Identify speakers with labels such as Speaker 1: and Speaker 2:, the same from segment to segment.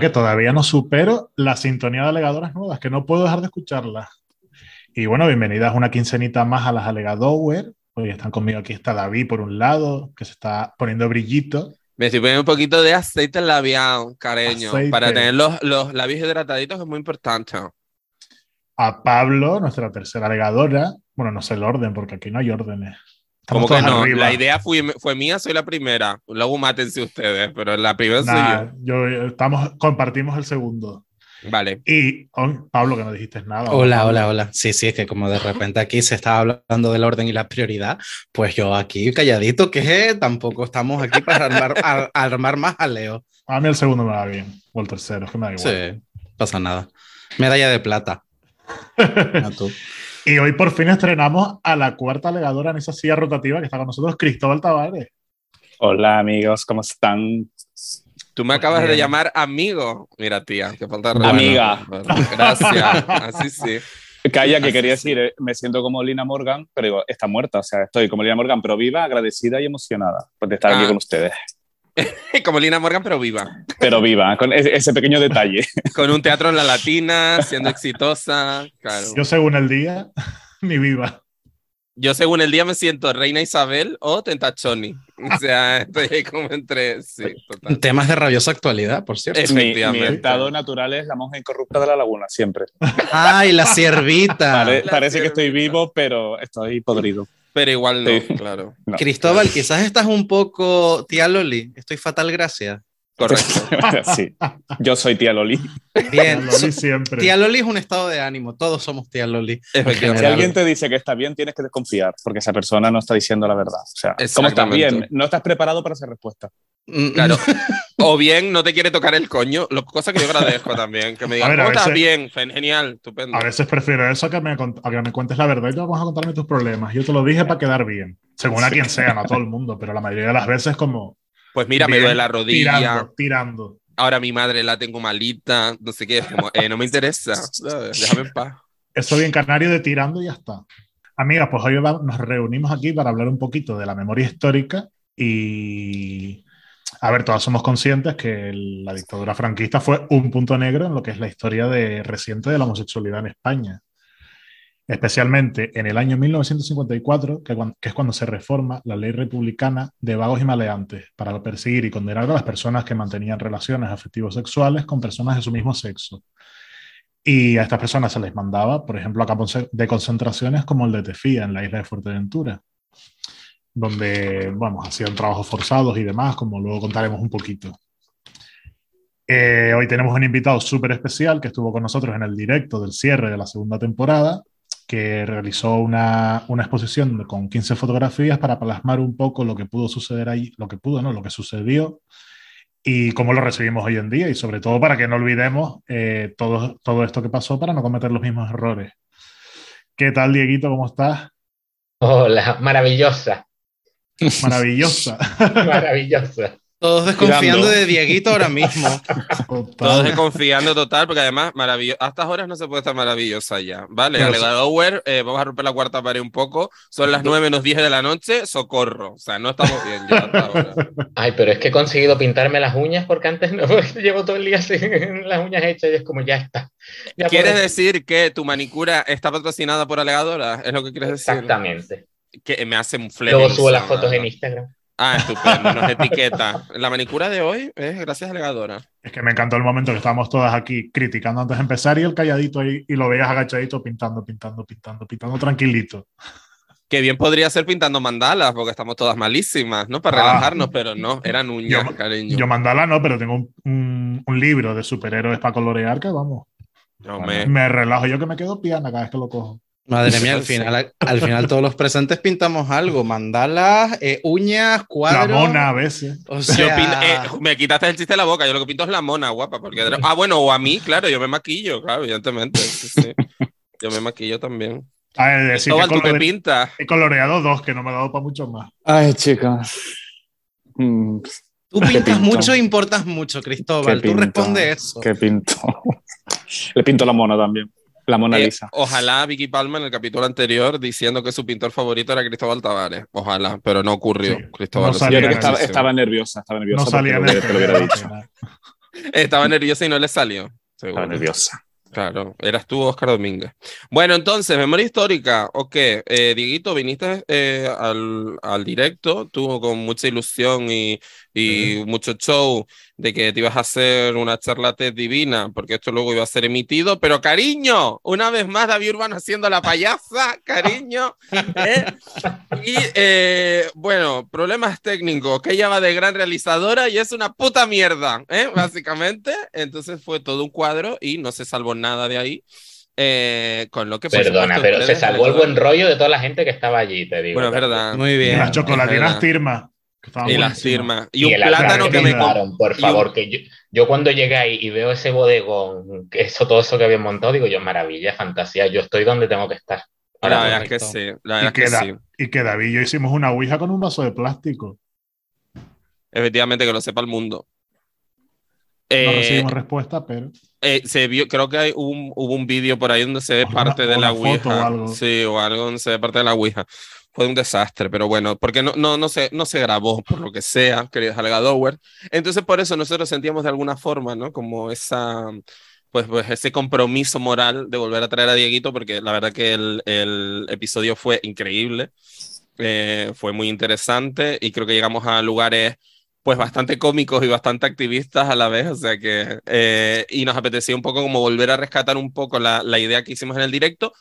Speaker 1: Que todavía no supero la sintonía de alegadoras nuevas, que no puedo dejar de escucharlas. Y bueno, bienvenidas una quincenita más a las Alegadower. Hoy están conmigo aquí está David por un lado, que se está poniendo brillito.
Speaker 2: Me estoy poniendo un poquito de aceite labial, cariño,
Speaker 1: Aceite.
Speaker 2: para tener los, los labios hidrataditos, es muy importante.
Speaker 1: A Pablo, nuestra tercera alegadora. Bueno, no sé el orden, porque aquí no hay órdenes.
Speaker 2: Como que no,
Speaker 1: arriba.
Speaker 2: la idea fue, fue mía, soy la primera. Luego mátense ustedes, pero la primera
Speaker 1: Nah,
Speaker 2: soy
Speaker 1: yo, estamos, compartimos el segundo.
Speaker 2: yo. Vale.
Speaker 1: Y oh, Pablo, que no dijiste nada.
Speaker 3: Hola, hola, hola. Sí, sí, es que como de repente aquí se estaba hablando del orden y la prioridad, pues yo aquí calladito, que tampoco estamos aquí para armar, a- armar más jaleo.
Speaker 1: A mí el segundo me va bien, o el tercero, es que me da igual.
Speaker 3: Sí, pasa nada. Medalla de plata. A tú.
Speaker 1: Y hoy por fin estrenamos a la cuarta alegadora en esa silla rotativa que está con nosotros, Cristóbal Tavares.
Speaker 4: Hola amigos, ¿cómo están?
Speaker 2: Tú me acabas de llamar amigo. Mira, tía, que falta de
Speaker 4: Amiga.
Speaker 2: Bueno, bueno, gracias. Así sí.
Speaker 4: Calla, que
Speaker 2: Así
Speaker 4: quería
Speaker 2: sí.
Speaker 4: decir, eh, me siento como Lina Morgan, pero digo, está muerta, o sea, estoy como Lina Morgan, pero viva, agradecida y emocionada por de estar
Speaker 2: Ah.
Speaker 4: aquí con ustedes.
Speaker 2: Como Lina Morgan, pero viva.
Speaker 4: Pero viva, con ese, pequeño detalle.
Speaker 2: Con un teatro en la latina, siendo exitosa. Claro.
Speaker 1: Yo según el día, ni viva.
Speaker 2: Yo según el día me siento Reina Isabel o Tentachoni. O sea, estoy ahí como entre... Sí, total.
Speaker 3: Temas de rabiosa actualidad, por cierto.
Speaker 4: mi, mi
Speaker 2: Efectivamente.
Speaker 4: estado natural es la monja incorrupta de la laguna, siempre.
Speaker 3: ¡Ay, la!
Speaker 4: Pare-
Speaker 2: la
Speaker 4: parece que estoy vivo, pero estoy podrido.
Speaker 2: Pero igual no,
Speaker 4: Sí.
Speaker 2: claro.
Speaker 4: No.
Speaker 3: Cristóbal, quizás estás un poco tía Loli. Estoy fatal, gracias.
Speaker 2: Correcto.
Speaker 4: sí, yo soy tía Loli.
Speaker 3: Bien.
Speaker 1: Lo
Speaker 3: so-
Speaker 1: vi siempre.
Speaker 3: tía Loli es un estado de ánimo. Todos somos tía Loli.
Speaker 2: Efectivamente.
Speaker 4: Si alguien te dice que está bien, tienes que desconfiar, porque esa persona no está diciendo la verdad. O sea, ¿cómo estás bien? No estás preparado para esa respuesta.
Speaker 3: Mm,
Speaker 2: Claro. O bien no te quiere tocar el coño, lo, cosa que yo agradezco también. Que me digan,
Speaker 1: ver, a
Speaker 2: ¿cómo estás
Speaker 1: veces-
Speaker 2: bien? Fen- Genial, estupendo.
Speaker 1: A veces prefiero eso a que, me, a que me cuentes la verdad y te vamos a contarme tus problemas. Yo te lo dije para quedar bien. Según a quien sea, no a todo el mundo, pero la mayoría de las veces como...
Speaker 2: Pues mira, me duele la rodilla.
Speaker 1: Tirando, tirando.
Speaker 2: Ahora mi madre la tengo malita. No sé qué. Es como, eh, no me interesa. Déjame en paz.
Speaker 1: Eso bien canario de tirando y ya está. Amigas, pues hoy nos reunimos aquí para hablar un poquito de la memoria histórica y... A ver, todas somos conscientes que la dictadura franquista fue un punto negro en lo que es la historia de, reciente de la homosexualidad en España. Especialmente en el año 1954, que, es cuando se reforma la ley republicana de vagos y maleantes para perseguir y condenar a las personas que mantenían relaciones afectivos sexuales con personas de su mismo sexo. Y a estas personas se les mandaba, por ejemplo, a campos de concentraciones como el de Tefía, en la isla de Fuerteventura, donde, vamos, hacían trabajos forzados y demás, como luego contaremos un poquito. Eh, hoy tenemos un invitado súper especial que estuvo con nosotros en el directo del cierre de la segunda temporada, que realizó una, una exposición con 15 fotografías para plasmar un poco lo que pudo suceder ahí, lo que pudo, ¿no? Lo que sucedió y cómo lo recibimos hoy en día y sobre todo para que no olvidemos eh, todo, todo esto que pasó para no cometer los mismos errores. ¿Qué tal, Dieguito? ¿Cómo estás?
Speaker 5: Hola, maravillosa,
Speaker 1: Maravillosa.
Speaker 5: maravillosa.
Speaker 3: Todos desconfiando
Speaker 4: Tirando.
Speaker 3: de Dieguito ahora mismo.
Speaker 2: Todos desconfiando total, porque además, maravilloso. A estas horas no se puede estar maravillosa ya. Vale,
Speaker 1: Pero
Speaker 2: Alegadower, eh, vamos a romper la cuarta pared un poco. Son las 9 menos 10 de la noche, socorro. O sea, no estamos bien ya hasta ahora.
Speaker 5: Ay, pero es que he conseguido pintarme las uñas porque antes no, llevo todo el día sin las uñas hechas y es como ya está. Ya
Speaker 2: ¿Quieres
Speaker 5: puedo-
Speaker 2: decir que tu manicura está patrocinada por Alegadora? ¿Es lo que quieres decir?
Speaker 5: Exactamente.
Speaker 2: Que me hace un flex.
Speaker 5: Luego subo las fotos en Instagram.
Speaker 2: Ah, estupendo, nos etiqueta. La manicura de hoy es gracias a Alegadora.
Speaker 1: Es que me encantó el momento que estábamos todas aquí criticando antes de empezar y el calladito ahí y lo veías agachadito pintando, pintando, pintando, pintando tranquilito.
Speaker 2: Que bien podría ser pintando mandalas, porque estamos todas malísimas, ¿no? Para
Speaker 1: Ah.
Speaker 2: relajarnos, pero no, eran uñas,
Speaker 1: Yo-
Speaker 2: cariño.
Speaker 1: Yo mandala no, pero tengo un, un- un libro de superhéroes para colorear que vamos.
Speaker 2: No me-
Speaker 1: Me relajo yo que me quedo piana cada vez que lo cojo.
Speaker 3: Madre mía, al final, al final todos los presentes pintamos algo. Mandalas, eh, uñas,
Speaker 1: La
Speaker 3: cuadros.
Speaker 1: mona a veces.
Speaker 3: O
Speaker 2: Yo eh, me quitaste el chiste de la boca, yo lo que pinto es la mona, guapa. Porque... Ah, bueno, o a mí, claro, yo me maquillo, claro, evidentemente. sí, sí. Yo me maquillo también.
Speaker 1: A ver, decir que
Speaker 2: Cristóbal, tú me
Speaker 1: colore-
Speaker 2: pintas.
Speaker 1: he coloreado dos que no me ha dado para mucho más.
Speaker 4: Ay, chicas. Mm,
Speaker 3: tú
Speaker 4: ¿Qué
Speaker 3: pintas mucho e importas mucho, Cristóbal.
Speaker 4: ¿Qué
Speaker 3: Tú
Speaker 4: pinto?
Speaker 3: responde eso.
Speaker 4: ¿Qué pinto? Le pinto la mona también. La Mona
Speaker 2: Eh,
Speaker 4: Lisa.
Speaker 2: ojalá Vicky Palma en el capítulo anterior diciendo que su pintor favorito era Cristóbal Tavares. Ojalá, pero no ocurrió.
Speaker 1: Sí,
Speaker 2: Cristóbal
Speaker 1: no salía
Speaker 4: Yo creo que
Speaker 1: en
Speaker 4: estaba, estaba nerviosa, estaba nerviosa.
Speaker 1: No salía
Speaker 4: lo hubiera dicho.
Speaker 2: Estaba nerviosa y no le salió. seguro.
Speaker 4: Estaba nerviosa.
Speaker 2: Claro, eras tú, Oscar Domínguez. Bueno, entonces, memoria histórica. Ok, eh, Dieguito, viniste eh, al, al directo, tú con mucha ilusión y, y mucho show de que te ibas a hacer una charla TED divina, porque esto luego iba a ser emitido. Pero, cariño, una vez más, David Urbano haciendo la payasa, cariño. ¿eh? Y eh, bueno, problemas técnicos, que ella va de gran realizadora y es una puta mierda, ¿eh? básicamente. Entonces fue todo un cuadro y no se salvó nada de ahí. eh, con lo que
Speaker 5: Perdona,
Speaker 2: supuesto,
Speaker 5: pero se salvó el buen rollo de toda la gente que estaba allí, te digo.
Speaker 2: Bueno, es verdad.
Speaker 3: Muy bien.
Speaker 1: las chocolatinas
Speaker 2: verdad. Y las firmas. Y,
Speaker 5: Y
Speaker 2: un
Speaker 5: el
Speaker 2: plátano que me
Speaker 5: por
Speaker 2: un-
Speaker 5: favor, que yo, yo cuando llegué ahí y veo ese bodegón, que eso, todo eso que habían montado, digo yo, maravilla, fantasía, yo estoy donde tengo que estar.
Speaker 2: La verdad es que sí. La
Speaker 1: Y
Speaker 2: verdad
Speaker 1: que,
Speaker 2: es que
Speaker 1: Da-
Speaker 2: sí.
Speaker 1: y que David y yo hicimos una ouija con un vaso de plástico.
Speaker 2: Efectivamente, que lo sepa el mundo.
Speaker 1: No
Speaker 2: Eh,
Speaker 1: recibimos respuesta, pero
Speaker 2: eh, se vio, creo que hay un, hubo un vídeo por ahí donde se ve
Speaker 1: O una-
Speaker 2: parte de la Ouija.
Speaker 1: o algo.
Speaker 2: Sí, o algo donde se ve parte de la Ouija. Fue un desastre, pero bueno, porque no, no, no, se, no se grabó, por lo que sea, querido Halgadower. Entonces, por eso nosotros sentíamos de alguna forma, ¿no? Como esa, pues, pues ese compromiso moral de volver a traer a Dieguito, porque la verdad que el, el episodio fue increíble, eh, fue muy interesante y creo que llegamos a lugares pues bastante cómicos y bastante activistas a la vez, o sea que, eh, y nos apetecía un poco como volver a rescatar un poco la, la idea que hicimos en el directo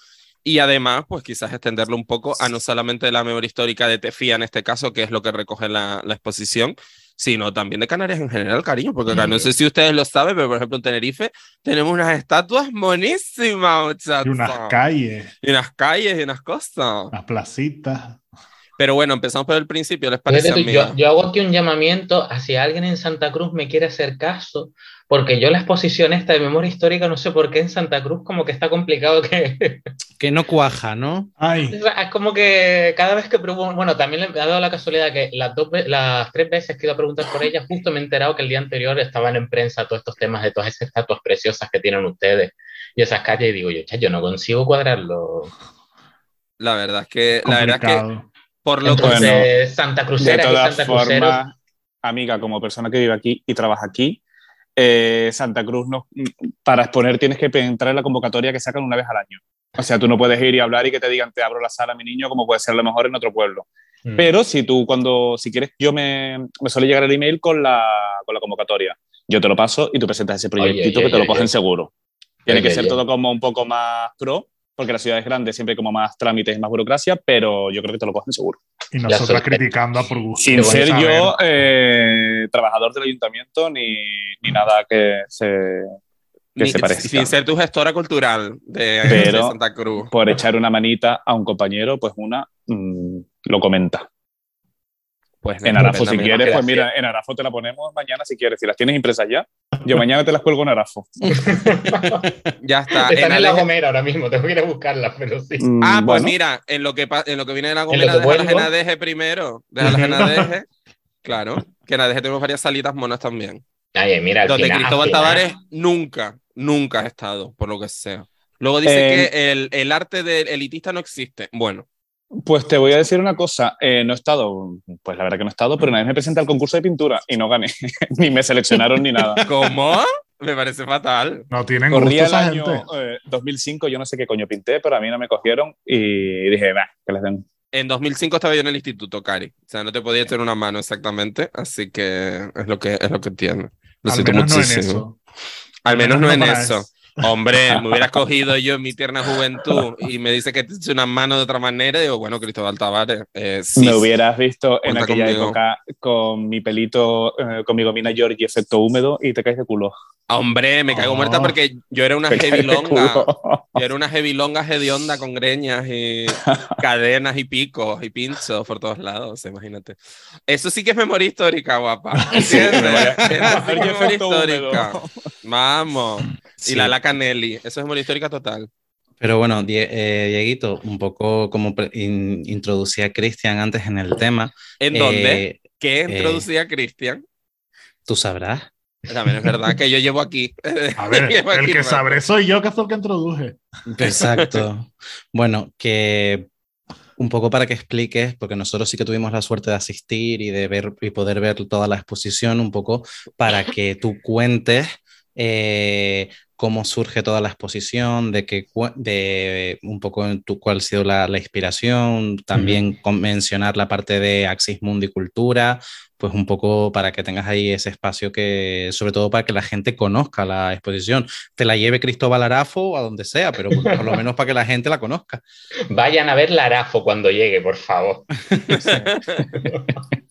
Speaker 2: y además, pues quizás extenderlo un poco a no solamente la memoria histórica de Tefía en este caso, que es lo que recoge la, la exposición, sino también de Canarias en general, cariño, porque acá, no sé si ustedes lo saben, pero por ejemplo en Tenerife tenemos unas estatuas monísimas, muchachos.
Speaker 1: y unas calles,
Speaker 2: Y unas calles y unas cosas.
Speaker 1: unas placitas.
Speaker 2: Pero bueno, empezamos por el principio, ¿les parece?
Speaker 5: Tú, yo, yo hago aquí un llamamiento hacia alguien en Santa Cruz me quiere hacer caso, porque yo la exposición esta de memoria histórica, no sé por qué en Santa Cruz como que está complicado que...
Speaker 3: Que no cuaja, ¿no?
Speaker 1: Ay,
Speaker 5: Es como que cada vez que pregunto, bueno, también me ha dado la casualidad que las, dos, las tres veces que he ido a preguntar por ella, justo me he enterado que el día anterior estaban en prensa todos estos temas de todas esas estatuas preciosas que tienen ustedes y esas calles, y digo yo, "Cha, yo no consigo cuadrarlo.
Speaker 2: La verdad es que, la verdad es que. Por lo que
Speaker 4: Bueno,
Speaker 5: Santa
Speaker 4: De
Speaker 5: Crucera y
Speaker 4: todas
Speaker 5: Crucero.
Speaker 4: formas, amiga, como persona que vive aquí y trabaja aquí, eh, Santa Cruz, no, para exponer tienes que entrar en la convocatoria que sacan una vez al año. O sea, tú no puedes ir y hablar y que te digan te abro la sala, mi niño, como puede ser a lo mejor en otro pueblo.
Speaker 5: Mm.
Speaker 4: Pero si tú, cuando, si quieres, yo me, me suele llegar el email con la, con la convocatoria. Yo te lo paso y tú presentas ese proyectito
Speaker 5: oye,
Speaker 4: que te lo
Speaker 5: oye,
Speaker 4: cogen
Speaker 5: oye.
Speaker 4: seguro. Tiene
Speaker 5: Oye,
Speaker 4: que ser
Speaker 5: oye.
Speaker 4: todo como un poco más pro, porque la ciudad es grande, siempre hay como más trámites y más burocracia, pero yo creo que te lo cogen seguro.
Speaker 1: Y nosotras
Speaker 5: suerte.
Speaker 1: criticando a por gusto.
Speaker 4: Sin ser yo eh, trabajador del ayuntamiento ni, ni nada que se, que
Speaker 2: ni-
Speaker 4: se parezca.
Speaker 2: sin ser tu gestora cultural de,
Speaker 4: Pero-
Speaker 2: de Santa Cruz.
Speaker 4: Por echar una manita a un compañero, pues una mm, lo comenta.
Speaker 2: Pues
Speaker 4: En Arafo, si quieres, pues mira, en Arafo te la ponemos mañana si quieres. Si las tienes impresas ya, yo mañana te las cuelgo en Arafo.
Speaker 2: Ya está.
Speaker 5: Están
Speaker 2: En
Speaker 5: en la Gomera ahora mismo, tengo que ir a buscarlas, pero sí.
Speaker 4: Mm,
Speaker 2: Ah, pues mira, en lo que, en lo que viene de la Gomera, deja la
Speaker 5: vuelvo.
Speaker 2: Genadeje primero. Deja la Genadeje. Claro, que en Adeje tenemos varias salitas monas también.
Speaker 5: Ay, mira,
Speaker 2: Donde
Speaker 5: final- al
Speaker 2: Cristóbal Tavares nunca, nunca ha estado, por lo que sea. Luego dice
Speaker 4: Eh,
Speaker 2: que el, el arte del elitista no existe. Bueno,
Speaker 4: pues te voy a decir una cosa. Eh, no he estado, pues la verdad que no he estado, pero una vez me presenté al concurso de pintura y no gané. ni me seleccionaron ni nada.
Speaker 2: ¿cómo? Me parece fatal.
Speaker 1: No tienen gusto
Speaker 4: Corría el
Speaker 1: esa
Speaker 4: año
Speaker 1: gente.
Speaker 4: eh, 2005, yo no sé qué coño pinté, pero a mí no me cogieron y dije, va, que les den.
Speaker 2: En 2005 estaba yo en el instituto, Cari. O sea, no te podía echar una mano exactamente, así que es lo que, es lo que entiendo. Lo
Speaker 1: Al
Speaker 2: siento
Speaker 1: menos no en
Speaker 2: muchísimo.
Speaker 1: eso.
Speaker 2: Al menos no en eso. Hombre, me hubieras cogido yo en mi tierna juventud y me dice que te eche una mano de otra manera. Y digo, bueno, Cristóbal Tavares, eh, sí.
Speaker 4: me hubieras visto en aquella
Speaker 2: conmigo.
Speaker 4: época con mi pelito, eh, con mi gomina Georgie efecto húmedo y te caes de culo.
Speaker 2: Hombre, me caigo
Speaker 1: Oh.
Speaker 2: muerta porque yo era una heavy-longa.
Speaker 4: culo.
Speaker 2: Yo era una heavy-longa hedionda con greñas y cadenas y picos y pinchos por todos lados, imagínate. Eso sí que es memoria histórica, guapa. ¿Entiendes?
Speaker 4: memoria-
Speaker 2: sí histórica. Vamos.
Speaker 3: Sí.
Speaker 2: Y la la Canelli. Eso es memoria histórica total.
Speaker 3: Pero bueno, Die- eh, Dieguito, un poco como in- introducía Cristian antes en el tema.
Speaker 2: ¿En
Speaker 3: eh,
Speaker 2: dónde? ¿Qué
Speaker 3: eh,
Speaker 2: introducía Cristian?
Speaker 3: Tú sabrás.
Speaker 2: También es verdad que yo llevo aquí.
Speaker 1: A ver,
Speaker 2: Llevo
Speaker 1: el
Speaker 2: aquí
Speaker 1: que sabré soy yo, que fue el que introduje.
Speaker 3: Exacto. bueno, que un poco para que expliques, porque nosotros sí que tuvimos la suerte de asistir y de ver y poder ver toda la exposición, un poco para que tú cuentes eh, cómo surge toda la exposición, de, que, de un poco tu, cuál ha sido la, la inspiración, también mencionar la parte de Axis Mundi Cultura, pues un poco para que tengas ahí ese espacio que, sobre todo para que la gente conozca la exposición, te la lleve Cristóbal Arafo a donde sea, pero por, lo menos para que la gente la conozca.
Speaker 5: Vayan a ver la Arafo cuando llegue, por favor.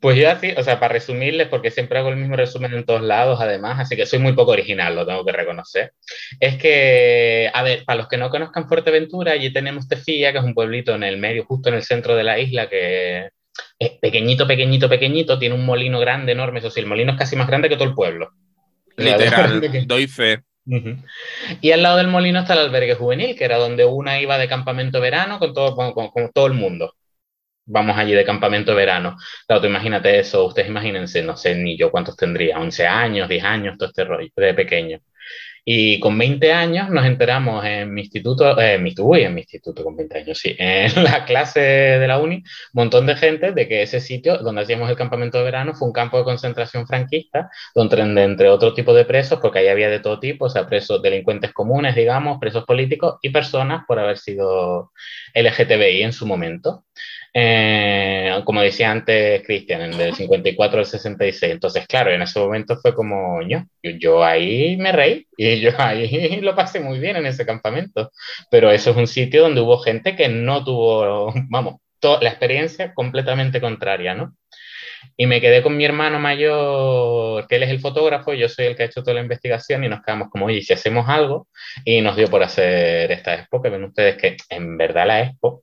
Speaker 5: Pues yo así, o sea, para resumirles, porque siempre hago el mismo resumen en todos lados, además, así que soy muy poco original, lo tengo que reconocer. Es que, a ver, para los que no conozcan Fuerteventura, allí tenemos Tefía, que es un pueblito en el medio, justo en el centro de la isla, que es pequeñito, pequeñito, pequeñito, tiene un molino grande, enorme, eso sí, el molino es casi más grande que todo el pueblo.
Speaker 2: Literal, doy fe.
Speaker 5: Y al lado del molino está el albergue juvenil, que era donde una iba de campamento verano con todo, con todo el mundo vamos allí de campamento de verano. Claro, tú imagínate eso, ustedes imagínense, no sé ni yo cuántos tendría, 11 años, 10 años, todo este rollo, de pequeño. Y con 20 años nos enteramos en mi instituto, eh, mi, uy, en mi instituto con 20 años, sí, en la clase de la uni, un montón de gente de que ese sitio donde hacíamos el campamento de verano fue un campo de concentración franquista, donde entre otro tipo de presos, porque ahí había de todo tipo, o sea, presos delincuentes comunes, digamos, presos políticos y personas por haber sido LGTBI en su momento. Eh, como decía antes Cristian, del 54 al 66. Entonces, claro, en ese momento fue como, yo, yo ahí me reí y yo ahí lo pasé muy bien en ese campamento. Pero eso es un sitio donde hubo gente que no tuvo, vamos, la experiencia completamente contraria, ¿no? Y me quedé con mi hermano mayor, que él es el fotógrafo, yo soy el que ha hecho toda la investigación y nos quedamos como, oye, si hacemos algo, y nos dio por hacer esta expo, que ven ustedes que en verdad la expo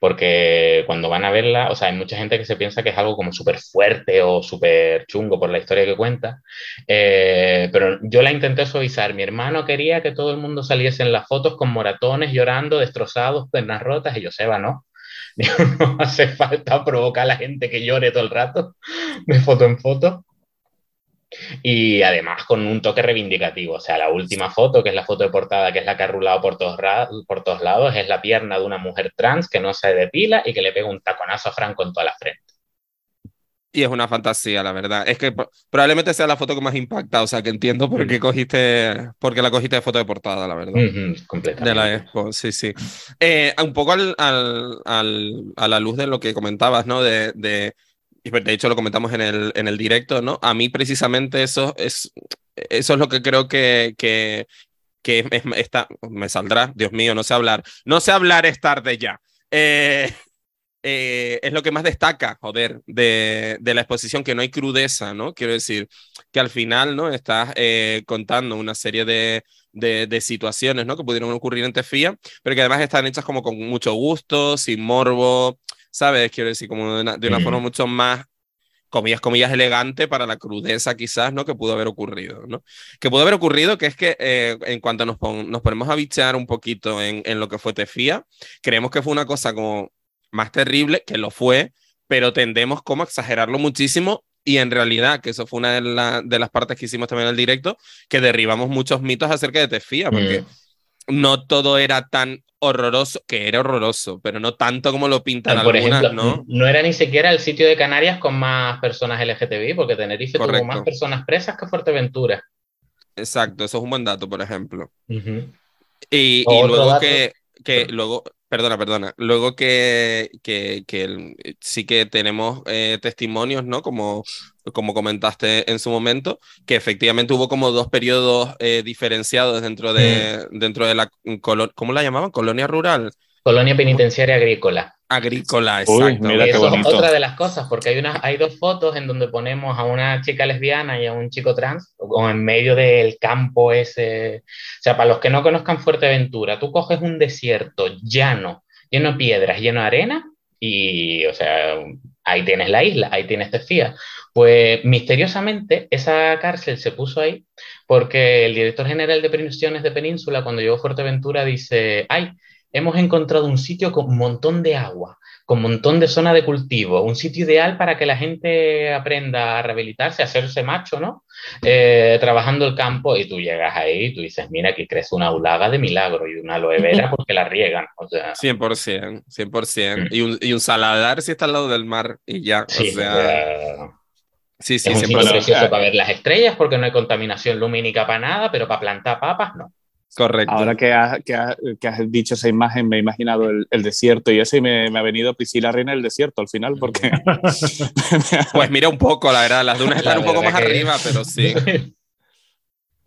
Speaker 5: porque cuando van a verla, o sea, hay mucha gente que se piensa que es algo como súper fuerte o súper chungo por la historia que cuenta, eh, pero yo la intenté suavizar. Mi hermano quería que todo el mundo saliese en las fotos con moratones, llorando, destrozados, pernas rotas, y yo, Seba, no. no hace falta provocar a la gente que llore todo el rato de foto en foto. Y además con un toque reivindicativo. O sea, la última foto, que es la foto de portada, que es la que ha rulado por todos, por todos lados, es la pierna de una mujer trans que no se depila y que le pega un taconazo a Franco en toda la frente.
Speaker 2: Y es una fantasía, la verdad. Es que probablemente sea la foto que más impacta, o sea, que entiendo por qué cogiste, porque la cogiste de foto de portada, la verdad.
Speaker 5: completamente.
Speaker 2: De la expo, sí, sí. Eh, un poco al, al, al, a la luz de lo que comentabas, ¿no? De, de de hecho lo comentamos en el, en el directo, ¿no? A mí precisamente eso es, eso es lo que creo que, que, que está, me saldrá, Dios mío, no sé hablar, no sé hablar es tarde ya. Eh, eh, es lo que más destaca, joder, de, de, la exposición, que no hay crudeza, ¿no? Quiero decir, que al final, ¿no? Estás eh, contando una serie de, de, de, situaciones, ¿no? Que pudieron ocurrir en Tefía, pero que además están hechas como con mucho gusto, sin morbo, ¿sabes? Quiero decir, como de una, de una forma mucho más, comillas, comillas, elegante para la crudeza quizás, ¿no? Que pudo haber ocurrido, ¿no? Que pudo haber ocurrido, que es que eh, en cuanto nos, nos ponemos a bichear un poquito en, en lo que fue Tefía, creemos que fue una cosa como más terrible, que lo fue, pero tendemos como a exagerarlo muchísimo y en realidad, que eso fue una de, la, de, las partes que hicimos también en el directo, que derribamos muchos mitos acerca de Tefía, porque mm. No todo era tan horroroso, que era horroroso, pero no tanto como lo pintan Por algunas, ejemplo, ¿no?
Speaker 5: No era ni siquiera el sitio de Canarias con más personas LGTBI, porque Tenerife tuvo más personas presas que Fuerteventura.
Speaker 2: Exacto, eso es un buen dato, por ejemplo. Y, y luego que, que luego, perdona, perdona, luego que, que, que sí que tenemos eh, testimonios, ¿no? Como como comentaste en su momento, que efectivamente hubo como dos periodos eh, diferenciados dentro de, mm. dentro de la, ¿cómo la llamaban? Colonia rural.
Speaker 5: Colonia penitenciaria agrícola.
Speaker 2: Agrícola, exacto.
Speaker 5: eso es otra de las cosas, porque hay, una, hay dos fotos en donde ponemos a una chica lesbiana y a un chico trans, o en medio del campo ese. O sea, para los que no conozcan Fuerteventura, tú coges un desierto llano, lleno de piedras, lleno de arena, y, o sea, ahí tienes la isla, ahí tienes Tefía. Pues misteriosamente esa cárcel se puso ahí porque el director general de prisiones de Península, cuando llegó a Fuerteventura, dice, ay, hemos encontrado un sitio con un montón de agua, con un montón de zona de cultivo, un sitio ideal para que la gente aprenda a rehabilitarse, a hacerse macho, ¿no? Eh, trabajando el campo y tú llegas ahí y tú dices, mira, aquí crece una ulaga de milagro y una aloe vera porque la riegan. O sea,
Speaker 2: 100%, 100%. Y un, y un saladar si está al lado del mar y ya.
Speaker 5: sí,
Speaker 2: o sea,
Speaker 5: sea,
Speaker 2: sí, sí,
Speaker 5: es un sitio
Speaker 2: 100%.
Speaker 5: precioso para ver las estrellas porque no hay contaminación lumínica para nada, pero para plantar papas no.
Speaker 2: Correcto.
Speaker 4: Ahora que has, que, has, que has dicho esa imagen, me he imaginado el, el desierto y eso, y me, me, ha venido Priscila Reina del desierto al final, porque.
Speaker 2: Pues mira un poco, la verdad, las dunas están
Speaker 5: La
Speaker 2: un poco más
Speaker 5: que-
Speaker 2: arriba, pero sí.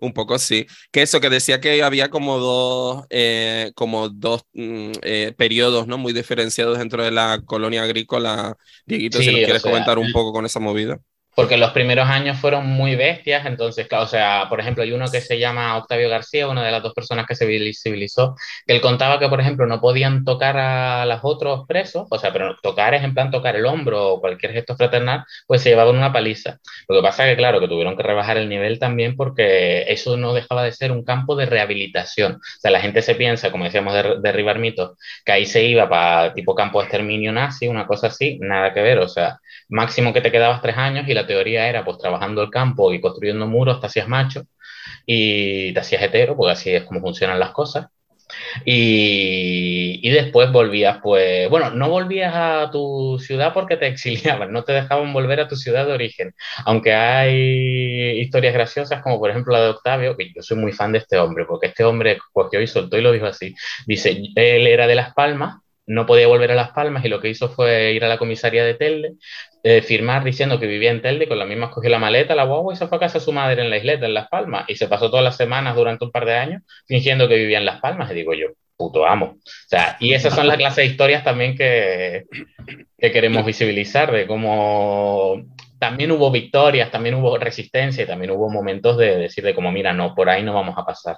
Speaker 2: Un poco sí. Que eso, que decía que había como dos, eh, como dos mm, eh, periodos, ¿no? Muy diferenciados dentro de la colonia agrícola. Dieguito, si nos quieres
Speaker 5: sea,
Speaker 2: comentar un poco con esa movida.
Speaker 5: Porque los primeros años fueron muy bestias, entonces, claro, o sea, por ejemplo, hay uno que se llama Octavio García, una de las dos personas que se visibilizó, que él contaba que, por ejemplo, no podían tocar a los otros presos, o sea, pero tocar es en plan tocar el hombro o cualquier gesto fraternal, pues se llevaban una paliza. Lo que pasa es que, claro, que tuvieron que rebajar el nivel también porque eso no dejaba de ser un campo de rehabilitación. O sea, la gente se piensa, como decíamos, de derribar mitos, que ahí se iba para tipo campo de exterminio nazi, una cosa así, nada que ver, o sea, máximo que te quedabas tres años y la teoría era pues trabajando el campo y construyendo muros, te hacías macho y te hacías hetero, porque así es como funcionan las cosas. Y, y, después volvías, pues, bueno, no volvías a tu ciudad porque te exiliaban, no te dejaban volver a tu ciudad de origen. Aunque hay historias graciosas, como por ejemplo la de Octavio, que yo soy muy fan de este hombre, porque este hombre cogió y soltó y lo dijo así. Dice, él era de Las Palmas, no podía volver a Las Palmas y lo que hizo fue ir a la comisaría de Telde, eh, firmar diciendo que vivía en Telde, con la misma cogió la maleta, la guagua y se fue a casa de su madre en la isleta, en Las Palmas, y se pasó todas las semanas durante un par de años fingiendo que vivía en Las Palmas, y digo yo, puto amo. O sea, y esas son las clases de historias también que, que queremos visibilizar, de cómo también hubo victorias, también hubo resistencia y también hubo momentos de decir de como, mira, no, por ahí no vamos a pasar.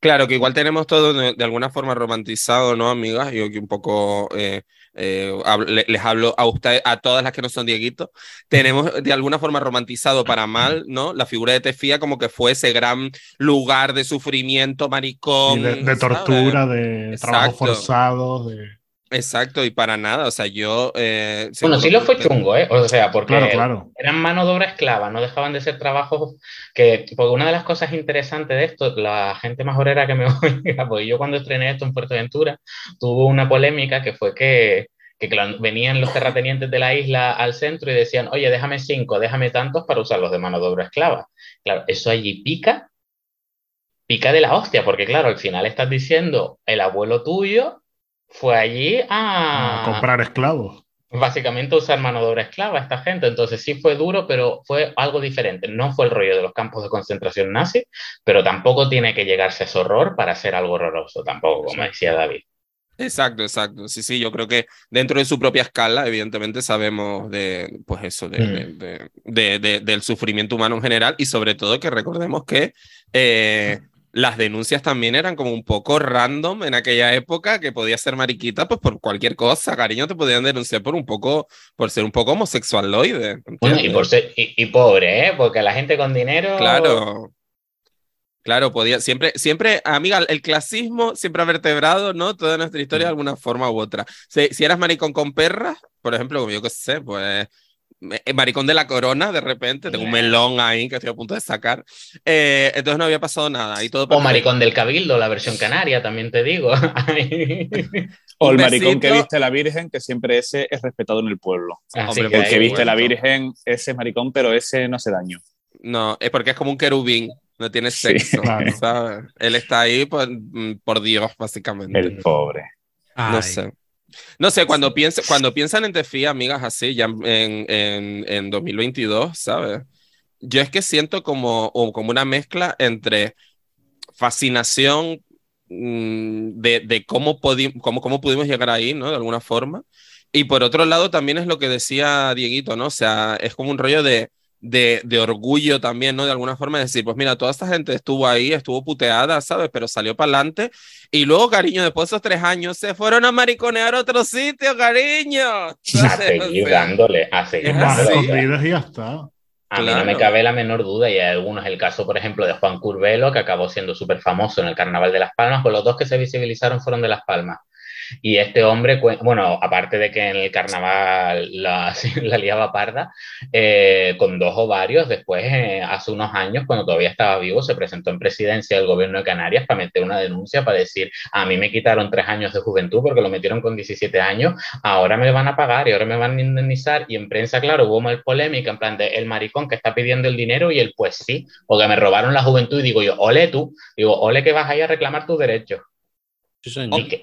Speaker 2: Claro, que igual tenemos todo de, de alguna forma romantizado, ¿no, amigas? Yo que un poco eh, eh, hablo, les hablo a usted, a todas las que no son Dieguito, tenemos de alguna forma romantizado para mal, ¿no? La figura de Tefía como que fue ese gran lugar de sufrimiento, maricón.
Speaker 1: Y de, de tortura, de trabajo forzado, de...
Speaker 2: Exacto, y para nada, o sea, yo... Eh,
Speaker 5: bueno, sí lo fue chungo, ¿eh? O sea, porque
Speaker 1: claro, claro.
Speaker 5: eran mano de obra esclava, no dejaban de ser trabajos que... Porque una de las cosas interesantes de esto, la gente más orera que me oiga, porque yo cuando estrené esto en Fuerteventura, tuvo una polémica que fue que, que venían los terratenientes de la isla al centro y decían, oye, déjame cinco, déjame tantos para usarlos de mano de obra esclava. Claro, eso allí pica, pica de la hostia, porque claro, al final estás diciendo, el abuelo tuyo fue allí a,
Speaker 1: a comprar esclavos.
Speaker 5: Básicamente usar mano de obra esclava a esta gente. Entonces sí fue duro, pero fue algo diferente. No fue el rollo de los campos de concentración nazi, pero tampoco tiene que llegarse a ese horror para ser algo horroroso, tampoco, como decía David.
Speaker 2: Exacto, exacto. Sí, sí, yo creo que dentro de su propia escala, evidentemente sabemos de, pues eso, de, mm. de, de, de, del sufrimiento humano en general y sobre todo que recordemos que eh, las denuncias también eran como un poco random en aquella época, que podía ser mariquita, pues por cualquier cosa, cariño, te podían denunciar por un poco, por ser un poco homosexualoide.
Speaker 5: Bueno, y por ser, y, y, pobre, ¿eh? Porque la gente con dinero.
Speaker 2: Claro. Claro, podía, siempre, siempre, amiga, el clasismo siempre ha vertebrado, ¿no? Toda nuestra historia de alguna forma u otra. Si, si eras maricón con perras, por ejemplo, como yo que sé, pues maricón de la corona, de repente, tengo un melón ahí que estoy a punto de sacar. Eh, entonces no había pasado nada. Y todo
Speaker 5: o maricón del cabildo, la versión canaria, también te digo.
Speaker 4: o el maricón que viste la Virgen, que siempre ese es respetado en el pueblo.
Speaker 5: Así
Speaker 4: Hombre, porque viste la Virgen, ese es maricón, pero ese no hace daño.
Speaker 2: No, es porque es como un querubín. No tiene sexo, sí, claro. ¿sabes? Él está ahí por, por Dios, básicamente.
Speaker 4: El pobre.
Speaker 2: Ay. No sé. No sé, cuando, piensa, cuando piensan en Tefía, amigas, así, ya en, en, en 2022, ¿sabes? Yo es que siento como, como una mezcla entre fascinación mmm, de, de cómo, cómo, cómo pudimos llegar ahí, ¿no? De alguna forma. Y por otro lado, también es lo que decía Dieguito, ¿no? O sea, es como un rollo de, de, de, orgullo también, ¿no? De alguna forma decir, pues mira, toda esta gente estuvo ahí, estuvo puteada, ¿sabes? Pero salió para adelante. Y luego, cariño, después de esos tres años, se fueron a mariconear a otro sitio, cariño.
Speaker 5: A seguir dándole, a seguir dándole.
Speaker 1: y ya está.
Speaker 5: A mí no me cabe la menor duda, y hay algunos, el caso, por ejemplo, de Juan Curbelo, que acabó siendo súper famoso en el Carnaval de Las Palmas, pues los dos que se visibilizaron fueron de Las Palmas. Y este hombre, bueno, aparte de que en el carnaval la, la liaba parda, eh, con dos ovarios, después, eh, hace unos años, cuando todavía estaba vivo, se presentó en presidencia del gobierno de Canarias para meter una denuncia, para decir, a mí me quitaron tres años de juventud porque lo metieron con 17 años, ahora me van a pagar y ahora me van a indemnizar. Y en prensa, claro, hubo mal polémica, en plan de el maricón que está pidiendo el dinero y el pues sí, porque me robaron la juventud y digo yo, ole tú, digo, ole que vas ahí a reclamar tus derechos.
Speaker 2: Sí,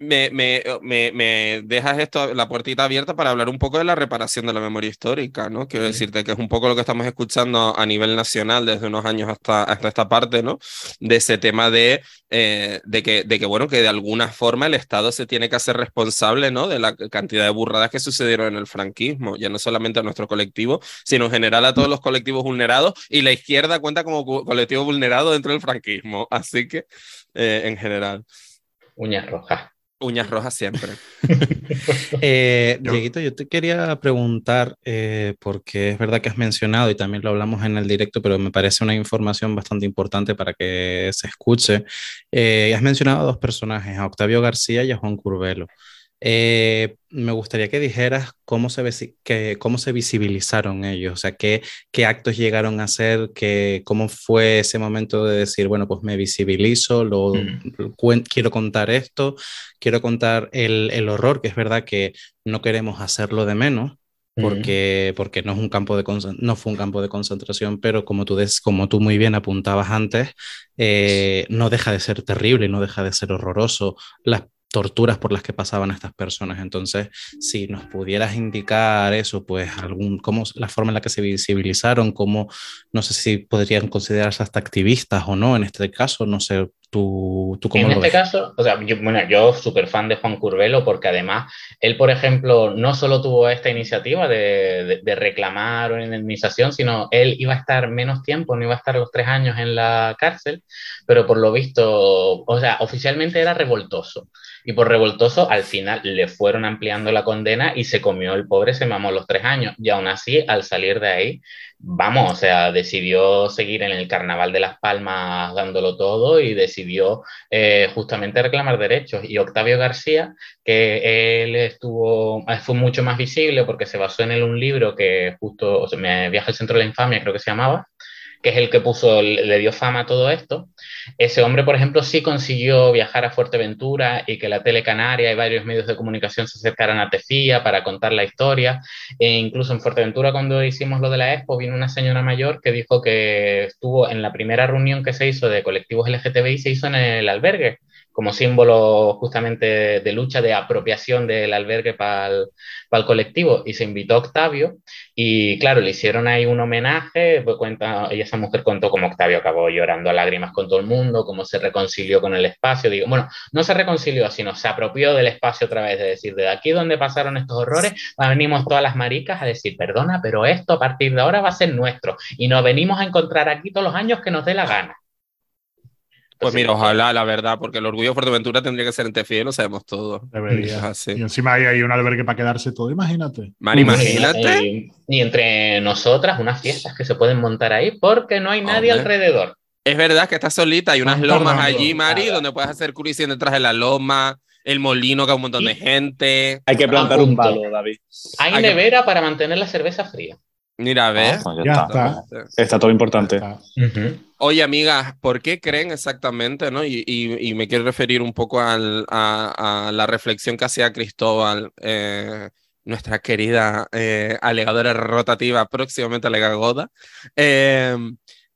Speaker 2: me, me, me, me, dejas esto, la puertita abierta para hablar un poco de la reparación de la memoria histórica, ¿no? Quiero decirte que es un poco lo que estamos escuchando a nivel nacional desde unos años hasta, hasta esta parte, ¿no? De ese tema de, eh, de, que, de que, bueno, que de alguna forma el Estado se tiene que hacer responsable, ¿no? De la cantidad de burradas que sucedieron en el franquismo, ya no solamente a nuestro colectivo, sino en general a todos los colectivos vulnerados, y la izquierda cuenta como colectivo vulnerado dentro del franquismo, así que, eh, en general.
Speaker 5: Uñas rojas.
Speaker 2: Uñas rojas siempre.
Speaker 3: eh, Dieguito, yo te quería preguntar, eh, porque es verdad que has mencionado y también lo hablamos en el directo, pero me parece una información bastante importante para que se escuche. Eh, has mencionado a dos personajes, a Octavio García y a Juan Curbelo. Eh, me gustaría que dijeras cómo se, que, cómo se visibilizaron ellos, o sea, qué, qué actos llegaron a hacer, que, cómo fue ese momento de decir, bueno, pues me visibilizo, lo, quiero contar esto, quiero contar el, el, horror, que es verdad que no queremos hacerlo de menos, porque, porque no, es un campo de no fue un campo de concentración, pero como tú, des como tú muy bien apuntabas antes, eh, no deja de ser terrible, no deja de ser horroroso. Las torturas por las que pasaban estas personas. Entonces, si nos pudieras indicar eso, pues algún, cómo, la forma en la que se visibilizaron, cómo, no sé si podrían considerarse hasta activistas o no en este caso, no sé, tú, tú cómo
Speaker 5: En este caso, o sea, yo, bueno, yo súper fan de Juan Curbelo porque además él, por ejemplo, no solo tuvo esta iniciativa de, de reclamar una indemnización, sino él iba a estar menos tiempo, no iba a estar los tres años en la cárcel, pero por lo visto, o sea, oficialmente era revoltoso. Y por revoltoso, al final le fueron ampliando la condena y se comió el pobre, se mamó los tres años. Y aún así, al salir de ahí, vamos, o sea, decidió seguir en el Carnaval de Las Palmas dándolo todo y decidió eh, justamente reclamar derechos. Y Octavio García, que él estuvo, fue mucho más visible porque se basó en él un libro que justo, o sea, me Viaja al Centro de la Infamia, creo que se llamaba, que es el que puso, le dio fama a todo esto. Ese hombre, por ejemplo, sí consiguió viajar a Fuerteventura y que la tele canaria y varios medios de comunicación se acercaran a Tefía para contar la historia. E incluso en Fuerteventura, cuando hicimos lo de la Expo, vino una señora mayor que dijo que estuvo en la primera reunión que se hizo de colectivos LGTBI, se hizo en el albergue como símbolo justamente de lucha de apropiación del albergue para el, colectivo. Y se invitó a Octavio y claro, le hicieron ahí un homenaje, pues cuenta, y esa mujer contó cómo Octavio acabó llorando a lágrimas con todo el mundo, cómo se reconcilió con el espacio, digo, bueno, no se reconcilió, sino se apropió del espacio otra vez, de decir, de aquí donde pasaron estos horrores, venimos todas las maricas a decir, perdona, pero esto a partir de ahora va a ser nuestro y nos venimos a encontrar aquí todos los años que nos dé la gana.
Speaker 2: Pues mira, ojalá, la verdad, porque el orgullo de Fuerteventura tendría que ser en Tefía, lo sabemos todo.
Speaker 1: Debería. Y encima hay, hay un albergue para quedarse todo, imagínate.
Speaker 2: Man, imagínate.
Speaker 5: Y, entre nosotras, unas fiestas que se pueden montar ahí porque no hay nadie alrededor.
Speaker 2: Es verdad que estás solita, hay unas lomas allí, Mari, donde puedes hacer cruising detrás de la loma, el molino que hay un montón de gente.
Speaker 4: Hay que plantar un palo, David.
Speaker 5: Hay nevera para mantener la cerveza fría.
Speaker 2: Mira, a ver.
Speaker 4: Ah, pues ya, está. está. todo importante.
Speaker 2: Oye, amigas, ¿por qué creen exactamente, no? Y, y, me quiero referir un poco al, a, la reflexión que hacía Cristóbal, eh, nuestra querida eh, alegadora rotativa, próximamente alegagoda. Eh,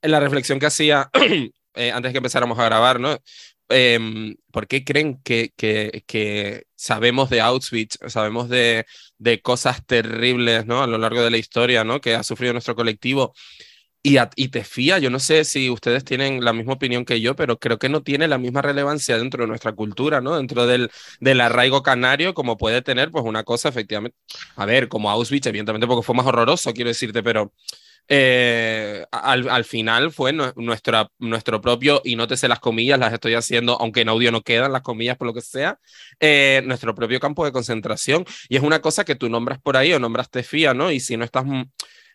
Speaker 2: en la reflexión que hacía antes que empezáramos a grabar, ¿no? Em, ¿por qué creen que, que, que, sabemos de Auschwitz, sabemos de, de, cosas terribles ¿no? a lo largo de la historia ¿no? que ha sufrido nuestro colectivo? Y, y te fía, yo no sé si ustedes tienen la misma opinión que yo, pero creo que no tiene la misma relevancia dentro de nuestra cultura, ¿no? Dentro del, del arraigo canario, como puede tener, pues una cosa, efectivamente, a ver, como Auschwitz, evidentemente porque fue más horroroso, quiero decirte, pero eh, al, al, final fue nuestra, nuestro propio, y nótese las comillas, las estoy haciendo, aunque en audio no quedan las comillas por lo que sea, eh, nuestro propio campo de concentración. Y es una cosa que tú nombras por ahí o nombras Tefía, ¿no? Y si no estás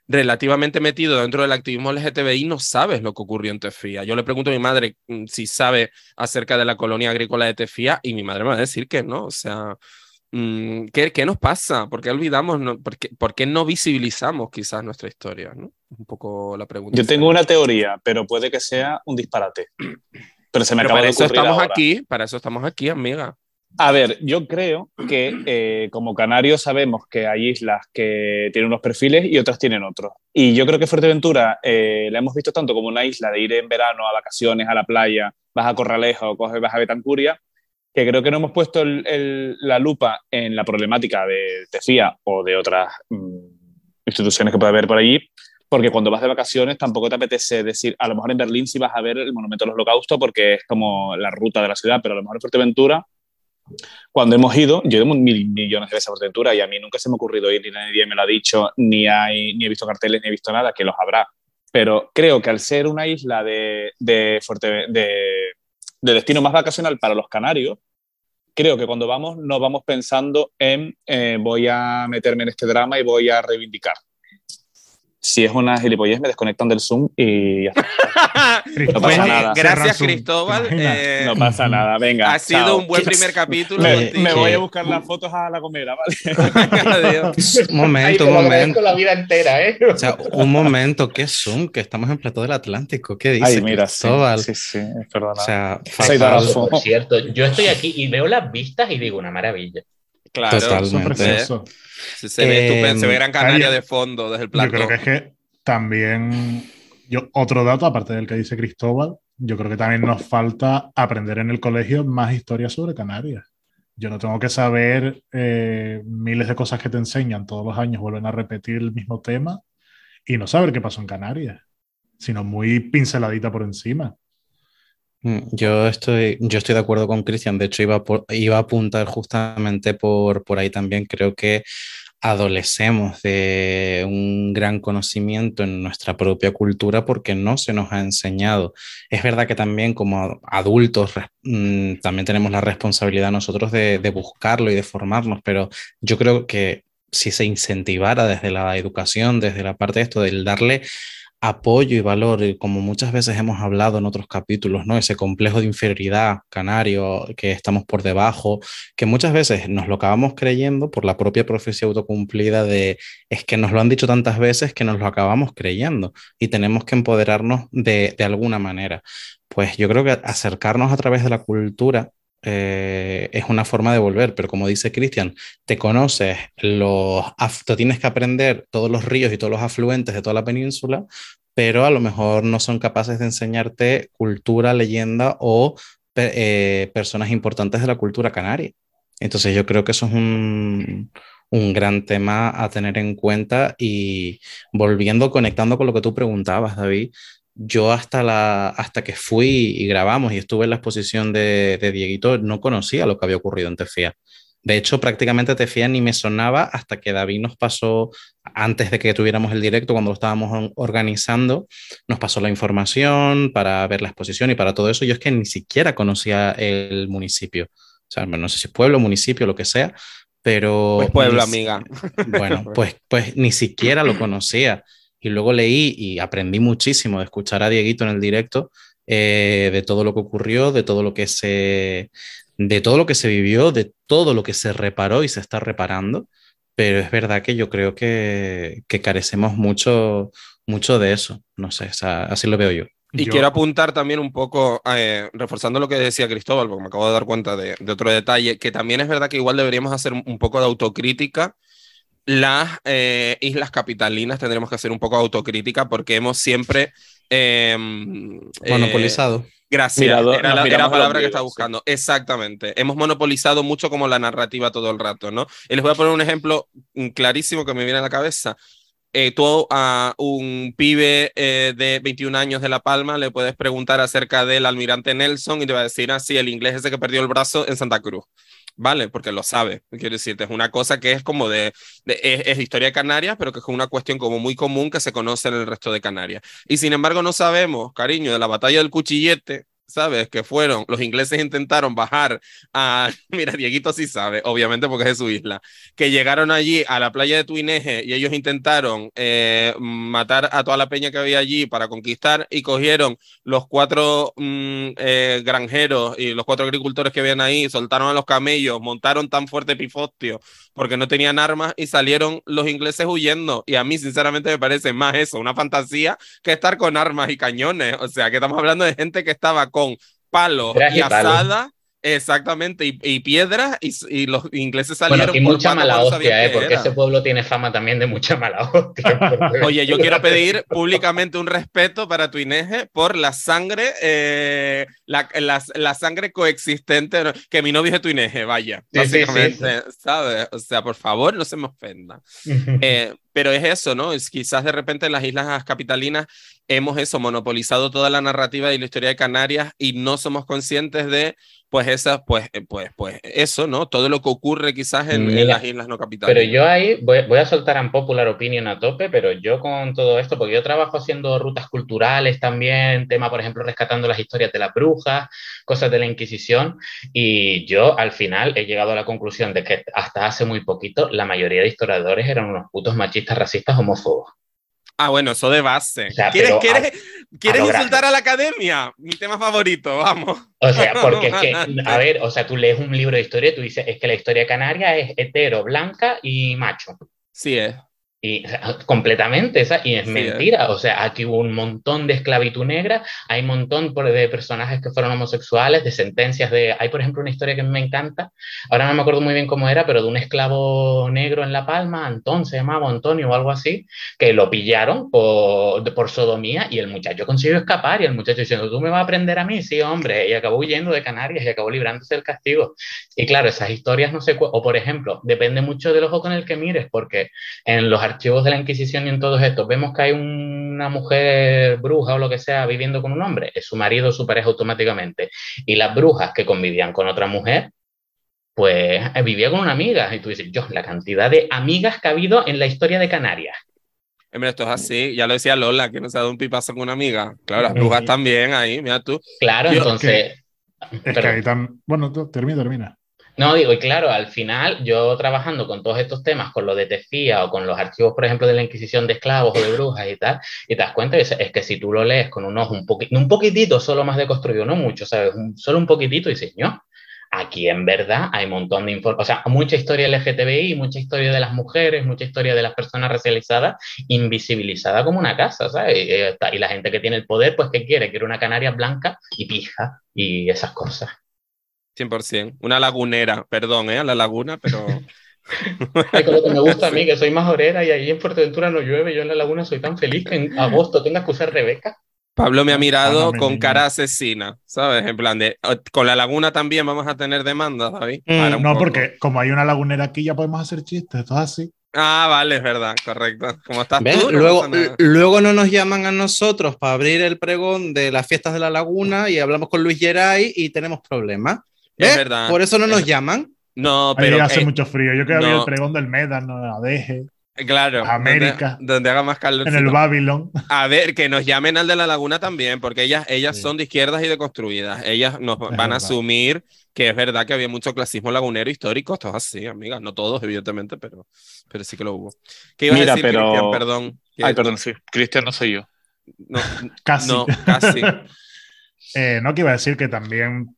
Speaker 2: relativamente metido dentro del activismo LGTBI no sabes lo que ocurrió en Tefía. Yo le pregunto a mi madre mm, si sabe acerca de la colonia agrícola de Tefía y mi madre me va a decir que no. O sea, ¿qué, qué nos pasa? ¿Por qué olvidamos? No? ¿Por, qué, por, qué, no visibilizamos quizás nuestra historia? ¿no? Un poco la pregunta.
Speaker 4: Yo tengo una teoría, pero puede que sea un disparate. Pero se me
Speaker 2: pero
Speaker 4: acaba
Speaker 2: para
Speaker 4: de
Speaker 2: eso estamos
Speaker 4: ahora.
Speaker 2: aquí, para eso estamos aquí, amiga.
Speaker 4: A ver, yo creo que eh, como canarios sabemos que hay islas que tienen unos perfiles y otras tienen otros. Y yo creo que Fuerteventura eh, la hemos visto tanto como una isla de ir en verano a vacaciones a la playa, vas a Corralejo coges, vas a Betancuria, que creo que no hemos puesto el, el, la lupa en la problemática de Tefía o de otras mm, instituciones que puede haber por allí, porque cuando vas de vacaciones tampoco te apetece decir, a lo mejor en Berlín sí vas a ver el Monumento al Holocausto porque es como la ruta de la ciudad, pero a lo mejor en Fuerteventura cuando hemos ido, yo he ido mil millones de veces a Fuerteventura y a mí nunca se me ha ocurrido ir, ni nadie me lo ha dicho, ni, hay, ni he visto carteles, ni he visto nada, que los habrá. Pero creo que al ser una isla de, de, Fuerte, de, de destino más vacacional para los canarios, creo que cuando vamos nos vamos pensando en eh, voy a meterme en este drama y voy a reivindicar. Si es una gilipollez, me desconectan del Zoom y ya está. No pasa nada.
Speaker 2: Gracias, Cristóbal.
Speaker 4: Eh, no pasa nada. Venga.
Speaker 2: Ha sido
Speaker 4: chao.
Speaker 2: un buen primer capítulo.
Speaker 4: Me, me, voy a buscar las fotos a la comera, ¿vale?
Speaker 3: Adiós. Un momento, un momento.
Speaker 5: la vida entera, ¿eh?
Speaker 3: O sea, un momento, ¿qué Zoom? Que estamos en plató del Atlántico. ¿Qué dice
Speaker 4: Ay, mira,
Speaker 3: Cristóbal?
Speaker 4: Sí, sí, sí perdona.
Speaker 3: O sea,
Speaker 4: Soy
Speaker 3: fatal.
Speaker 5: Por cierto, yo estoy aquí y veo las vistas y digo, una maravilla.
Speaker 2: Claro,
Speaker 3: Totalmente.
Speaker 1: Eso
Speaker 2: Se, se ve
Speaker 3: Eh,
Speaker 2: se ve Gran Canaria de fondo desde el
Speaker 1: Yo
Speaker 2: plato.
Speaker 1: creo que es que también, yo, otro dato, aparte del que dice Cristóbal, yo creo que también nos falta aprender en el colegio más historias sobre Canarias. Yo no tengo que saber eh, miles de cosas que te enseñan todos los años, vuelven a repetir el mismo tema y no saber qué pasó en Canarias, sino muy pinceladita por encima.
Speaker 3: Mm, Yo estoy, yo estoy de acuerdo con Cristian. De hecho, iba, iba a apuntar justamente por, por ahí también. Creo que adolecemos de un gran conocimiento en nuestra propia cultura porque no se nos ha enseñado. Es verdad que también como adultos mm, también tenemos la responsabilidad nosotros de buscarlo y de formarnos, pero yo creo que si se incentivara desde la educación, desde la parte de esto, del darle apoyo y valor, y como muchas veces hemos hablado en otros capítulos, ¿no? Ese complejo de inferioridad canario, que estamos por debajo, que muchas veces nos lo acabamos creyendo por la propia profecía autocumplida de es que nos lo han dicho tantas veces que nos lo acabamos creyendo y tenemos que empoderarnos de, de alguna manera. Pues yo creo que acercarnos a través de la cultura eh, es una forma de volver, pero como dice Cristian, te conoces, los, te tienes que aprender todos los ríos y todos los afluentes de toda la península, pero a lo mejor no son capaces de enseñarte cultura, leyenda o eh, personas importantes de la cultura canaria. Entonces yo creo que eso es un, un gran tema a tener en cuenta y volviendo, conectando con lo que tú preguntabas, David, yo hasta, la, hasta que fui y grabamos y estuve en la exposición de, de Dieguito, no conocía lo que había ocurrido en Tefía. De hecho, prácticamente Tefía ni me sonaba hasta que David nos pasó, antes de que tuviéramos el directo, cuando lo estábamos organizando, nos pasó la información para ver la exposición y para todo eso. Yo es que ni siquiera conocía el municipio. O sea, no sé si es pueblo, municipio, lo que sea, pero...
Speaker 2: Pues pueblo, amiga.
Speaker 3: Bueno, pues, pues ni siquiera lo conocía. Y luego leí y aprendí muchísimo de escuchar a Dieguito en el directo, eh, de todo lo que ocurrió, de todo lo que se, de todo lo que se vivió, de todo lo que se reparó y se está reparando. Pero es verdad que yo creo que, que carecemos mucho, mucho de eso. No sé, o sea, así lo veo yo.
Speaker 2: Y
Speaker 1: Yo-
Speaker 2: quiero apuntar también un poco, eh, reforzando lo que decía Cristóbal, porque me acabo de dar cuenta de, de otro detalle, que también es verdad que igual deberíamos hacer un, un poco de autocrítica. Las eh, islas capitalinas tendremos que hacer un poco autocrítica porque hemos siempre... eh, eh,
Speaker 3: Monopolizado.
Speaker 2: Gracias,
Speaker 4: Mirado-
Speaker 2: era la, era la palabra que estaba
Speaker 4: sí.
Speaker 2: buscando. Exactamente. Hemos monopolizado mucho como la narrativa todo el rato, ¿no? Y les voy a poner un ejemplo mm, clarísimo que me viene a la cabeza. Eh, tú a un pibe eh, de 21 años de La Palma le puedes preguntar acerca del almirante Nelson y te va a decir así, el inglés ese que perdió el brazo en Santa Cruz. ¿Vale? Porque lo sabe. Quiero decirte, es una cosa que es como de, de- es, historia de Canarias, pero que es una cuestión como muy común que se conoce en el resto de Canarias. Y sin embargo no sabemos, cariño, de la batalla del cuchillete, ¿sabes? Que fueron, los ingleses intentaron bajar a, mira, Dieguito sí sabe, obviamente porque es de su isla, que llegaron allí a la playa de Tuineje y ellos intentaron eh, matar a toda la peña que había allí para conquistar y cogieron los cuatro mm, eh, granjeros y los cuatro agricultores que habían ahí, soltaron a los camellos, montaron tan fuerte pifostio porque no tenían armas y salieron los ingleses huyendo. Y a mí, sinceramente, me parece más eso, una fantasía, que estar con armas y cañones. O sea, que estamos hablando de gente que estaba con palos y, asada. Exactamente, y, piedras, y, los ingleses salieron.
Speaker 5: Bueno, y mucha mala hostia, ¿eh? porque ese pueblo tiene fama también de mucha mala hostia.
Speaker 2: Oye, yo quiero pedir públicamente un respeto para Tuineje por la sangre, eh, la, la, sangre coexistente, que mi novio es de Tuineje, vaya, básicamente, ¿sabes? O sea, por favor, no se me ofenda. eh, pero es eso, ¿no? Es quizás de repente en las islas capitalinas hemos eso, monopolizado toda la narrativa de la historia de Canarias y no somos conscientes de, pues, esa, pues, eh, pues, pues, eso, ¿no? Todo lo que ocurre quizás en, las islas no capitalinas.
Speaker 5: Pero yo ahí voy, voy a soltar un popular opinion a tope, pero yo con todo esto, porque yo trabajo haciendo rutas culturales también, tema, por ejemplo, rescatando las historias de las brujas, cosas de la Inquisición, y yo al final he llegado a la conclusión de que hasta hace muy poquito la mayoría de historiadores eran unos putos machistas racistas, homófobos.
Speaker 2: Ah, bueno, eso de base. ¿Quieres, ¿quieres, insultar a la academia? Mi tema favorito, vamos.
Speaker 5: O sea, porque es que, a ver, o sea, tú lees un libro de historia y tú dices, es que la historia canaria es hetero, blanca y macho.
Speaker 2: Sí es.
Speaker 5: Y completamente, esa, y es mentira. O sea, aquí hubo un montón de esclavitud negra, hay un montón de personajes que fueron homosexuales, de sentencias de. Hay, por ejemplo, una historia que me encanta, ahora no me acuerdo muy bien cómo era, pero de un esclavo negro en La Palma, Antón se llamaba Antonio o algo así, que lo pillaron por, por sodomía y el muchacho consiguió escapar y el muchacho diciendo, ¿tú me vas a aprender a mí? Sí, hombre, y acabó huyendo de Canarias y acabó librándose del castigo. Y claro, esas historias no sé, o por ejemplo, depende mucho del ojo con el que mires, porque en los archivos de la Inquisición y en todos estos vemos que hay una mujer bruja o lo que sea viviendo con un hombre, es su marido o su pareja automáticamente. Y las brujas que convivían con otra mujer, pues eh, vivía con una amiga. Y tú dices, yo, la cantidad de amigas que ha habido en la historia de Canarias.
Speaker 2: Hombre, esto es así, ya lo decía Lola, que no se ha dado un pipazo con una amiga. Claro, las brujas también ahí, mira tú.
Speaker 5: Claro, entonces...
Speaker 1: Es que ahí tan... Bueno, termina, termina.
Speaker 5: No, digo, y claro, al final yo trabajando con todos estos temas, con lo de Tefía o con los archivos, por ejemplo, de la Inquisición de esclavos o de brujas y tal, y te das cuenta, es, es que si tú lo lees con un ojo un, un poquitito solo más deconstruido, no mucho, ¿sabes? solo un poquitito, y dices, no, aquí en verdad hay un montón de información, o sea, mucha historia LGTBI, mucha historia de las mujeres, mucha historia de las personas racializadas, invisibilizada como una casa, ¿sabes? Y, y la gente que tiene el poder, pues, ¿qué quiere? Quiere una canaria blanca y pija y esas cosas.
Speaker 2: 100%. Una lagunera, perdón, ¿eh? A la laguna, pero...
Speaker 5: Ay, con lo que me gusta a mí, que soy más orera y ahí en Fuerteventura no llueve, yo en la laguna soy tan feliz que en agosto tengas que usar Rebeca.
Speaker 2: Pablo me ha mirado con cara asesina, ¿sabes? En plan de, oh, con la laguna también vamos a tener demanda, David.
Speaker 1: Mm, no, porque como hay una lagunera aquí ya podemos hacer chistes, todo así.
Speaker 2: Ah, vale, es verdad, correcto. ¿Cómo estás tú?
Speaker 3: luego, luego no nos llaman a nosotros para abrir el pregón de las fiestas de la laguna y hablamos con Luis Geray y tenemos problemas. Es verdad. Por eso no nos llaman.
Speaker 2: No, pero.
Speaker 1: hace mucho frío. Yo creo que el pregón del Médano, la Deje.
Speaker 2: Claro.
Speaker 1: América.
Speaker 2: Donde, haga más calor.
Speaker 1: En el Babylon.
Speaker 2: A ver, que nos llamen al de la laguna también, porque ellas, ellas son de izquierdas y de construidas. Ellas nos van a asumir que es verdad que había mucho clasismo lagunero histórico. Esto es así, amigas. No todos, evidentemente, pero, pero sí que lo hubo.
Speaker 4: ¿Qué ibas a decir, pero... Cristian? Perdón. Ay, perdón, sí. Cristian no soy yo.
Speaker 2: No,
Speaker 1: casi.
Speaker 2: No, casi.
Speaker 1: eh, no, que iba a decir que también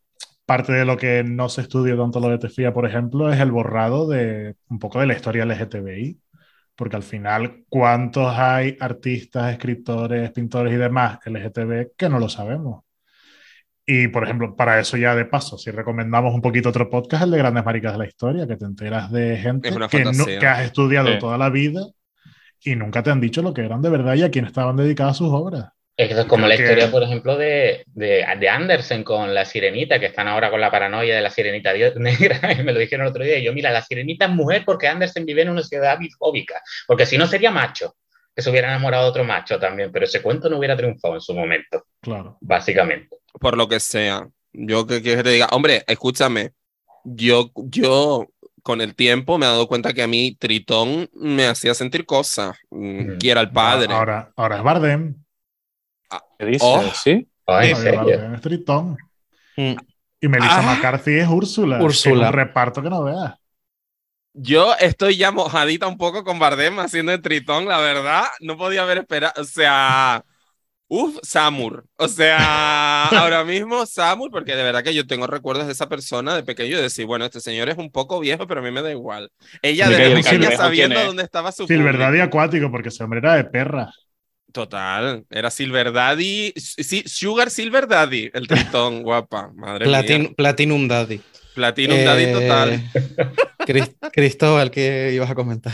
Speaker 1: parte de lo que no se estudia tanto lo de Tefía, por ejemplo, es el borrado de un poco de la historia LGTBI, porque al final, ¿cuántos hay artistas, escritores, pintores y demás LGTB que no lo sabemos? Y, por ejemplo, para eso ya de paso, si recomendamos un poquito otro podcast, el de Grandes Maricas de la Historia, que te enteras de gente que, que, has estudiado toda la vida y nunca te han dicho lo que eran de verdad y a quién estaban dedicadas sus obras.
Speaker 5: Es como la historia, por ejemplo, de, de, de, Andersen con la sirenita, que están ahora con la paranoia de la sirenita negra, y me lo dijeron el otro día, y yo, mira, la sirenita es mujer porque Andersen vive en una ciudad bifóbica, porque si no sería macho, que se hubiera enamorado de otro macho también, pero ese cuento no hubiera triunfado en su momento.
Speaker 1: Claro.
Speaker 5: Básicamente.
Speaker 2: Por lo que sea. Yo que, que te diga, hombre, escúchame, yo, yo con el tiempo me he dado cuenta que a mí Tritón me hacía sentir cosas, mm. que era el padre.
Speaker 1: Ahora, ahora es Bardem.
Speaker 4: ¿Qué dices? Oh. ¿Sí?
Speaker 5: Ay,
Speaker 1: Es Tritón.
Speaker 3: Mm.
Speaker 1: Y Melissa
Speaker 2: Ah.
Speaker 1: McCarthy es Úrsula.
Speaker 3: Úrsula.
Speaker 1: Es un reparto que no veas.
Speaker 2: Yo estoy ya mojadita un poco con Bardem haciendo el tritón, la verdad. No podía haber esperado. O sea, uff, Samur. O sea, ahora mismo Samur, porque de verdad que yo tengo recuerdos de esa persona de pequeño y decir, bueno, este señor es un poco viejo, pero a mí me da igual. Ella desde pequeña sabiendo dónde estaba su
Speaker 1: Silver
Speaker 2: público.
Speaker 1: Daddy acuático, porque ese hombre era de perra.
Speaker 2: Total, era Silver Daddy. Sí, Sugar Silver Daddy, el tritón, guapa. Madre
Speaker 3: Platin-
Speaker 2: mía.
Speaker 3: Platinum Daddy.
Speaker 2: Platinum Daddy
Speaker 3: Eh,
Speaker 2: total.
Speaker 3: Cris- Cristóbal, ¿qué ibas a comentar?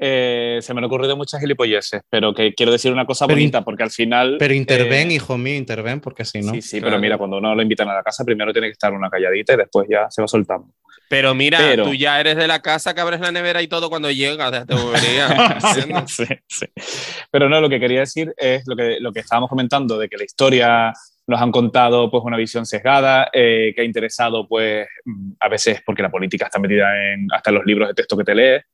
Speaker 4: Eh, se me han ocurrido muchas gilipolleces, pero que quiero decir una cosa
Speaker 3: Pero
Speaker 4: bonita, porque al final...
Speaker 3: Pero interven,
Speaker 4: eh,
Speaker 3: hijo mío, interven, porque si no.
Speaker 4: Sí, sí,
Speaker 2: Claro.
Speaker 4: pero mira, cuando uno lo invitan a la casa, primero tiene que estar una calladita y después ya se va soltando.
Speaker 2: Pero mira,
Speaker 4: Pero-
Speaker 2: tú ya eres de la casa que abres la nevera y todo cuando llegas. ¿entiendes?
Speaker 4: sí, sí. Pero no, lo que quería decir es lo que, lo que estábamos comentando, de que la historia nos han contado pues una visión sesgada, eh, que ha interesado pues mm, a veces porque la política está metida en hasta en los libros de texto que te lees,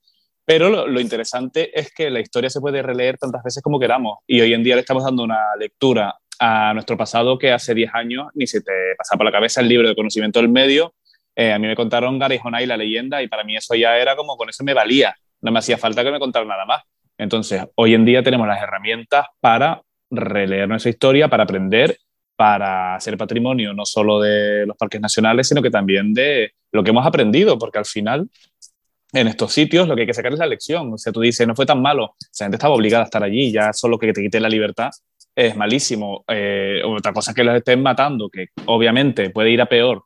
Speaker 4: pero lo, lo interesante es que la historia se puede releer tantas veces como queramos y hoy en día le estamos dando una lectura a nuestro pasado que hace 10 años ni se te pasaba por la cabeza el libro de conocimiento del medio. Eh, a mí me contaron Gary Honay la leyenda y para mí eso ya era como con eso me valía, no me hacía falta que me contaran nada más. Entonces, hoy en día tenemos las herramientas para releer nuestra historia, para aprender, para hacer patrimonio no solo de los parques nacionales, sino que también de lo que hemos aprendido, porque al final en estos sitios lo que hay que sacar es la lección. O sea, tú dices, no fue tan malo, esa gente estaba obligada a estar allí, ya solo que te quiten la libertad es malísimo. Eh, otra cosa es que los estén matando, que obviamente puede ir a peor,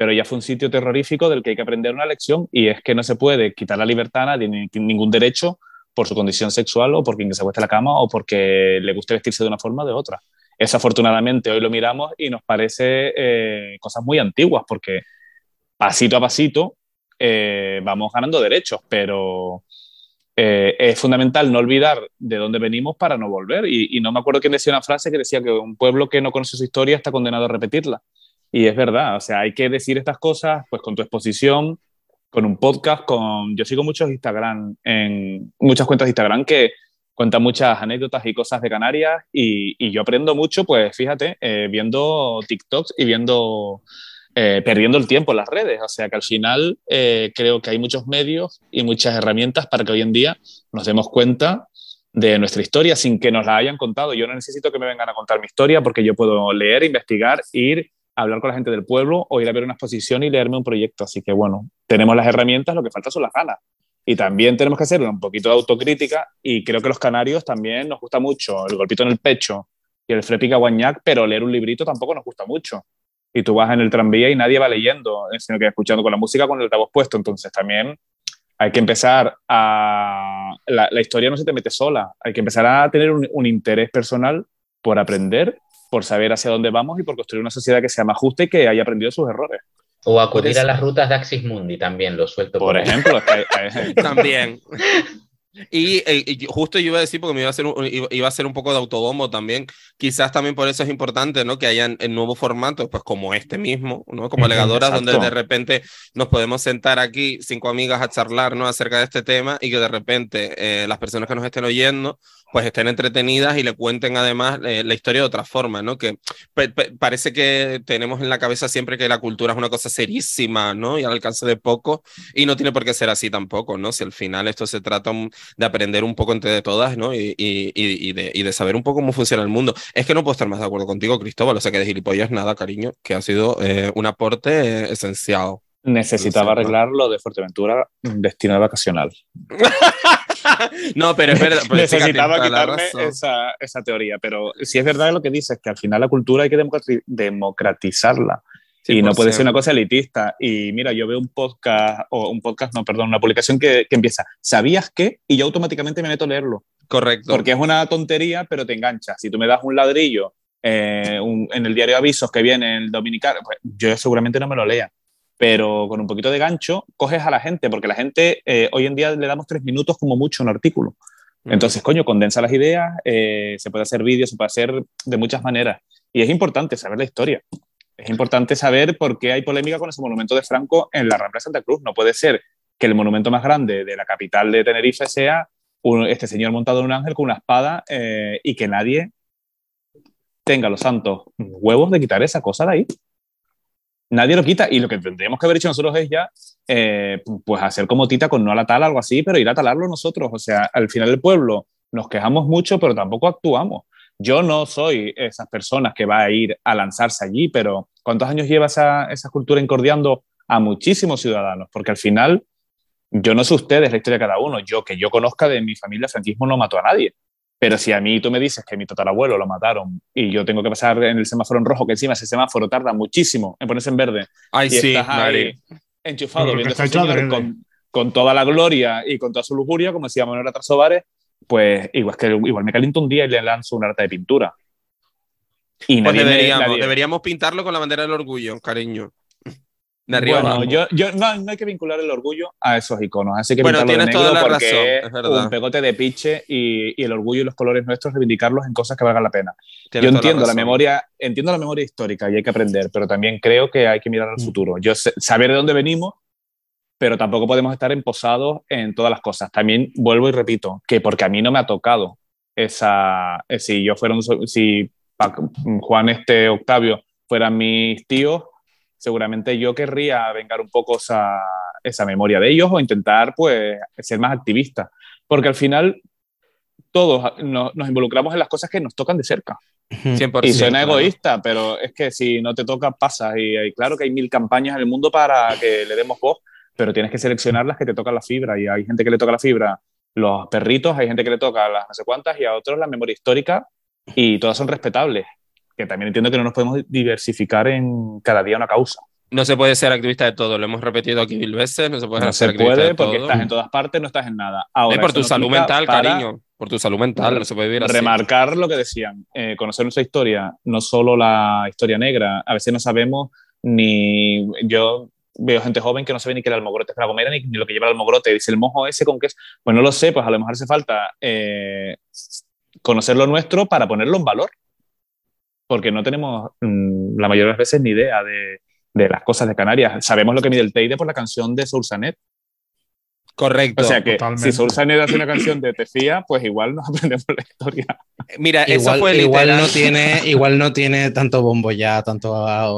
Speaker 4: pero ya fue un sitio terrorífico del que hay que aprender una lección y es que no se puede quitar la libertad a nadie, ni ningún derecho por su condición sexual o por quien se acueste en la cama o porque le guste vestirse de una forma o de otra. Eso afortunadamente hoy lo miramos y nos parece eh, cosas muy antiguas porque pasito a pasito eh, vamos ganando derechos, pero eh, es fundamental no olvidar de dónde venimos para no volver. Y, y, no me acuerdo quién decía una frase que decía que un pueblo que no conoce su historia está condenado a repetirla. Y es verdad, o sea, hay que decir estas cosas pues con tu exposición, con un podcast, con... Yo sigo muchos Instagram, en muchas cuentas de Instagram que cuentan muchas anécdotas y cosas de Canarias y, y yo aprendo mucho, pues fíjate, eh, viendo TikToks y viendo... Eh, perdiendo el tiempo en las redes. O sea que al final eh, creo que hay muchos medios y muchas herramientas para que hoy en día nos demos cuenta de nuestra historia sin que nos la hayan contado. Yo no necesito que me vengan a contar mi historia porque yo puedo leer, investigar, ir hablar con la gente del pueblo o ir a ver una exposición y leerme un proyecto. Así que bueno, tenemos las herramientas, lo que falta son las ganas. Y también tenemos que hacer un poquito de autocrítica y creo que los canarios también nos gusta mucho el golpito en el pecho y el frepica guañac, pero leer un librito tampoco nos gusta mucho y tú vas en el tranvía y nadie va leyendo, sino que escuchando con la música con el altavoz puesto. Entonces también hay que empezar a... La, historia no se te mete sola, hay que empezar a tener un, interés personal por aprender, por saber hacia dónde vamos y por construir una sociedad que sea más justa y que haya aprendido sus errores.
Speaker 5: O acudir a las rutas de Axis Mundi también, lo suelto.
Speaker 4: Por, por ejemplo. Hay...
Speaker 2: también. Y, eh, y, justo yo iba a decir, porque me iba a, hacer un, iba a hacer un poco de autobombo también, quizás también por eso es importante, ¿no? Que hayan en nuevos formatos, pues como este mismo, ¿no? Como alegadoras, donde de repente nos podemos sentar aquí, cinco amigas, a charlar, ¿no? Acerca de este tema y que de repente eh, las personas que nos estén oyendo, pues estén entretenidas y le cuenten además eh, la historia de otra forma, ¿no? Que parece que tenemos en la cabeza siempre que la cultura es una cosa serísima, ¿no? Y al alcance de poco, y no tiene por qué ser así tampoco, ¿no? Si al final esto se trata de aprender un poco entre todas, ¿no? Y, y, y, de, y, de, saber un poco cómo funciona el mundo. Es que no puedo estar más de acuerdo contigo, Cristóbal, o sea que de gilipollas nada, cariño, que ha sido eh, un aporte eh, esencial.
Speaker 4: Necesitaba arreglar lo de Fuerteventura, destino vacacional.
Speaker 2: no, pero es verdad. Pues
Speaker 4: Necesitaba fíjate, quitarme esa, esa, teoría, pero si es verdad lo que dices, que al final la cultura hay que democratizarla. Sí, y no puede ser una cosa elitista. Y mira, yo veo un podcast, o un podcast, no, perdón, una publicación que, que empieza, ¿sabías qué? Y yo automáticamente me meto a leerlo.
Speaker 2: Correcto.
Speaker 4: Porque es una tontería, pero te engancha. Si tú me das un ladrillo eh, un, en el diario de avisos que viene el dominicano, pues yo seguramente no me lo lea. Pero con un poquito de gancho coges a la gente, porque la gente eh, hoy en día le damos tres minutos como mucho a un artículo. Entonces, coño, condensa las ideas, eh, se puede hacer vídeos, se puede hacer de muchas maneras. Y es importante saber la historia. Es importante saber por qué hay polémica con ese monumento de Franco en la Rambla de Santa Cruz. No puede ser que el monumento más grande de la capital de Tenerife sea este señor montado en un ángel con una espada eh, y que nadie tenga los santos huevos de quitar esa cosa de ahí. nadie lo quita. Y lo que tendríamos que haber hecho nosotros es ya, eh, pues hacer como Tita con no a la tal, algo así, pero ir a talarlo nosotros. O sea, al final del pueblo nos quejamos mucho, pero tampoco actuamos. Yo no soy esas personas que va a ir a lanzarse allí, pero ¿cuántos años lleva esa, esa cultura incordiando a muchísimos ciudadanos? Porque al final, yo no sé ustedes la historia de cada uno. Yo, que yo conozca de mi familia, el franquismo no mató a nadie. Pero si a mí tú me dices que mi tatarabuelo lo mataron y yo tengo que pasar en el semáforo en rojo, que encima ese semáforo tarda muchísimo en ponerse en verde,
Speaker 2: Ay,
Speaker 4: y
Speaker 2: sí,
Speaker 4: estás ahí enchufado viendo ese señor con, con toda la gloria y con toda su lujuria, como decía Manuel Atrasovares, pues igual, que, igual me caliento un día y le lanzo un arte de pintura. Y
Speaker 2: Pues
Speaker 4: me-
Speaker 2: deberíamos, deberíamos pintarlo con la bandera del orgullo, cariño. De arriba
Speaker 4: Bueno, yo, yo no, no hay que vincular el orgullo a esos iconos, así que
Speaker 2: Bueno, tienes toda la razón,
Speaker 4: es
Speaker 2: verdad.
Speaker 4: un pegote de piche y, y el orgullo y los colores nuestros reivindicarlos en cosas que valgan la pena.
Speaker 2: Tienes
Speaker 4: yo entiendo la, memoria, entiendo la memoria histórica y hay que aprender, pero también creo que hay que mirar al
Speaker 3: Mm.
Speaker 4: futuro. Yo sé- saber de dónde venimos, pero tampoco podemos estar emposados en todas las cosas. También vuelvo y repito que porque a mí no me ha tocado esa, eh, si yo fuera un si Juan este Octavio fueran mis tíos, seguramente yo querría vengar un poco esa, esa memoria de ellos o intentar pues ser más activista, porque al final todos no- nos involucramos en las cosas que nos tocan de cerca.
Speaker 2: 100%.
Speaker 4: Y suena egoísta, pero es que si no te toca, pasas. Y, y claro que hay mil campañas en el mundo para que le demos voz, pero tienes que seleccionar las que te tocan la fibra. Y hay gente que le toca la fibra los perritos, hay gente que le toca las no sé cuántas y a otros la memoria histórica y todas son respetables. Que también entiendo que no nos podemos diversificar en cada día una causa.
Speaker 2: No se puede ser activista de todo, lo hemos repetido aquí mil veces, no se puede
Speaker 4: No
Speaker 2: ser
Speaker 4: se
Speaker 2: activista
Speaker 4: puede
Speaker 2: de
Speaker 4: porque
Speaker 2: todo.
Speaker 4: estás en todas partes, no estás en nada. Ahora,
Speaker 2: por
Speaker 4: eso
Speaker 2: tu
Speaker 4: no
Speaker 2: salud mental, cariño. Por tu salud mental, no se puede vivir así.
Speaker 4: remarcar lo que decían, eh, conocer nuestra historia, no solo la historia negra, a veces no sabemos ni yo veo gente joven que no sabe ni qué el mogrote para comer ni, ni lo que lleva el mogrote, dice el mojo ese con qué es, pues no lo sé, pues a lo mejor hace falta eh, conocer lo nuestro para ponerlo en valor, porque no tenemos mm, la mayoría de las veces ni idea de, de las cosas de Canarias. Sabemos lo que mide el Teide por la canción de Soulsanet.
Speaker 2: Correcto.
Speaker 4: O sea que
Speaker 1: totalmente.
Speaker 4: si Soulsanet hace una canción de Tefía, pues igual nos aprendemos la historia.
Speaker 2: Mira, eso
Speaker 3: Igual,
Speaker 2: fue
Speaker 3: igual
Speaker 2: literal.
Speaker 3: no tiene, igual no tiene tanto bombo ya, tanto a-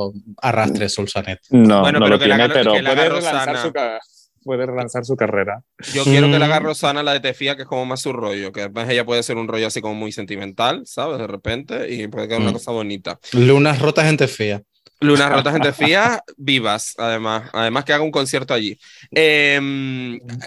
Speaker 3: arrastre Sulsanet.
Speaker 4: No,
Speaker 2: Bueno,
Speaker 4: no
Speaker 2: pero
Speaker 4: lo
Speaker 2: que la
Speaker 4: tiene,
Speaker 2: haga-
Speaker 4: pero
Speaker 2: que la
Speaker 4: puede relanzar,
Speaker 2: Rosana.
Speaker 4: su, puede relanzar su carrera.
Speaker 2: Yo quiero que la haga
Speaker 3: Mm.
Speaker 2: Rosana la de Tefía, que es como más su rollo, que además ella puede ser un rollo así como muy sentimental, ¿sabes? De repente, y puede quedar una
Speaker 3: Mm.
Speaker 2: cosa bonita.
Speaker 3: Lunas rotas en Tefía.
Speaker 2: Lunas rotas en Tefía, vivas, además. Además que haga un concierto allí. Eh,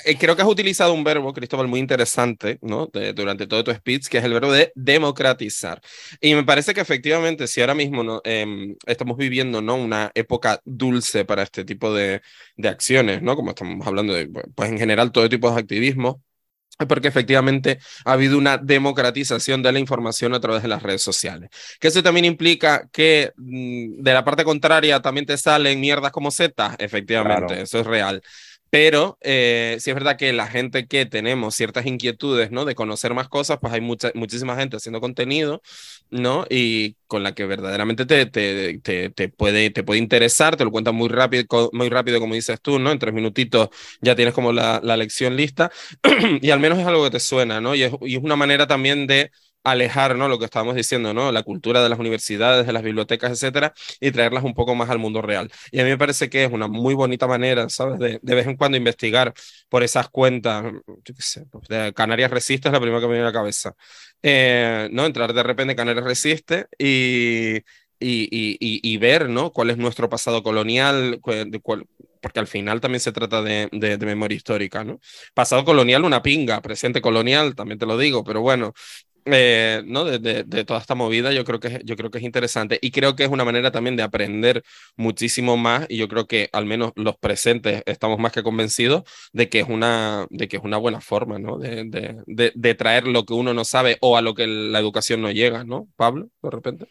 Speaker 2: eh, creo que has utilizado un verbo, Cristóbal, muy interesante, ¿no? De- durante todo tu speech, que es el verbo de democratizar. Y me parece que efectivamente, si ahora mismo no, eh, estamos viviendo, ¿no? Una época dulce para este tipo de, de acciones, ¿no? Como estamos hablando de, pues en general, todo tipo de activismo. Porque efectivamente ha habido una democratización de la información a través de las redes sociales. Que eso también implica que mm, de la parte contraria también te salen mierdas como Z, efectivamente,
Speaker 4: Claro.
Speaker 2: eso es real. Pero eh, sí es verdad que la gente que tenemos ciertas inquietudes, ¿no? De conocer más cosas, pues hay mucha, muchísima gente haciendo contenido, ¿no? Y con la que verdaderamente te, te, te, te puede, te puede interesar, te lo cuentan muy rápido, muy rápido, como dices tú, ¿no? En tres minutitos ya tienes como la, la lección lista y al menos es algo que te suena, ¿no? Y es, y es una manera también de alejar, ¿no? Lo que estábamos diciendo, ¿no? La cultura de las universidades, de las bibliotecas, etcétera, y traerlas un poco más al mundo real. Y a mí me parece que es una muy bonita manera, ¿sabes? De, de vez en cuando investigar por esas cuentas, yo qué sé, pues, de Canarias Resiste es la primera que me viene a la cabeza. Eh, ¿no? Entrar de repente en Canarias Resiste y, y, y, y, ver, ¿no? Cuál es nuestro pasado colonial, de cuál- porque al final también se trata de, de, de memoria histórica, ¿no? Pasado colonial, una pinga, presente colonial, también te lo digo, pero bueno, eh, ¿no? De, de, toda esta movida, yo creo, que yo creo que es interesante y creo que es una manera también de aprender muchísimo más y yo creo que al menos los presentes estamos más que convencidos de que es una, de que es una buena forma, ¿no? De, de traer lo que uno no sabe o a lo que la educación no llega, ¿no? Pablo, de repente.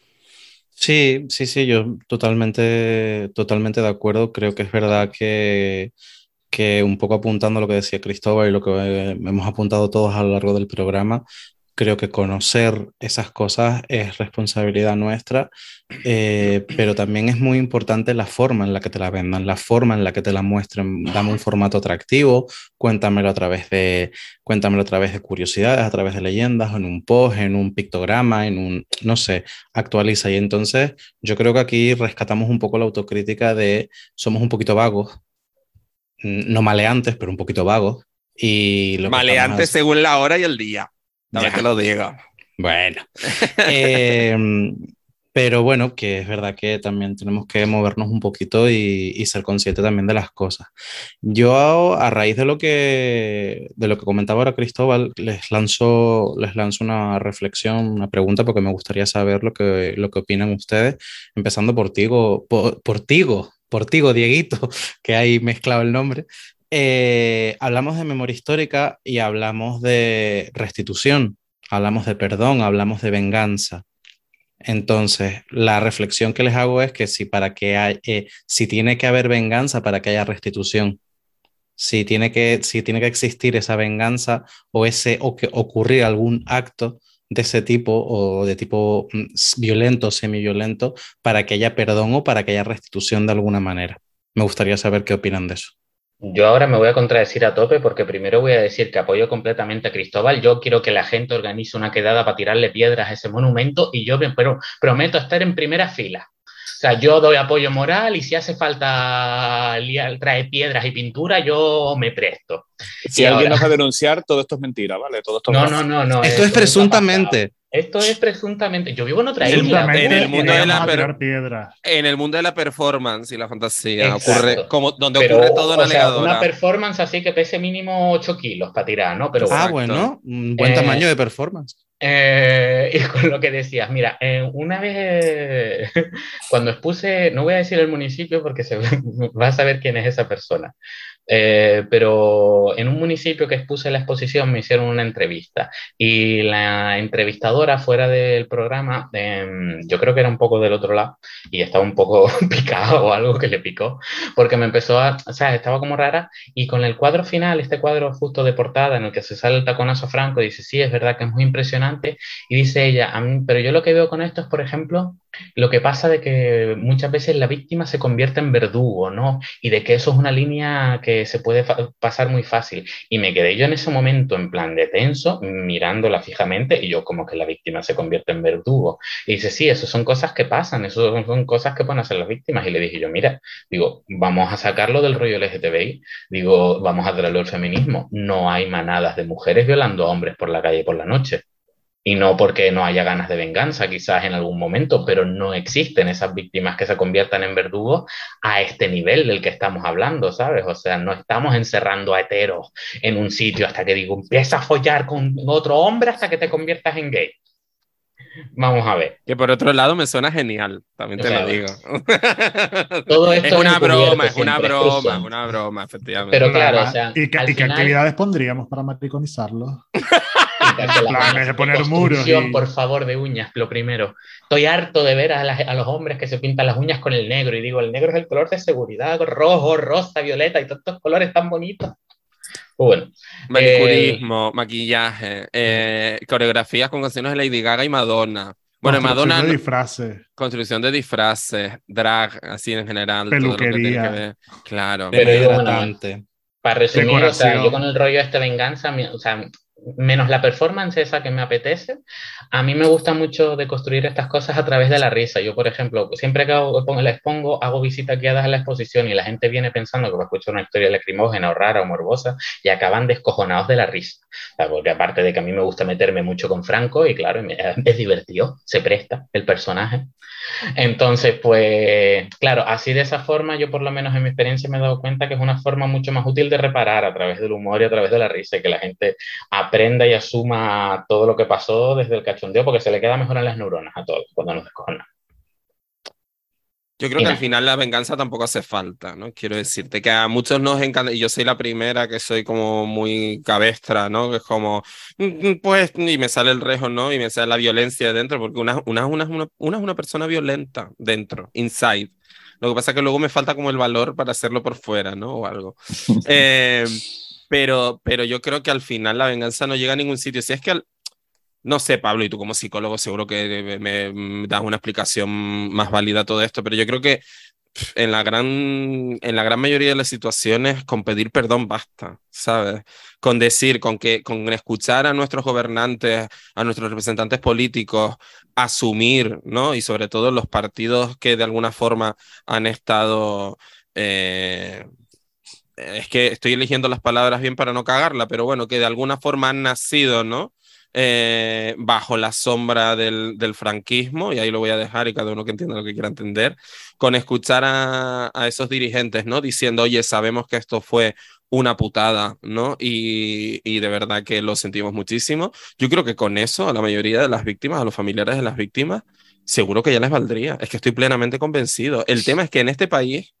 Speaker 3: Sí, sí, sí, yo totalmente, totalmente de acuerdo. Creo que es verdad que, que un poco apuntando a lo que decía Cristóbal y lo que eh, hemos apuntado todos a lo largo del programa, creo que conocer esas cosas es responsabilidad nuestra, eh, pero también es muy importante la forma en la que te la vendan, la forma en la que te la muestren. Dame un formato atractivo, cuéntamelo a través de, cuéntamelo a través de curiosidades, a través de leyendas, en un post, en un pictograma, en un, no sé, actualiza. Y entonces yo creo que aquí rescatamos un poco la autocrítica de somos un poquito vagos, no maleantes, pero un poquito vagos. Y
Speaker 2: maleantes según la hora y el día. Ya que lo diga.
Speaker 3: Bueno. Em, pero bueno, que es verdad que también tenemos que movernos un poquito y, ser conscientes también de las cosas. Yo, a raíz de lo que, de lo que comentaba ahora Cristóbal, les lanzo, les lanzo una reflexión, una pregunta, porque me gustaría saber lo que, lo que opinan ustedes, empezando por Tigo, por, por Tigo, por Tigo, Dieguito, que hay mezclado el nombre. Eh, hablamos de memoria histórica y hablamos de restitución, hablamos de perdón, hablamos de venganza. Entonces, la reflexión que les hago es que si para que hay, eh, si tiene que haber venganza para que haya restitución, si tiene que, si tiene que existir esa venganza o ese o que ocurrir algún acto de ese tipo o de tipo mm, violento, semi-violento, para que haya perdón o para que haya restitución de alguna manera. Me gustaría saber qué opinan de eso.
Speaker 5: Yo ahora me voy a contradecir a tope porque primero voy a decir que apoyo completamente a Cristóbal. Yo quiero que la gente organice una quedada para tirarle piedras a ese monumento y yo pero prometo estar en primera fila. O sea, yo doy apoyo moral y si hace falta traer piedras y pintura, yo me presto.
Speaker 4: Si alguien nos va a denunciar, todo esto es mentira, ¿vale? Todo esto
Speaker 5: no, no, no, no.
Speaker 3: Esto es presuntamente.
Speaker 5: Esto es presuntamente. Yo vivo en otra
Speaker 2: isla. En el, mundo de la en el mundo de la performance y la fantasía ocurre como donde ocurre todo en la
Speaker 5: Una performance así que pese mínimo 8 kilos para tirar, ¿no?
Speaker 3: Pero ah, bueno, un buen tamaño de performance.
Speaker 5: Eh, y con lo que decías, mira, eh, una vez cuando expuse, no voy a decir el municipio porque se va a saber quién es esa persona, eh, pero en un municipio que expuse la exposición me hicieron una entrevista y la entrevistadora fuera del programa, em, yo creo que era un poco del otro lado y estaba un poco picado o algo que le picó, porque me empezó a, o sea, estaba como rara y con el cuadro final, este cuadro justo de portada en el que se sale el taconazo franco, dice, sí, es verdad que es muy impresionante y dice ella, pero yo lo que veo con esto es, por ejemplo, lo que pasa de que muchas veces la víctima se convierte en verdugo, ¿no? Y de que eso es una línea que se puede pasar muy fácil. Y me quedé yo en ese momento en plan de tenso, mirándola fijamente, y yo como que la víctima se convierte en verdugo. Y dice, sí, eso son cosas que pasan, eso son cosas que pueden hacer las víctimas. Y le dije yo, mira, digo, vamos a sacarlo del rollo LGTBI, digo, vamos a traerlo al feminismo. No hay manadas de mujeres violando a hombres por la calle por la noche. Y no porque no haya ganas de venganza, quizás en algún momento, pero no existen esas víctimas que se conviertan en verdugos a este nivel del que estamos hablando, ¿sabes? O sea, no estamos encerrando a heteros en un sitio hasta que digo, empieza a follar con otro hombre hasta que te conviertas en gay. Vamos a ver.
Speaker 2: Que por otro lado me suena genial, también te lo digo.
Speaker 5: Todo esto
Speaker 2: es una broma, es una broma, es una broma, efectivamente.
Speaker 5: Pero claro, o sea.
Speaker 1: ¿Y, qué, actividades pondríamos para de poner muros.
Speaker 5: Por favor, de uñas, lo primero. Estoy harto de ver a, los hombres que se pintan las uñas con el negro y digo, el negro es el color de seguridad, rojo, rosa, violeta y todos estos colores tan bonitos. Bueno,
Speaker 2: Manicurismo, eh, maquillaje, eh, coreografías con canciones de Lady Gaga y Madonna. Bueno, Madonna.
Speaker 1: De disfraces.
Speaker 2: Construcción de disfraces, drag, así en general.
Speaker 1: Peluquería.
Speaker 2: Claro.
Speaker 5: Pero para resumir, o sea, yo con el rollo de esta venganza, o sea, menos la performance esa que me apetece, a mí me gusta mucho de construir estas cosas a través de la risa. Yo, por ejemplo, siempre que hago, la expongo, hago visitas guiadas en la exposición y la gente viene pensando que va a escuchar una historia lacrimógena o rara o morbosa y acaban descojonados de la risa. porque aparte de que a mí me gusta meterme mucho con Franco y claro, es divertido, se presta el personaje. Entonces, pues, claro, así de esa forma, yo por lo menos en mi experiencia me he dado cuenta que es una forma mucho más útil de reparar a través del humor y a través de la risa, y que la gente aprenda y asuma todo lo que pasó desde el cachondeo, porque se le queda mejor en las neuronas a todos cuando nos descojonan.
Speaker 2: Yo creo que al final la venganza tampoco hace falta, ¿no? Quiero decirte que a muchos nos encanta, y yo soy la primera que soy como muy cabestra, ¿no? Que es como, mm, mm, pues, y me sale el rejo, ¿no? Y me sale la violencia dentro, porque una, una, una, una, una es una persona violenta dentro, inside. Lo que pasa es que luego me falta como el valor para hacerlo por fuera, ¿no? O algo. eh, pero, pero yo creo que al final la venganza no llega a ningún sitio. Si es que no sé, Pablo, y tú como psicólogo seguro que me, me das una explicación más válida a todo esto, pero yo creo que en la gran, en la gran mayoría de las situaciones, con pedir perdón basta, ¿sabes? Con decir, con que, con escuchar a nuestros gobernantes, a nuestros representantes políticos, asumir, ¿no? Y sobre todo los partidos que de alguna forma han estado. Eh, es que estoy eligiendo las palabras bien para no cagarla, pero bueno, que de alguna forma han nacido, ¿no? Eh, bajo la sombra del, del, franquismo, y ahí lo voy a dejar y cada uno que entienda lo que quiera entender, con escuchar a, a esos dirigentes, ¿no? Diciendo, oye, sabemos que esto fue una putada, ¿no? Y, y, de verdad que lo sentimos muchísimo. Yo creo que con eso a la mayoría de las víctimas, a los familiares de las víctimas, seguro que ya les valdría. Es que estoy plenamente convencido. El tema es que en este país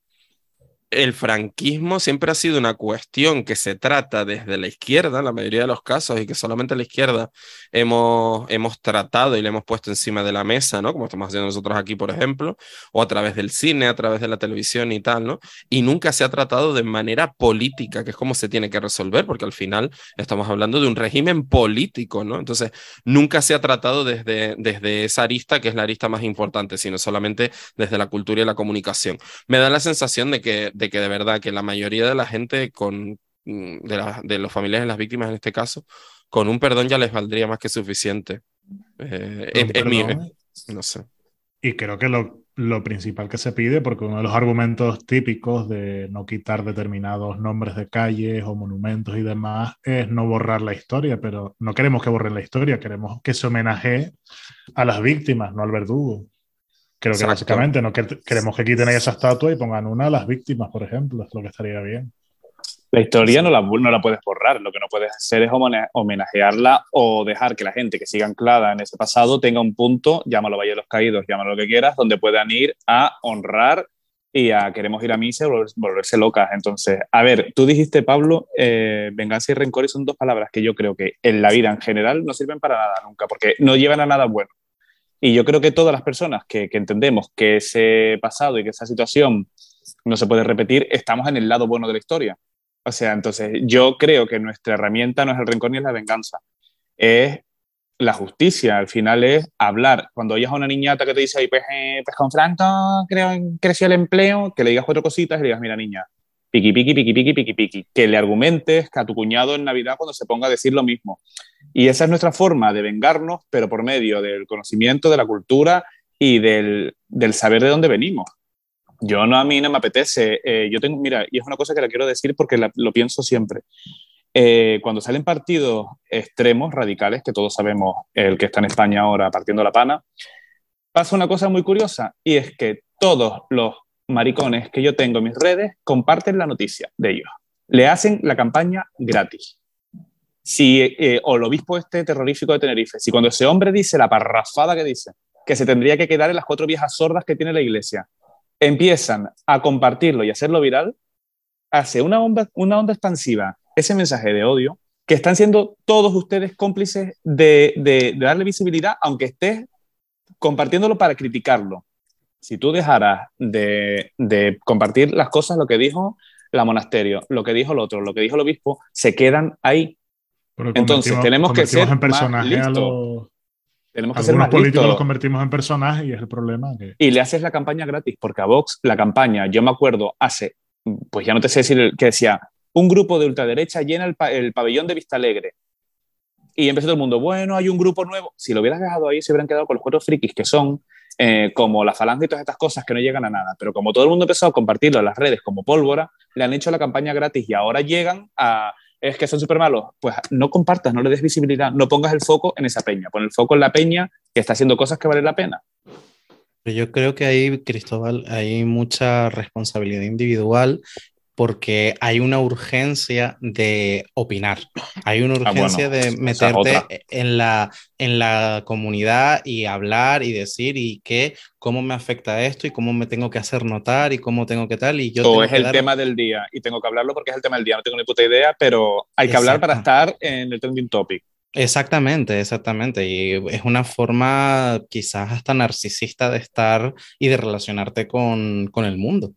Speaker 2: el franquismo siempre ha sido una cuestión que se trata desde la izquierda, en la mayoría de los casos, y que solamente la izquierda hemos, hemos tratado y le hemos puesto encima de la mesa, ¿no? Como estamos haciendo nosotros aquí, por ejemplo, o a través del cine, a través de la televisión y tal, ¿no? Y nunca se ha tratado de manera política, que es como se tiene que resolver, porque al final estamos hablando de un régimen político, ¿no? Entonces, nunca se ha tratado desde, desde esa arista, que es la arista más importante, sino solamente desde la cultura y la comunicación. Me da la sensación de que de que de verdad que la mayoría de la gente con mm, de, la, de los familiares de las víctimas en este caso, con un perdón ya les valdría más que suficiente. Eh, es, es mi, no sé.
Speaker 1: Y creo que lo, lo, principal que se pide, porque uno de los argumentos típicos de no quitar determinados nombres de calles o monumentos y demás es no borrar la historia, pero no queremos que borren la historia, queremos que se homenaje a las víctimas, no al verdugo. Creo que Exacto. básicamente no queremos que quiten ahí esa estatua y pongan una a las víctimas, por ejemplo, es lo que estaría bien.
Speaker 4: La historia no la, no la puedes borrar, lo que no puedes hacer es homenajearla o dejar que la gente que siga anclada en ese pasado tenga un punto, llámalo Valle de los Caídos, llámalo lo que quieras, donde puedan ir a honrar y a queremos ir a misa y volverse locas. Entonces, a ver, tú dijiste, Pablo, eh, venganza y rencor son dos palabras que yo creo que en la vida en general no sirven para nada nunca, porque no llevan a nada bueno. Y yo creo que todas las personas que, que, entendemos que ese pasado y que esa situación no se puede repetir, estamos en el lado bueno de la historia. O sea, entonces yo creo que nuestra herramienta no es el rencor ni es la venganza, es la justicia. Al final es hablar. Cuando oyes a una niñata que te dice, pues, eh, pues con Franco creo, creció el empleo, que le digas cuatro cositas y le digas, mira niña, piqui, piqui, piqui, piqui, piqui, piqui. Que le argumentes que a tu cuñado en Navidad cuando se ponga a decir lo mismo. Y esa es nuestra forma de vengarnos, pero por medio del conocimiento, de la cultura y del, del saber de dónde venimos. Yo no, a mí no me apetece. Eh, yo tengo, mira, y es una cosa que la quiero decir porque lo pienso siempre. Eh, cuando salen partidos extremos, radicales, que todos sabemos el que está en España ahora partiendo la pana, pasa una cosa muy curiosa y es que todos los maricones que yo tengo en mis redes comparten la noticia de ellos. Le hacen la campaña gratis si, eh, o el obispo este terrorífico de Tenerife, si cuando ese hombre dice la parrafada que dice, que se tendría que quedar en las cuatro viejas sordas que tiene la iglesia, empiezan a compartirlo y hacerlo viral, hace una onda, una onda expansiva, ese mensaje de odio, que están siendo todos ustedes cómplices de, de, de darle visibilidad, aunque estés compartiéndolo para criticarlo. Si tú dejaras de, de compartir las cosas, lo que dijo la monasterio, lo que dijo el otro, lo que dijo el obispo, se quedan ahí entonces tenemos que ser
Speaker 1: en personaje más los...
Speaker 4: Tenemos que
Speaker 1: Algunos
Speaker 4: ser más
Speaker 1: políticos
Speaker 4: listos.
Speaker 1: los convertimos en personajes y es el problema. Que...
Speaker 4: Y le haces la campaña gratis, porque a Vox la campaña, yo me acuerdo hace, pues ya no te sé decir, que decía, un grupo de ultraderecha llena el, pa el pabellón de Vista Alegre. Y empezó todo el mundo, bueno, hay un grupo nuevo. Si lo hubieras dejado ahí, se hubieran quedado con los cuatro frikis que son eh, como la falange y todas estas cosas que no llegan a nada. Pero como todo el mundo empezó a compartirlo en las redes como pólvora, le han hecho la campaña gratis y ahora llegan a es que son súper malos, pues no compartas, no le des visibilidad, no pongas el foco en esa peña, pon el foco en la peña que está haciendo cosas que valen la pena.
Speaker 3: Yo creo que ahí, Cristóbal, hay mucha responsabilidad individual porque hay una urgencia de opinar, hay una urgencia ah, bueno, de meterte en la, en la comunidad y hablar y decir y qué, cómo me afecta esto y cómo me tengo que hacer notar y cómo tengo que tal. Y yo
Speaker 4: o es el dar... tema del día y tengo que hablarlo porque es el tema del día, no tengo ni puta idea, pero hay que Exacto. hablar para estar en el trending topic.
Speaker 3: Exactamente, exactamente. Y es una forma quizás hasta narcisista de estar y de relacionarte con, con el mundo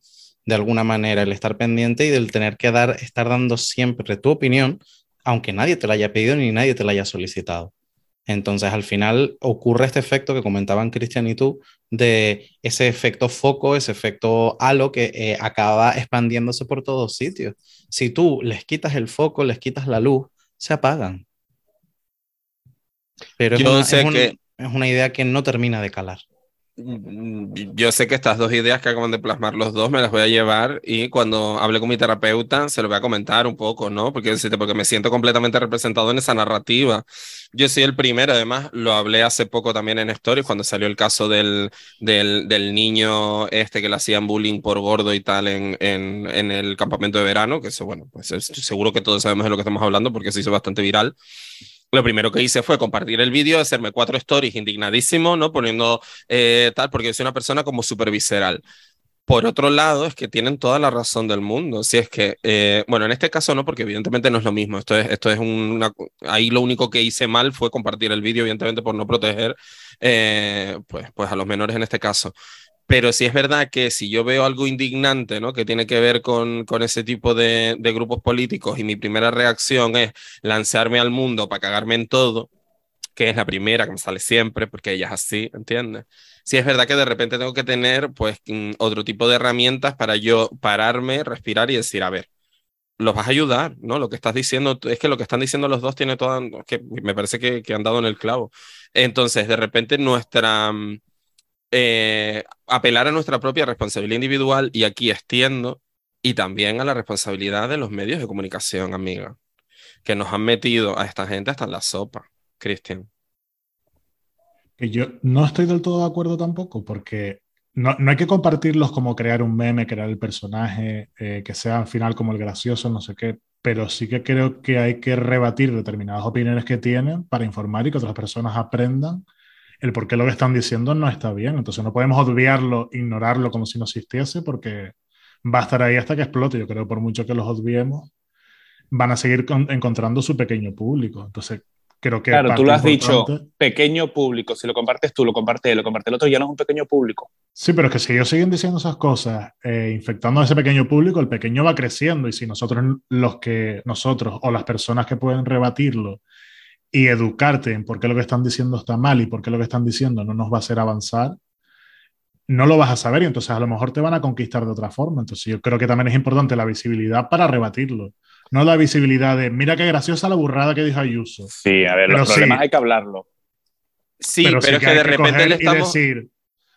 Speaker 3: de alguna manera, el estar pendiente y del tener que dar, estar dando siempre tu opinión, aunque nadie te la haya pedido ni nadie te la haya solicitado. Entonces, al final ocurre este efecto que comentaban Cristian y tú, de ese efecto foco, ese efecto halo que eh, acaba expandiéndose por todos sitios. Si tú les quitas el foco, les quitas la luz, se apagan. Pero es, una,
Speaker 2: sé
Speaker 3: es un-
Speaker 2: que-
Speaker 3: es una idea que no termina de calar.
Speaker 2: Yo sé que estas dos ideas que acaban de plasmar los dos me las voy a llevar y cuando hable con mi terapeuta se lo voy a comentar un poco, ¿no? Porque, porque me siento completamente representado en esa narrativa. Yo soy el primero, además lo hablé hace poco también en Stories cuando salió el caso del, del, del niño este que le hacían bullying por gordo y tal en, en, en el campamento de verano, que eso, bueno, pues es- seguro que todos sabemos de lo que estamos hablando porque se hizo bastante viral. Lo primero que hice fue compartir el vídeo, hacerme cuatro stories indignadísimo, ¿no? Poniendo eh, tal, porque soy una persona como súper visceral. Por otro lado, es que tienen toda la razón del mundo. Si es que, eh, bueno, en este caso no, porque evidentemente no es lo mismo. Esto es, esto es una. Ahí lo único que hice mal fue compartir el vídeo, evidentemente por no proteger eh, pues, pues a los menores en este caso. Pero sí es verdad que si yo veo algo indignante, ¿no? Que tiene que ver con, con ese tipo de, de grupos políticos y mi primera reacción es lanzarme al mundo para cagarme en todo, que es la primera que me sale siempre, porque ella es así, ¿entiendes? Sí es verdad que de repente tengo que tener pues mm, otro tipo de herramientas para yo pararme, respirar y decir, a ver, los vas a ayudar, ¿no? Lo que estás diciendo, es que lo que están diciendo los dos tiene toda, que me parece que, que han dado en el clavo. Entonces, de repente nuestra... eh, apelar a nuestra propia responsabilidad individual y aquí extiendo y también a la responsabilidad de los medios de comunicación, amiga, que nos han metido a esta gente hasta en la sopa, Cristian.
Speaker 1: Que yo no estoy del todo de acuerdo tampoco, porque no, no hay que compartirlos como crear un meme, crear el personaje, eh, que sea al final como el gracioso, no sé qué, pero sí que creo que hay que rebatir determinadas opiniones que tienen para informar y que otras personas aprendan el por qué lo que están diciendo no está bien. Entonces no podemos obviarlo, ignorarlo como si no existiese, porque va a estar ahí hasta que explote. Yo creo que por mucho que los obviemos, van a seguir con- encontrando su pequeño público. Entonces creo que...
Speaker 4: Claro, tú lo has dicho, pequeño público. Si lo compartes tú, lo comparte él, lo comparte el otro, ya no es un pequeño público.
Speaker 1: Sí, pero es que si ellos siguen diciendo esas cosas, eh, infectando a ese pequeño público, el pequeño va creciendo y si nosotros, los que, nosotros o las personas que pueden rebatirlo y educarte en por qué lo que están diciendo está mal y por qué lo que están diciendo no nos va a hacer avanzar, no lo vas a saber y entonces a lo mejor te van a conquistar de otra forma. Entonces yo creo que también es importante la visibilidad para rebatirlo, no la visibilidad de, mira qué graciosa la burrada que dijo Ayuso.
Speaker 4: Sí, a ver,
Speaker 1: Pero
Speaker 4: los
Speaker 1: sí.
Speaker 4: problemas hay que hablarlo.
Speaker 2: Sí, pero,
Speaker 1: sí
Speaker 2: es que, de repente
Speaker 1: coger
Speaker 2: le
Speaker 1: y
Speaker 2: estamos...
Speaker 1: decir,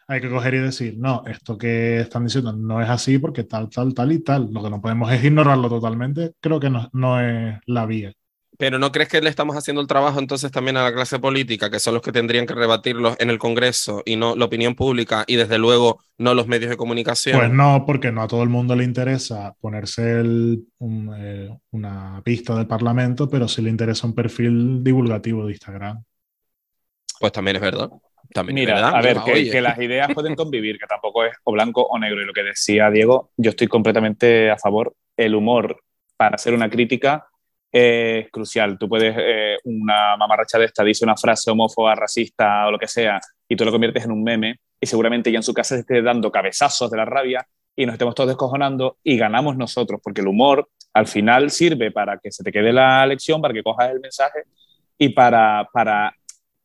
Speaker 1: hay que coger y decir, no, esto que están diciendo no es así porque tal, tal, tal y tal. Lo que no podemos es ignorarlo totalmente. Creo que no, no es la vía.
Speaker 2: Pero ¿no crees que le estamos haciendo el trabajo entonces también a la clase política, que son los que tendrían que rebatirlos en el Congreso y no la opinión pública y desde luego no los medios de comunicación?
Speaker 1: Pues no, porque no a todo el mundo le interesa ponerse el- un, eh, una pista del Parlamento, pero sí le interesa un perfil divulgativo de Instagram.
Speaker 2: Pues también es verdad. También
Speaker 4: Mira,
Speaker 2: verdad,
Speaker 4: a ver, que,
Speaker 2: oye.
Speaker 4: que las ideas pueden convivir, que tampoco es o blanco o negro. Y lo que decía Diego, yo estoy completamente a favor. El humor para hacer una crítica es crucial. Tú puedes, eh, una mamarracha de esta dice una frase homófoba, racista o lo que sea, y tú lo conviertes en un meme, y seguramente ya en su casa esté dando cabezazos de la rabia y nos estemos todos descojonando y ganamos nosotros, porque el humor al final sirve para que se te quede la lección, para que cojas el mensaje y para, para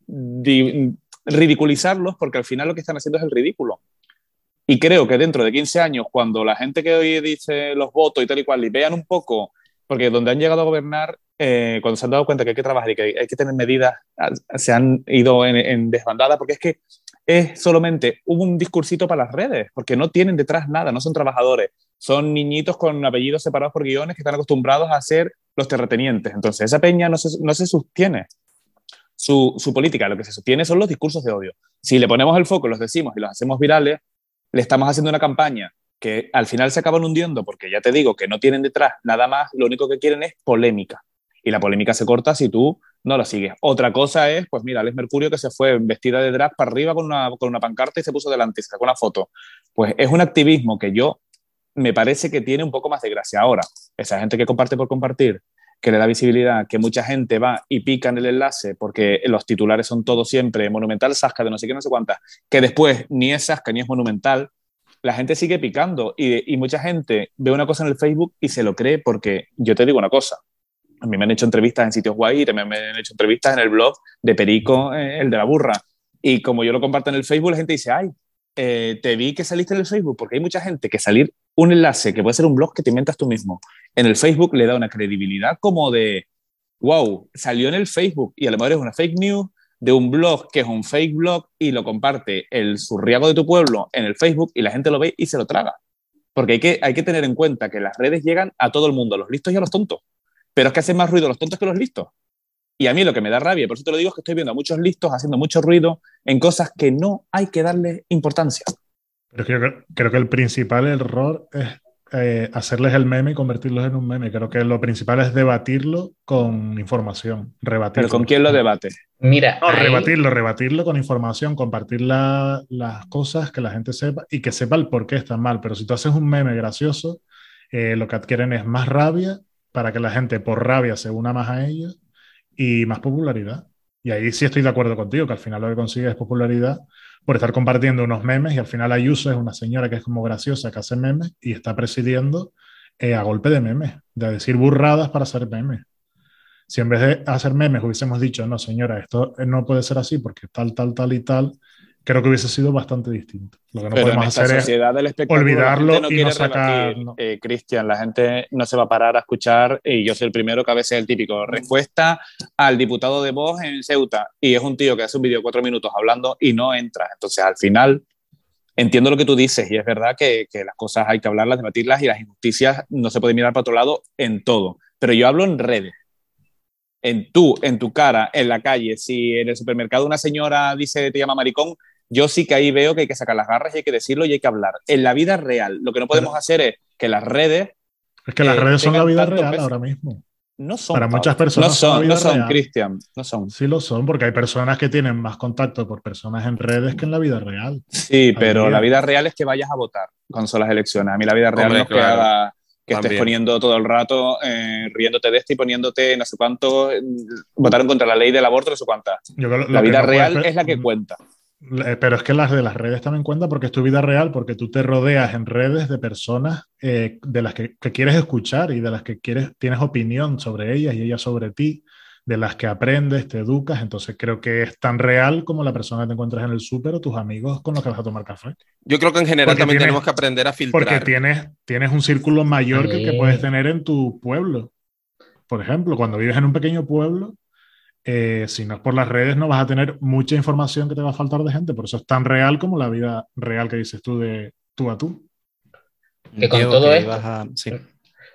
Speaker 4: di- ridiculizarlos, porque al final lo que están haciendo es el ridículo. Y creo que dentro de 15 años, cuando la gente que hoy dice los votos y tal y cual, y vean un poco, porque donde han llegado a gobernar, eh, cuando se han dado cuenta que hay que trabajar y que hay que tener medidas, ah, se han ido en, en desbandada, porque es que es solamente un discursito para las redes, porque no tienen detrás nada, no son trabajadores, son niñitos con apellidos separados por guiones que están acostumbrados a ser los terratenientes. Entonces, esa peña no se, no se sostiene su, su política, lo que se sostiene son los discursos de odio. Si le ponemos el foco, los decimos y los hacemos virales, le estamos haciendo una campaña al final se acaban hundiendo porque ya te digo que no tienen detrás nada más, lo único que quieren es polémica. Y la polémica se corta si tú no la sigues. Otra cosa es, pues mira, Alex Mercurio que se fue vestida de drag para arriba con una, con una pancarta y se puso delante y se sacó una foto. Pues es un activismo que yo me parece que tiene un poco más de gracia. Ahora, esa gente que comparte por compartir, que le da visibilidad, que mucha gente va y pica en el enlace porque los titulares son todos siempre monumental, Sasca de no sé qué, no sé cuántas, que después ni es Sasca ni es monumental, la gente sigue picando y, y mucha gente ve una cosa en el Facebook y se lo cree porque yo te digo una cosa, A mí me han hecho entrevistas en sitios guay, también me han hecho entrevistas en el blog de Perico, eh, el de la burra. Y como yo lo comparto en el Facebook, la gente dice, ay, eh, te vi que saliste en el Facebook, porque hay mucha gente que salir un enlace, que puede ser un blog que te inventas tú mismo, en el Facebook le da una credibilidad como de, wow, salió en el Facebook y a lo mejor es una fake news de un blog que es un fake blog y lo comparte el surriago de tu pueblo en el Facebook y la gente lo ve y se lo traga. Porque hay que, hay que tener en cuenta que las redes llegan a todo el mundo, a los listos y a los tontos. Pero es que hacen más ruido los tontos que los listos. Y a mí lo que me da rabia, por eso te lo digo, es que estoy viendo a muchos listos haciendo mucho ruido en cosas que no hay que darle importancia.
Speaker 1: Pero creo, creo que el principal error es eh, hacerles el meme y convertirlos en un meme. Creo que lo principal es debatirlo con información, rebatirlo.
Speaker 4: ¿Pero con quién lo debate?
Speaker 5: Mira,
Speaker 1: No,
Speaker 5: ahí-
Speaker 1: rebatirlo, rebatirlo con información, compartir la- las cosas, que la gente sepa y que sepa el por qué están mal. Pero si tú haces un meme gracioso, eh, lo que adquieren es más rabia para que la gente por rabia se una más a ellos y más popularidad. Y ahí sí estoy de acuerdo contigo, que al final lo que consigue es popularidad por estar compartiendo unos memes y al final Ayuso es una señora que es como graciosa, que hace memes y está presidiendo eh, a golpe de memes, de decir burradas para hacer memes. Si en vez de hacer memes hubiésemos dicho, no señora, esto no puede ser así porque tal, tal, tal y tal, creo que hubiese sido bastante distinto. Lo que no
Speaker 4: Pero
Speaker 1: podemos hacer es olvidarlo
Speaker 4: no
Speaker 1: y no sacar- no.
Speaker 4: eh, Cristian, la gente no se va a parar a escuchar y yo soy el primero que a veces es el típico respuesta al diputado de Vox en Ceuta y es un tío que hace un vídeo de cuatro minutos hablando y no entra. Entonces, al final, entiendo lo que tú dices y es verdad que, que las cosas hay que hablarlas, debatirlas y las injusticias no se puede mirar para otro lado en todo. Pero yo hablo en redes. En tú, en tu cara, en la calle, si en el supermercado una señora dice te llama maricón, yo sí que ahí veo que hay que sacar las garras y hay que decirlo y hay que hablar. En la vida real, lo que no podemos hacer es que las redes
Speaker 1: Es que las
Speaker 4: eh,
Speaker 1: redes son la vida real
Speaker 4: peso.
Speaker 1: ahora mismo.
Speaker 4: no son.
Speaker 1: Para
Speaker 4: Pablo.
Speaker 1: muchas personas
Speaker 4: no
Speaker 1: son
Speaker 4: no son. Cristian, no son.
Speaker 1: Sí lo son, porque hay personas que tienen más contacto por personas en redes que en la vida real.
Speaker 4: Sí, pero la vida real es que vayas a votar cuando son las elecciones. A mí la vida real
Speaker 2: Hombre,
Speaker 4: no es que, haga- que estés poniendo todo el rato eh, riéndote de este y poniéndote no sé cuánto. eh, votaron contra la ley del aborto, no sé cuántas.
Speaker 1: Yo creo- lo
Speaker 4: La vida real es la que cuenta.
Speaker 1: Eh, Pero es que las de las redes también cuenta porque es tu vida real, porque tú te rodeas en redes de personas eh, de las que, que quieres escuchar y de las que quieres, tienes opinión sobre ellas y ellas sobre ti, de las que aprendes, te educas. Entonces creo que es tan real como la persona que te encuentras en el súper o tus amigos con los que vas a tomar café.
Speaker 2: Yo creo que en general
Speaker 1: Porque
Speaker 2: también
Speaker 1: tienes-
Speaker 2: tenemos que aprender a filtrar.
Speaker 1: Porque tienes, tienes un círculo mayor que el que
Speaker 5: Sí.
Speaker 1: puedes tener en tu pueblo. Por ejemplo, cuando vives en un pequeño pueblo, eh, si no es por las redes, no vas a tener mucha información que te va a faltar de gente. Por eso es tan real como la vida real que dices tú de tú a tú.
Speaker 5: Que con
Speaker 3: Diego,
Speaker 5: todo
Speaker 3: que
Speaker 5: esto-
Speaker 3: ibas a- sí.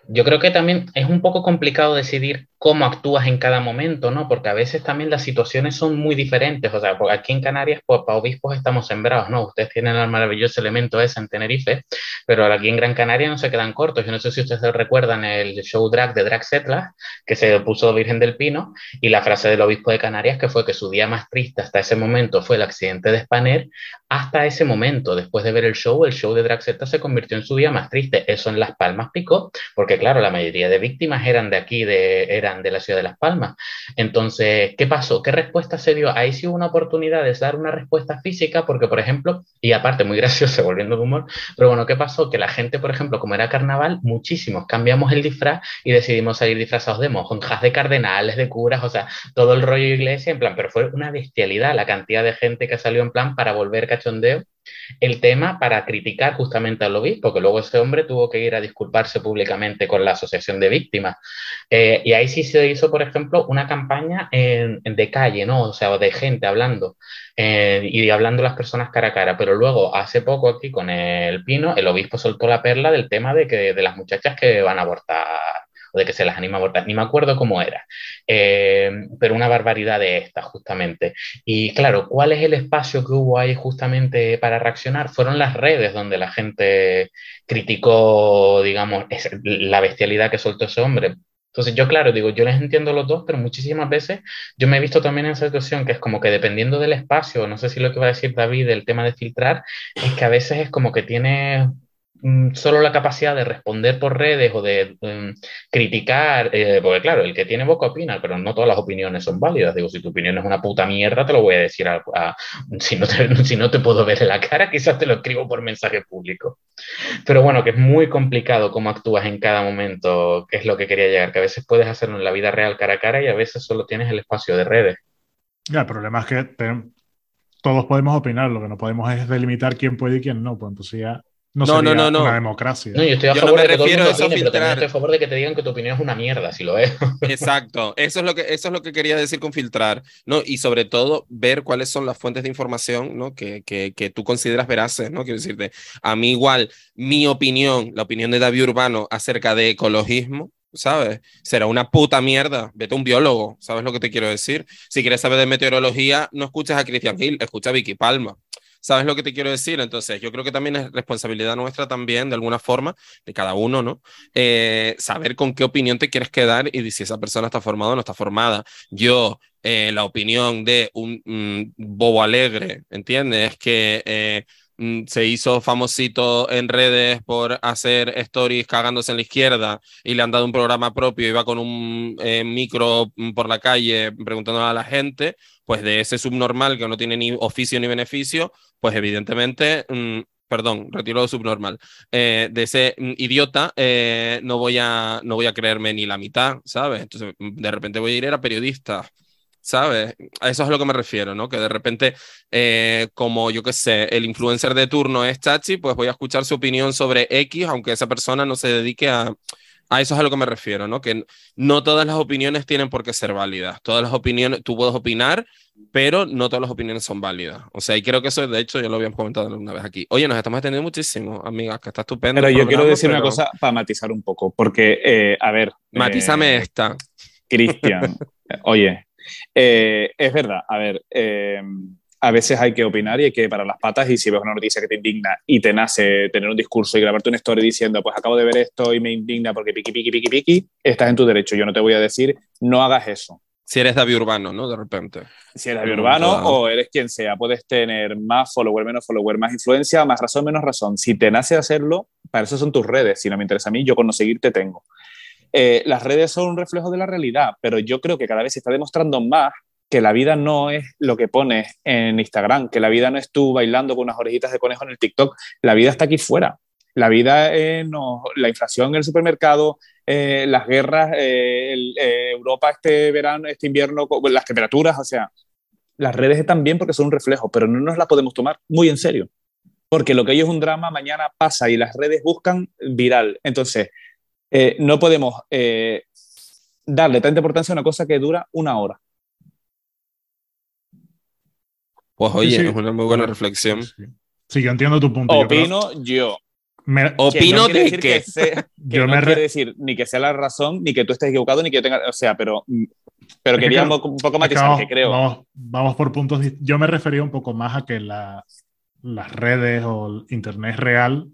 Speaker 5: Yo creo que también es un poco complicado decidir cómo actúas en cada momento, ¿no? Porque a veces también las situaciones son muy diferentes. O sea, porque aquí en Canarias, pues para obispos estamos sembrados, ¿no? Ustedes tienen el maravilloso elemento ese en Tenerife, pero aquí en Gran Canaria no se quedan cortos. Yo no sé si ustedes recuerdan el show drag de Drag Setlas, que se puso Virgen del Pino, y la frase del obispo de Canarias que fue que su día más triste hasta ese momento fue el accidente de Spanair. Hasta ese momento, después de ver el show, el show de Drag Setlas se convirtió en su día más triste. Eso en Las Palmas picó, porque claro, la mayoría de víctimas eran de aquí, de, eran de la ciudad de Las Palmas. Entonces, ¿qué pasó? ¿Qué respuesta se dio? Ahí sí hubo una oportunidad de dar una respuesta física, porque, por ejemplo, y aparte, muy gracioso, volviendo de humor, pero bueno, ¿qué pasó? Que la gente, por ejemplo, como era carnaval, muchísimos cambiamos el disfraz y decidimos salir disfrazados de monjas, de cardenales, de curas, o sea, todo el rollo iglesia, en plan, pero fue una bestialidad la cantidad de gente que salió en plan para volver cachondeo el tema para criticar justamente al obispo, que luego ese hombre tuvo que ir a disculparse públicamente con la Asociación de Víctimas. Eh, y ahí sí se hizo, por ejemplo, una campaña en- de calle, ¿no? O sea, de gente hablando eh, y hablando las personas cara a cara. Pero luego, hace poco aquí con el Pino, el obispo soltó la perla del tema de, que, de las muchachas que van a abortar de que se las anima a abortar, ni me acuerdo cómo era, Eh, pero una barbaridad de esta justamente. Y claro, ¿cuál es el espacio que hubo ahí justamente para reaccionar? Fueron las redes donde la gente criticó, digamos, la bestialidad que soltó ese hombre. Entonces yo, claro, digo, yo les entiendo los dos, pero muchísimas veces yo me he visto también en esa situación que es como que dependiendo del espacio, no sé si lo que va a decir David del tema de filtrar, es que a veces es como que tiene mm, solo la capacidad de responder por redes o de mm, criticar, eh, porque claro, el que tiene boca opina, pero no todas las opiniones son válidas. Digo, si tu opinión es una puta mierda, te lo voy a decir a, a- si, no te, si no te puedo ver en la cara, quizás te lo escribo por mensaje público. Pero bueno, que es muy complicado cómo actúas en cada momento, que es lo que quería llegar, que a veces puedes hacerlo en la vida real cara a cara y a veces solo tienes el espacio de redes.
Speaker 1: Ya, el problema es que te- todos podemos opinar, lo que no podemos es delimitar quién puede y quién no, pues entonces ya no,
Speaker 2: No, no,
Speaker 1: sería
Speaker 2: no, no.
Speaker 1: una democracia.
Speaker 5: No, yo estoy a
Speaker 2: Yo no
Speaker 5: favor
Speaker 2: me
Speaker 5: de que todo el
Speaker 2: refiero
Speaker 5: mundo
Speaker 2: a eso,
Speaker 5: opine, pero
Speaker 2: filtrar.
Speaker 5: estoy a favor de que te digan que tu opinión es una mierda, si lo es.
Speaker 2: Exacto, eso es lo que eso es lo que quería decir con filtrar, ¿no? Y sobre todo ver cuáles son las fuentes de información, ¿no? Que, que, que tú consideras veraces, ¿no? Quiero decirte, a mí igual mi opinión, la opinión de David Urbano acerca de ecologismo, ¿sabes? Será una puta mierda. Vete a un biólogo, ¿sabes lo que te quiero decir? Si quieres saber de meteorología, no escuches a Christian Hill, escucha a Vicky Palma. ¿Sabes lo que te quiero decir? Entonces, yo creo que también es responsabilidad nuestra también, de alguna forma, de cada uno, ¿no? Eh, saber con qué opinión te quieres quedar y si esa persona está formada o no está formada. Yo, eh, la opinión de un mm, bobo alegre, ¿entiendes? Que eh, se hizo famosito en redes por hacer stories cagándose en la izquierda y le han dado un programa propio va con un eh, micro mm, por la calle preguntando a la gente, pues de ese subnormal que no tiene ni oficio ni beneficio, pues evidentemente, mm, perdón, retiro subnormal, eh, de ese mm, idiota eh, no, voy a, no voy a creerme ni la mitad, ¿sabes? Entonces, mm, de repente voy a ir a periodista. ¿Sabes? A eso es a lo que me refiero, ¿no? Que de repente, eh, como yo qué sé, el influencer de turno es Chachi, pues voy a escuchar su opinión sobre X, aunque esa persona no se dedique a, a eso es a lo que me refiero, ¿no? Que no todas las opiniones tienen por qué ser válidas. Todas las opiniones, tú puedes opinar, pero no todas las opiniones son válidas. O sea, y creo que eso, de hecho, ya lo habíamos comentado alguna vez aquí. Oye, nos estamos extendiendo muchísimo, amigas, que está estupendo.
Speaker 4: Pero yo quiero decir una
Speaker 2: pero
Speaker 4: cosa para matizar un poco, porque, eh, a ver.
Speaker 2: Matízame
Speaker 4: eh,
Speaker 2: esta.
Speaker 4: Cristian, oye, eh, es verdad, a ver, eh, a veces hay que opinar y hay que parar las patas y si ves una noticia que te indigna y te nace tener un discurso y grabarte una story diciendo, pues acabo de ver esto y me indigna porque piqui, piqui, piqui, piqui, estás en tu derecho. Yo no te voy a decir, no hagas eso.
Speaker 2: Si eres David Urbano, ¿no? De repente.
Speaker 4: Si eres
Speaker 2: Mm,
Speaker 4: urbano o eres quien sea, puedes tener más follower, menos follower, más influencia, más razón, menos razón. Si te nace hacerlo, para eso son tus redes. Si no me interesa a mí, yo con no seguirte tengo. Eh, las redes son un reflejo de la realidad, pero yo creo que cada vez se está demostrando más que la vida no es lo que pones en Instagram, que la vida no es tú bailando con unas orejitas de conejo en el TikTok, la vida está aquí fuera. La vida no, la inflación en el supermercado, eh, las guerras, eh, el- eh, Europa este verano, este invierno, las temperaturas, o sea, las redes están bien porque son un reflejo, pero no nos las podemos tomar muy en serio. Porque lo que hoy es un drama, mañana pasa y las redes buscan viral. Entonces, eh, no podemos eh, darle tanta importancia a una cosa que dura una hora.
Speaker 2: Pues oye,
Speaker 1: Sí, sí.
Speaker 2: es una muy buena reflexión.
Speaker 1: Sí. Yo entiendo tu punto.
Speaker 4: Opino yo.
Speaker 1: me-
Speaker 2: Opino
Speaker 4: que no quiere
Speaker 2: de
Speaker 4: decir
Speaker 2: que-
Speaker 4: que, sea- que
Speaker 1: yo
Speaker 4: no
Speaker 1: me re-
Speaker 4: quiere decir ni que sea la razón, ni que tú estés equivocado, ni que yo tenga. O sea, pero, pero
Speaker 1: Es que
Speaker 4: quería un poco
Speaker 1: Es que
Speaker 4: matizar,
Speaker 1: vamos,
Speaker 4: que creo.
Speaker 1: Vamos, vamos por puntos. Yo me refería un poco más a que la- las redes o el Internet real,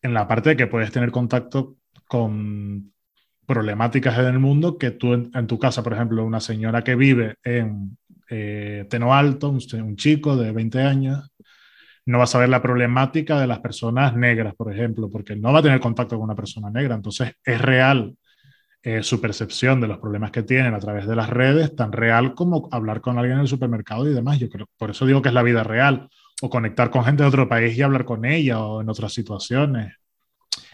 Speaker 1: en la parte de que puedes tener contacto con problemáticas en el mundo que tú en, tu casa, por ejemplo, una señora que vive en eh, Teno Alto, un, un chico de 20 años, no va a saber la problemática de las personas negras, por ejemplo, porque no va a tener contacto con una persona negra. Entonces, es real eh, su percepción de los problemas que tienen a través de las redes, tan real como hablar con alguien en el supermercado y demás. Yo creo, por eso digo que es la vida real, o conectar con gente de otro país y hablar con ella, o en otras situaciones.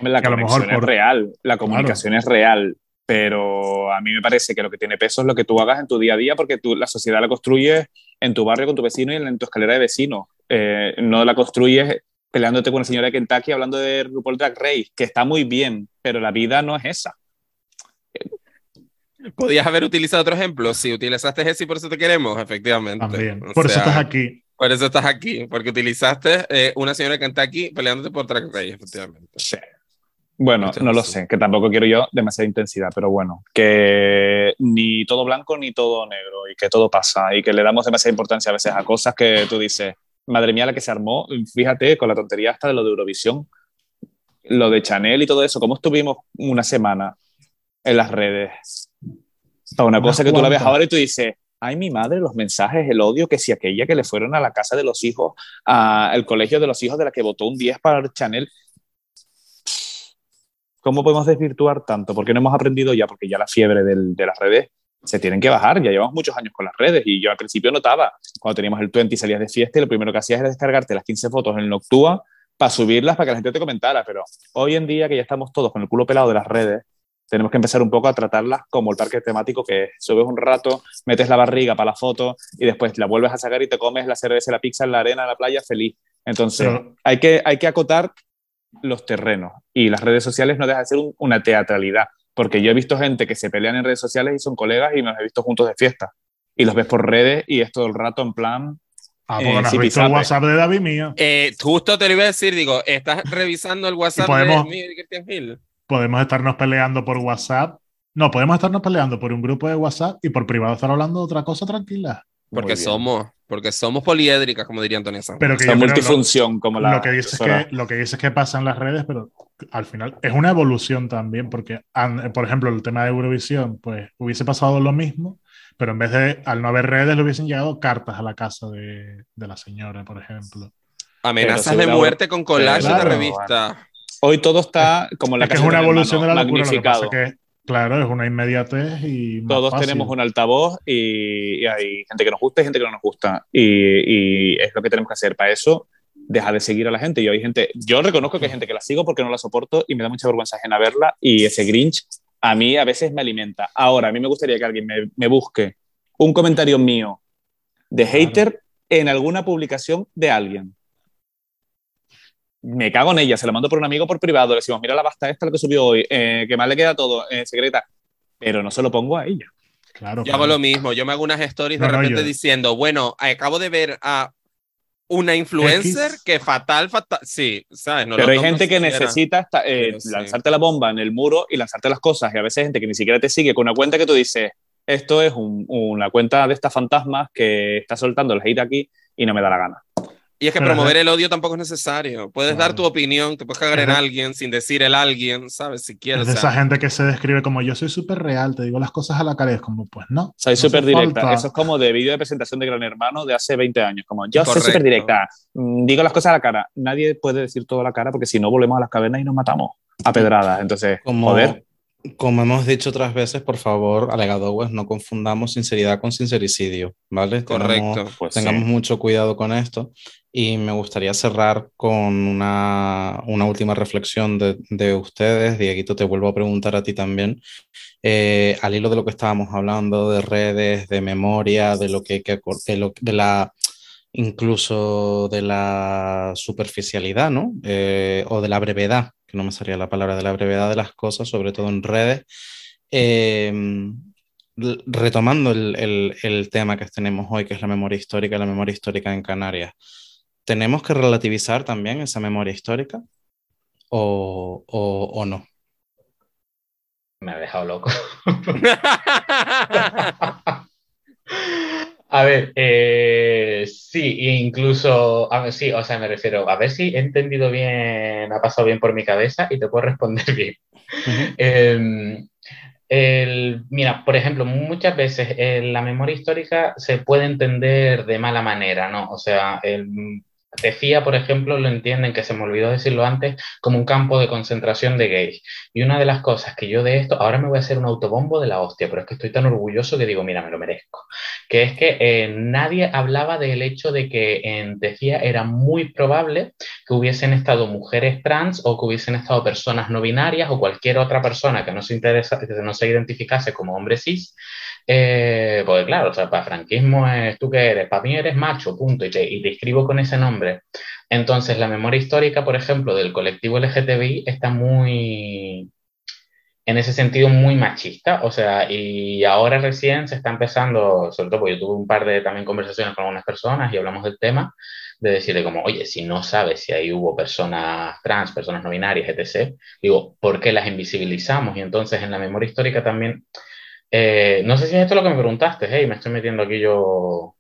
Speaker 4: La
Speaker 1: que a lo
Speaker 4: conexión
Speaker 1: mejor por-
Speaker 4: es real, la comunicación es real, pero a mí me parece que lo que tiene peso es lo que tú hagas en tu día a día, porque tú, la sociedad la construyes en tu barrio con tu vecino y en tu escalera de vecinos. Eh, no la construyes peleándote con una señora de Kentucky hablando de RuPaul Drag Race, que está muy bien, pero la vida no es esa.
Speaker 2: Podías haber utilizado otro ejemplo. Si utilizaste ese y por eso te queremos, efectivamente.
Speaker 1: También.
Speaker 2: O
Speaker 1: Por eso estás aquí.
Speaker 2: Por eso estás aquí, porque utilizaste eh, una señora que está aquí peleándote por Drag Race, efectivamente.
Speaker 4: Sí. Bueno,
Speaker 2: Muchas
Speaker 4: no lo sé, que tampoco quiero yo demasiada intensidad, pero bueno, que ni todo blanco ni todo negro y que todo pasa y que le damos demasiada importancia a veces a cosas que tú dices, madre mía la que se armó, fíjate con la tontería hasta de lo de Eurovisión, lo de Chanel y todo eso, cómo estuvimos una semana en las redes para una cosa que tú la ves ahora y tú dices, ay mi madre, los mensajes, el odio, que si aquella que le fueron a la casa de los hijos, al colegio de los hijos de la que votó un 10 para Chanel, ¿Cómo podemos desvirtuar tanto? Porque no hemos aprendido ya, porque ya la fiebre del, de las redes se tienen que bajar. Ya llevamos muchos años con las redes y yo al principio notaba, cuando teníamos el 20 y salías de fiesta, y lo primero que hacías era descargarte las 15 fotos en Noctua para subirlas para que la gente te comentara. Pero hoy en día que ya estamos todos con el culo pelado de las redes, tenemos que empezar un poco a tratarlas como el parque temático que es. Subes un rato, metes la barriga para la foto y después la vuelves a sacar y te comes la cerveza, la pizza la arena, en la playa, feliz. Entonces,
Speaker 1: Pero-
Speaker 4: hay, que, hay que acotar los terrenos y las redes sociales no dejan de ser un- una teatralidad, porque yo he visto gente que se pelean en redes sociales y son colegas y me los he visto juntos de fiesta. Y los ves por redes y es todo el rato en plan,
Speaker 1: Ah,
Speaker 4: Eh,
Speaker 1: porque no has
Speaker 4: sí,
Speaker 1: visto el. WhatsApp de David mío.
Speaker 2: Eh, justo te lo iba a decir, digo, estás revisando el WhatsApp
Speaker 1: podemos-
Speaker 2: de mí y Cristian Hill.
Speaker 1: Podemos estarnos peleando por WhatsApp. No, podemos estarnos peleando por un grupo de WhatsApp y por privado estar hablando de otra cosa tranquila.
Speaker 2: Porque somos, porque somos poliédricas, como diría Antonio Sanz.
Speaker 1: Pero que yo creo lo-
Speaker 4: multifunción como la
Speaker 1: lo que dices
Speaker 4: profesora.
Speaker 1: que lo que dices que pasa en las redes, pero al final es una evolución también, porque an- por ejemplo el tema de Eurovisión, pues hubiese pasado lo mismo, pero en vez de al no haber redes le hubiesen llegado cartas a la casa de, de la señora, por ejemplo.
Speaker 2: Amenazas de muerte con collage
Speaker 1: Claro.
Speaker 2: de revista.
Speaker 4: Hoy todo está como la
Speaker 1: es que es
Speaker 4: casa
Speaker 1: una evolución de
Speaker 4: hermano,
Speaker 1: la locura, lo que pasa
Speaker 4: magnificado.
Speaker 1: es que claro, es una inmediatez y más
Speaker 4: Todos
Speaker 1: fácil.
Speaker 4: tenemos un altavoz y, y hay gente que nos gusta y gente que no nos gusta. Y, y es lo que tenemos que hacer. Para eso, deja de seguir a la gente. Yo, hay gente, yo reconozco que hay gente que la sigo porque no la soporto y me da mucha vergüenza ajena verla. Y ese Grinch a mí a veces me alimenta. Ahora, a mí me gustaría que alguien me, me busque un comentario mío de hater en alguna publicación de alguien. Me cago en ella, se la mando por un amigo por privado, le decimos, mira la basta esta lo que subió hoy, eh, que más le queda todo, eh, secreta, pero no se lo pongo a ella.
Speaker 1: Claro,
Speaker 2: Yo hago
Speaker 1: claro.
Speaker 2: lo mismo, yo me hago unas stories de
Speaker 1: No, no,
Speaker 2: repente
Speaker 1: yo-
Speaker 2: diciendo, bueno, acabo de ver a una influencer
Speaker 1: X.
Speaker 2: que fatal, fatal. Sí, ¿sabes? No
Speaker 4: pero
Speaker 2: lo
Speaker 4: hay gente que
Speaker 2: siquiera.
Speaker 4: necesita eh,
Speaker 2: sí.
Speaker 4: lanzarte la bomba en el muro y lanzarte las cosas, y a veces hay gente que ni siquiera te sigue con una cuenta que tú dices, esto es un- una cuenta de estas fantasmas que está soltando el hate aquí y no me da la gana.
Speaker 2: Y es que
Speaker 1: Pero
Speaker 2: promover el odio tampoco es necesario. Puedes dar
Speaker 1: Claro.
Speaker 2: tu opinión, te puedes cagar en
Speaker 1: Ajá.
Speaker 2: alguien sin decir el alguien, ¿sabes? Si quieres.
Speaker 1: Es de
Speaker 2: o sea,
Speaker 1: esa gente que se describe como yo soy súper real, te digo las cosas a la cara y es como, pues no.
Speaker 4: Soy
Speaker 1: no
Speaker 4: súper directa.
Speaker 1: falta.
Speaker 4: Eso es como de vídeo de presentación de Gran Hermano de hace 20 años. Como yo soy
Speaker 2: Correcto.
Speaker 4: súper directa. Mm, Digo las cosas a la cara. Nadie puede decir todo a la cara porque si no volvemos a las cavernas y nos matamos a pedradas. Entonces,
Speaker 3: Como,
Speaker 4: joder.
Speaker 3: Como hemos dicho otras veces, por favor, alegadores, no confundamos sinceridad con sincericidio, ¿vale?
Speaker 2: Correcto.
Speaker 4: Pues
Speaker 3: tengamos
Speaker 4: sí.
Speaker 3: mucho cuidado con esto. Y me gustaría cerrar con una, una última reflexión de, de ustedes. Dieguito, te vuelvo a preguntar a ti también. Eh, al hilo de lo que estábamos hablando, de redes, de memoria, de lo que hay que de, lo- de la incluso de la superficialidad, ¿no? Eh, o de la brevedad, que no me salía la palabra, de la brevedad de las cosas, sobre todo en redes. Eh, retomando el, el- el tema que tenemos hoy, que es la memoria histórica, la memoria histórica en Canarias, ¿tenemos que relativizar también esa memoria histórica o, o- o no?
Speaker 5: Me ha dejado loco. A ver, eh, sí, incluso, a ver, sí, o sea, me refiero, a ver si he entendido bien, ha pasado bien por mi cabeza y te puedo responder bien. Eh, el- mira, por ejemplo, muchas veces eh, la memoria histórica se puede entender de mala manera, ¿no? O sea, el, Tefía, por ejemplo, lo entienden, que se me olvidó decirlo antes, como un campo de concentración de gays. Y una de las cosas que yo de esto, ahora me voy a hacer un autobombo de la hostia, pero es que estoy tan orgulloso que digo, mira, me lo merezco. Que es que eh, nadie hablaba del hecho de que en era muy probable que hubiesen estado mujeres trans o que hubiesen estado personas no binarias o cualquier otra persona que no que no se identificase como hombre cis. Eh, porque claro, o sea, para franquismo es tú que eres, para mí eres macho, punto, y te, y te escribo con ese nombre. Entonces, la memoria histórica, por ejemplo, del colectivo LGTBI está muy, en ese sentido, muy machista. O sea, y ahora recién se está empezando, sobre todo porque yo tuve un par de también conversaciones con algunas personas y hablamos del tema, de decirle como, oye, si no sabes si ahí hubo personas trans, personas no binarias, etc., digo, ¿por qué las invisibilizamos? Y entonces en la memoria histórica también, eh, no sé si es esto lo que me preguntaste, hey, me estoy metiendo aquí yo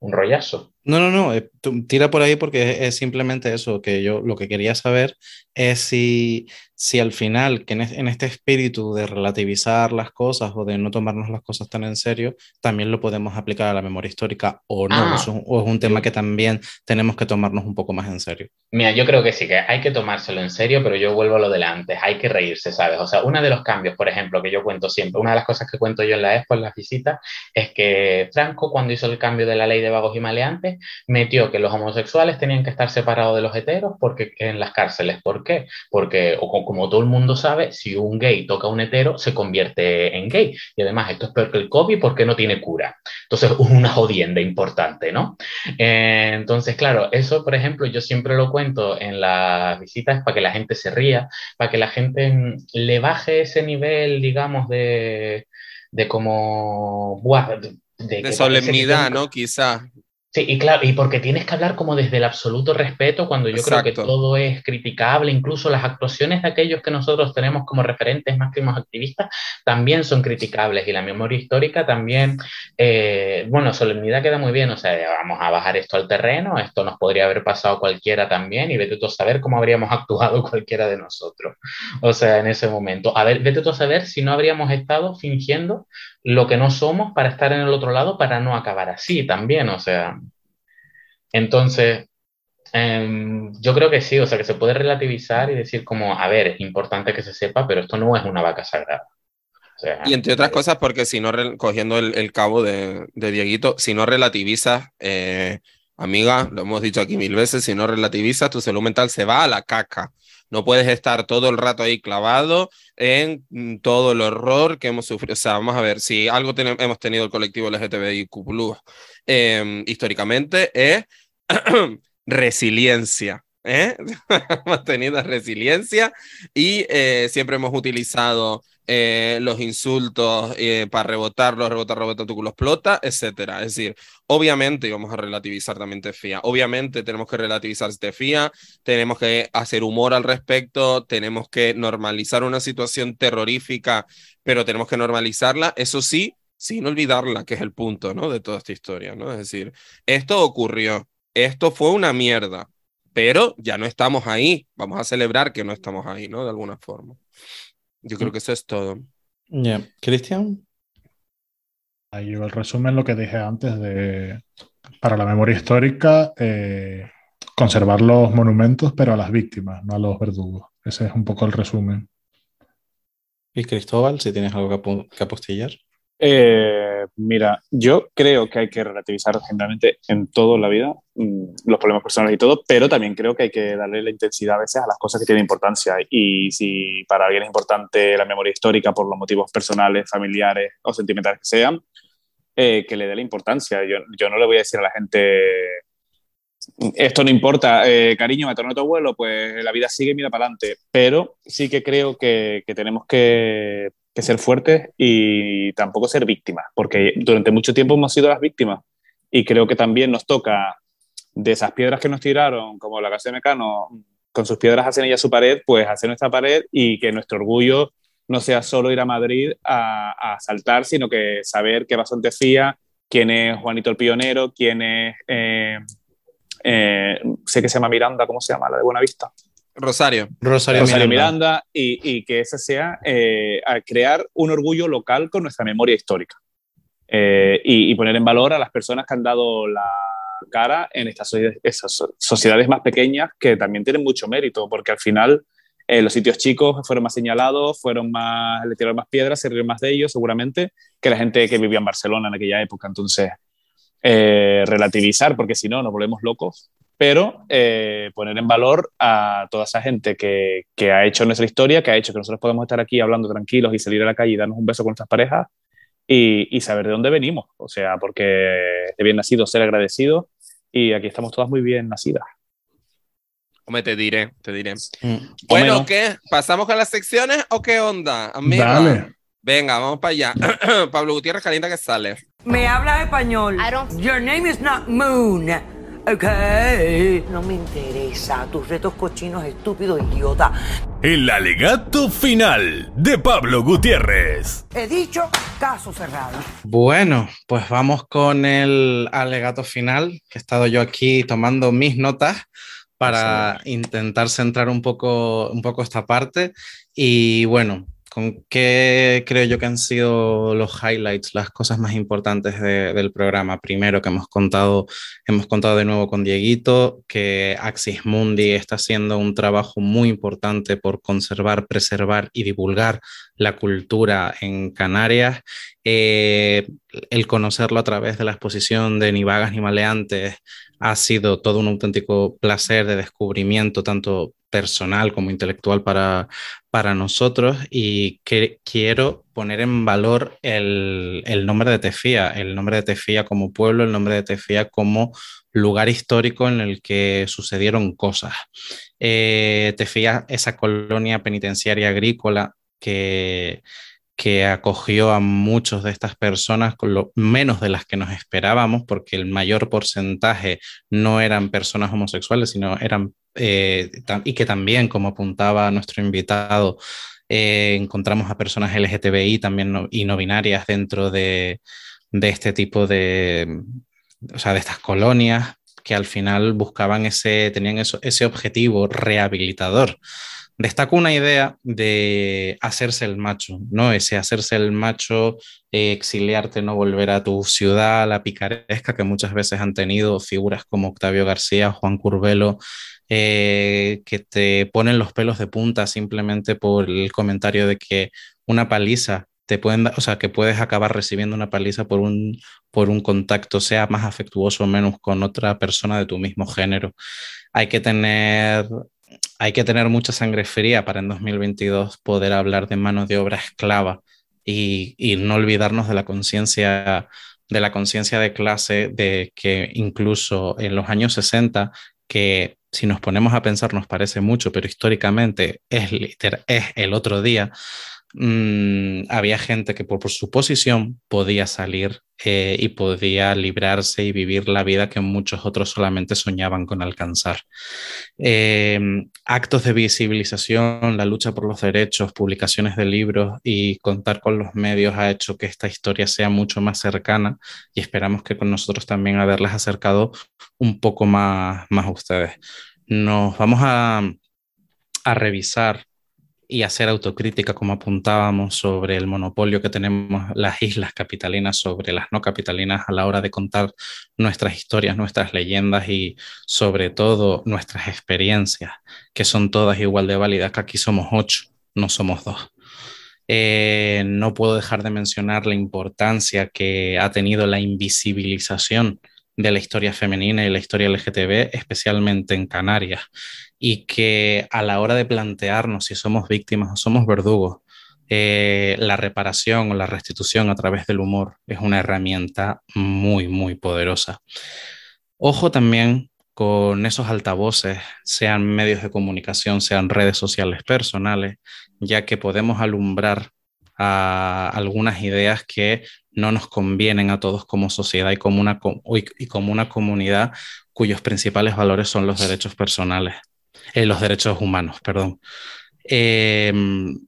Speaker 5: un rollazo.
Speaker 3: No, no, no, eh, tú tira por ahí porque es, es simplemente eso, que yo lo que quería saber es si, si al final, que en, es- en este espíritu de relativizar las cosas o de no tomarnos las cosas tan en serio, también lo podemos aplicar a la memoria histórica o no,
Speaker 5: Ah.
Speaker 3: o es un, o es un tema que también tenemos que tomarnos un poco más en serio.
Speaker 5: Mira, yo creo que sí, que hay que tomárselo en serio, pero yo vuelvo a lo de antes, hay que reírse, ¿sabes? O sea, uno de los cambios, por ejemplo, que yo cuento siempre, una de las cosas que cuento yo en la expo, en las visitas, es que Franco, cuando hizo el cambio de la ley de vagos y maleantes, metió que los homosexuales tenían que estar separados de los heteros porque en las cárceles. ¿Por qué? Porque, o co- como todo el mundo sabe, si un gay toca a un hetero, se convierte en gay. Y además, esto es peor que el COVID porque no tiene cura. Entonces, una jodienda importante, ¿no? Eh, entonces, claro, eso, por ejemplo, yo siempre lo cuento en las visitas para que la gente se ría, para que la gente mm, le baje ese nivel, digamos, de, de como, buah, de, de
Speaker 2: solemnidad, ¿no? Quizá.
Speaker 5: Sí, y claro, y porque tienes que hablar como desde el absoluto respeto cuando yo creo que
Speaker 2: Exacto.
Speaker 5: todo es criticable, incluso las actuaciones de aquellos que nosotros tenemos como referentes máximos activistas también son criticables y la memoria histórica también, eh, bueno, solemnidad queda muy bien, o sea, vamos a bajar esto al terreno, esto nos podría haber pasado cualquiera también y vete tú a saber cómo habríamos actuado cualquiera de nosotros, o sea, en ese momento. A ver, vete tú a saber si no habríamos estado fingiendo lo que no somos para estar en el otro lado para no acabar así también, o sea. Entonces, em, yo creo que sí, o sea, que se puede relativizar y decir como, a ver, es importante que se sepa, pero esto no es una vaca sagrada. O sea,
Speaker 2: Y entre otras cosas, porque si no, cogiendo el, el cabo de, de Dieguito, si no relativizas, eh, amiga, lo hemos dicho aquí mil veces, si no relativizas, tu salud mental se va a la caca. No puedes estar todo el rato ahí clavado en mm, todo el horror que hemos sufrido. O sea, vamos a ver, si algo tenem- hemos tenido el colectivo LGTBIQ+, eh, históricamente, es resiliencia. ¿eh? hemos tenido resiliencia y eh, siempre hemos utilizado eh, los insultos eh, para rebotarlos, rebotar, rebotar, tu culo explota, etcétera. Es decir, obviamente, vamos a relativizar también Tefía, obviamente tenemos que relativizar Tefía, tenemos que hacer humor al respecto, tenemos que normalizar una situación terrorífica, pero tenemos que normalizarla, eso sí, sin olvidarla, que es el punto, ¿no? De toda esta historia, ¿no? Es decir, esto ocurrió, esto fue una mierda, pero ya no estamos ahí, vamos a celebrar que no estamos ahí, ¿no? De alguna forma. Yo creo que eso es todo.
Speaker 3: Ya, Cristian.
Speaker 1: Ahí va el resumen, lo que dije antes de, para la memoria histórica, eh, conservar los monumentos, pero a las víctimas, no a los verdugos. Ese es un poco el resumen.
Speaker 3: Y Cristóbal, si tienes algo que, que apostillar.
Speaker 4: Eh, mira, yo creo que hay que relativizar generalmente en toda la vida mm, los problemas personales y todo, pero también creo que hay que darle la intensidad a veces a las cosas que tienen importancia. Y si para alguien es importante la memoria histórica por los motivos personales, familiares o sentimentales que sean, eh, que le dé la importancia. Yo, yo no le voy a decir a la gente, esto no importa, eh, cariño, me tornó a tu abuelo, pues la vida sigue, mira para adelante. Pero sí que creo que, que tenemos que, que ser fuertes y tampoco ser víctimas, porque durante mucho tiempo hemos sido las víctimas. Y creo que también nos toca de esas piedras que nos tiraron, como la casa de Mecano, con sus piedras hacen ella su pared, pues hacer nuestra pared y que nuestro orgullo no sea solo ir a Madrid a, saltar, sino que saber qué pasó en Tefía, quién es Juanito el Pionero, quién es, eh, eh, sé que se llama Miranda, ¿cómo se llama? La de Buenavista.
Speaker 2: Rosario.
Speaker 3: Rosario,
Speaker 4: Rosario
Speaker 3: Miranda.
Speaker 4: Miranda, y, y que ese sea eh, a crear un orgullo local con nuestra memoria histórica Eh, y, y poner en valor a las personas que han dado la cara en estas esas sociedades más pequeñas que también tienen mucho mérito, porque al final eh, los sitios chicos fueron más señalados, fueron más, le tiraron más piedras, se rieron más de ellos seguramente que la gente que vivía en Barcelona en aquella época. Entonces, eh, relativizar, porque si no nos volvemos locos, pero eh, poner en valor a toda esa gente que, que ha hecho nuestra historia, que ha hecho que nosotros podamos estar aquí hablando tranquilos y salir a la calle y darnos un beso con nuestras parejas y, y saber de dónde venimos. O sea, porque de bien nacido ser agradecido y aquí estamos todas muy bien nacidas.
Speaker 2: Hombre, te diré, te diré.
Speaker 3: Mm.
Speaker 2: Bueno. ¿qué? ¿Pasamos con las secciones o qué onda, amiga?
Speaker 1: Dale.
Speaker 2: Venga, vamos para allá. Pablo Gutiérrez calienta que sale.
Speaker 6: Me hablas español.
Speaker 7: I don't-
Speaker 6: Your name is not Moon. Ok, no me interesa. Tus retos cochinos, estúpido idiota.
Speaker 7: El alegato final de Pablo Gutiérrez.
Speaker 6: He dicho caso cerrado.
Speaker 3: Bueno, pues vamos con el alegato final, que he estado yo aquí tomando mis notas para intentar centrar un poco, un poco esta parte. Y bueno, ¿Con qué creo yo que han sido los highlights, las cosas más importantes del programa? Primero que hemos contado, hemos contado de nuevo con Dieguito, que Axis Mundi está haciendo un trabajo muy importante por conservar, preservar y divulgar la cultura en Canarias. Eh, el conocerlo a través de la exposición de Ni Vagas ni Maleantes ha sido todo un auténtico placer de descubrimiento, tanto personal como intelectual para, para nosotros y que quiero poner en valor el, nombre de Tefía, el nombre de Tefía como pueblo, el nombre de Tefía como lugar histórico en el que sucedieron cosas. Eh, Tefía, esa colonia penitenciaria agrícola que, que acogió a muchos de estas personas, con lo menos de las que nos esperábamos, porque el mayor porcentaje no eran personas homosexuales, sino eran, eh, y que también, como apuntaba nuestro invitado, eh, encontramos a personas LGTBI también y no binarias dentro de, de este tipo de, o sea, de estas colonias que al final buscaban ese, tenían eso, ese objetivo rehabilitador destaco una idea de hacerse el macho, ¿no? Ese hacerse el macho, eh, exiliarte, no volver a tu ciudad, la picaresca que muchas veces han tenido figuras como Octavio García, Juan Curbelo, eh, que te ponen los pelos de punta simplemente por el comentario de que una paliza te pueden o sea, que puedes acabar recibiendo una paliza por un, por un contacto, sea más afectuoso o menos con otra persona de tu mismo género. Hay que tener hay que tener mucha sangre fría para en 2022 poder hablar de mano de obra esclava y, no olvidarnos de la conciencia de la conciencia de clase de que incluso en los años 60 que si nos ponemos a pensar nos parece mucho, pero históricamente es, es el otro día, Mm, había gente que por, su posición podía salir eh, y podía librarse y vivir la vida que muchos otros solamente soñaban con alcanzar. Em, actos de visibilización, la lucha por los derechos, publicaciones de libros y contar con los medios ha hecho que esta historia sea mucho más cercana y esperamos que con nosotros también haberlas acercado un poco más, a ustedes. Nos vamos a revisar y hacer autocrítica, como apuntábamos, sobre el monopolio que tenemos las islas capitalinas sobre las no capitalinas a la hora de contar nuestras historias, nuestras leyendas y sobre todo nuestras experiencias, que son todas igual de válidas, que aquí somos ocho, no somos dos. Eh, no puedo dejar de mencionar la importancia que ha tenido la invisibilización de la historia femenina y la historia LGTB, especialmente en Canarias y que a la hora de plantearnos si somos víctimas o somos verdugos, eh, la reparación o la restitución a través del humor es una herramienta muy, muy poderosa. Ojo también con esos altavoces, sean medios de comunicación, sean redes sociales personales, ya que podemos alumbrar a algunas ideas que no nos convienen a todos como sociedad y como una, y como una comunidad cuyos principales valores son los derechos personales. Eh, los derechos humanos, perdón. Em,